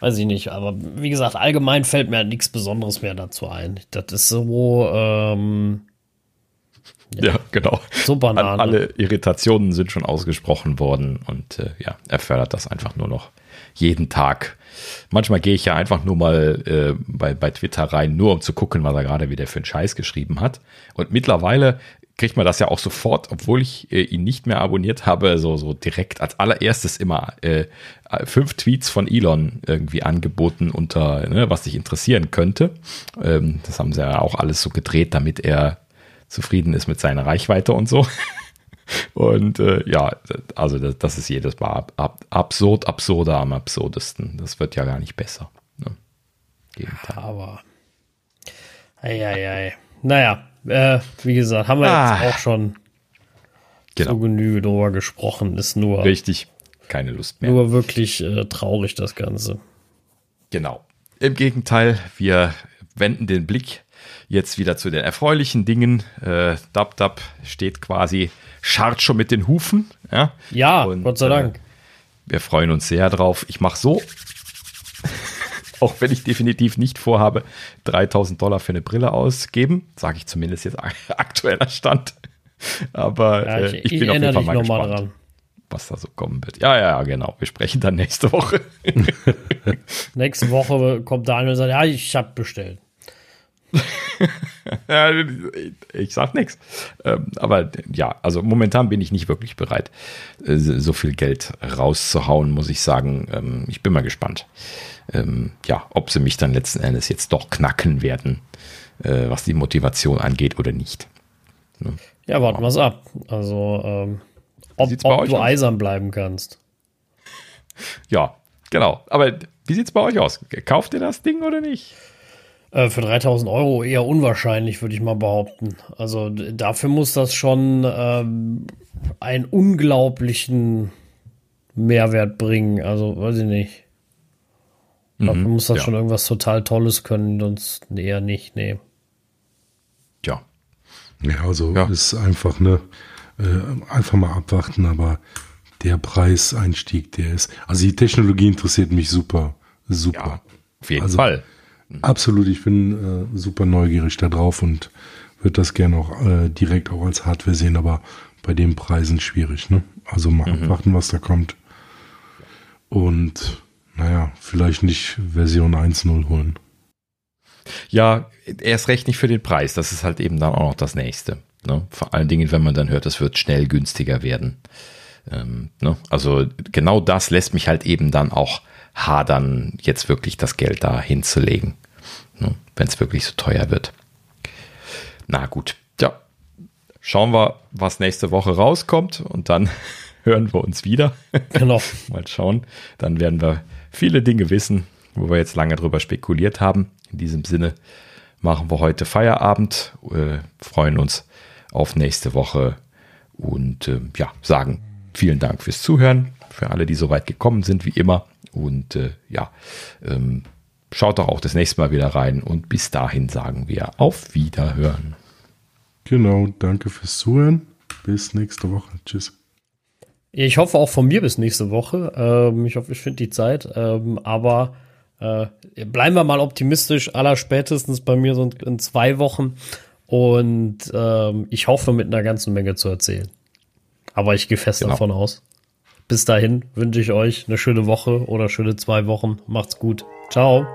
weiß ich nicht. Aber wie gesagt, allgemein fällt mir nichts Besonderes mehr dazu ein. Das ist so, ähm, ja, genau. So banal. Alle Irritationen sind schon ausgesprochen worden und äh, ja, er fördert das einfach nur noch jeden Tag. Manchmal gehe ich ja einfach nur mal äh, bei, bei Twitter rein, nur um zu gucken, was er gerade wieder für einen Scheiß geschrieben hat. Und mittlerweile kriegt man das ja auch sofort, obwohl ich äh, ihn nicht mehr abonniert habe, so, so direkt als allererstes immer äh, fünf Tweets von Elon irgendwie angeboten unter, ne, was dich interessieren könnte. Ähm, das haben sie ja auch alles so gedreht, damit er zufrieden ist mit seiner Reichweite und so. Und äh, ja, also das, das, ist jedes Mal ab, ab, absurd, absurder am absurdesten. Das wird ja gar nicht besser. Ne? Aber. Eieiei. Naja, äh, wie gesagt, haben wir ah, jetzt auch schon genau. so Genüge drüber gesprochen. Ist nur. Richtig, keine Lust mehr. Nur wirklich äh, traurig, das Ganze. Genau. Im Gegenteil, wir wenden den Blick Jetzt wieder zu den erfreulichen Dingen. Äh, Dab Dab steht quasi, scharrt schon mit den Hufen. Ja, ja Und, Gott sei Dank. Äh, wir freuen uns sehr drauf. Ich mache so. Auch wenn ich definitiv nicht vorhabe, 3000 Dollar für eine Brille ausgeben, sage ich zumindest jetzt aktueller Stand. Aber ja, ich, äh, ich, bin auf jeden Fall mal gespannt, dran. was da so kommen wird. Ja, ja, genau. Wir sprechen dann nächste Woche. nächste Woche kommt Daniel und sagt, ja, ich habe bestellt. ich sag nichts. Ähm, aber ja, also momentan bin ich nicht wirklich bereit, äh, so viel Geld rauszuhauen, muss ich sagen. Ähm, ich bin mal gespannt. Ähm, ja, ob sie mich dann letzten Endes jetzt doch knacken werden, äh, was die Motivation angeht oder nicht. Ne? Ja, warten wir es ab. Also, ähm, ob, ob du aus? eisern bleiben kannst. Ja, genau. Aber wie sieht es bei euch aus? Kauft ihr das Ding oder nicht? Äh, für 3000 Euro eher unwahrscheinlich, würde ich mal behaupten. Also dafür muss das schon ähm, einen unglaublichen Mehrwert bringen. Also weiß ich nicht. Mhm, man muss das ja. schon irgendwas total Tolles können, sonst eher nicht, nee. Ja. Ja, also ja. ist einfach ne, äh, einfach mal abwarten, aber der Preiseinstieg, der ist, also die Technologie interessiert mich super, super. Ja, auf jeden also, Fall. Absolut, ich bin äh, super neugierig da drauf und würde das gerne auch äh, direkt auch als Hardware sehen, aber bei den Preisen schwierig, ne? Also mal mhm. abwarten, was da kommt. Und naja, vielleicht nicht Version 1.0 holen. Ja, erst recht nicht für den Preis. Das ist halt eben dann auch noch das nächste. Ne? Vor allen Dingen, wenn man dann hört, es wird schnell günstiger werden. Ähm, ne? Also genau das lässt mich halt eben dann auch hadern, jetzt wirklich das Geld da hinzulegen? Wenn es wirklich so teuer wird. Na gut, ja, schauen wir, was nächste Woche rauskommt und dann hören wir uns wieder. Genau. Mal schauen. Dann werden wir viele Dinge wissen, wo wir jetzt lange drüber spekuliert haben. In diesem Sinne machen wir heute Feierabend, äh, freuen uns auf nächste Woche und äh, ja, sagen vielen Dank fürs Zuhören, für alle, die so weit gekommen sind, wie immer. Und äh, ja, ähm, schaut doch auch das nächste Mal wieder rein und bis dahin sagen wir auf Wiederhören. Genau, danke fürs Zuhören. Bis nächste Woche. Tschüss. Ich hoffe auch von mir bis nächste Woche. Ähm, ich hoffe, ich finde die Zeit. Ähm, aber äh, bleiben wir mal optimistisch. Aller spätestens bei mir so in zwei Wochen. Und ähm, ich hoffe, mit einer ganzen Menge zu erzählen. Aber ich gehe fest genau. davon aus. Bis dahin wünsche ich euch eine schöne Woche oder schöne zwei Wochen. Macht's gut. Ciao.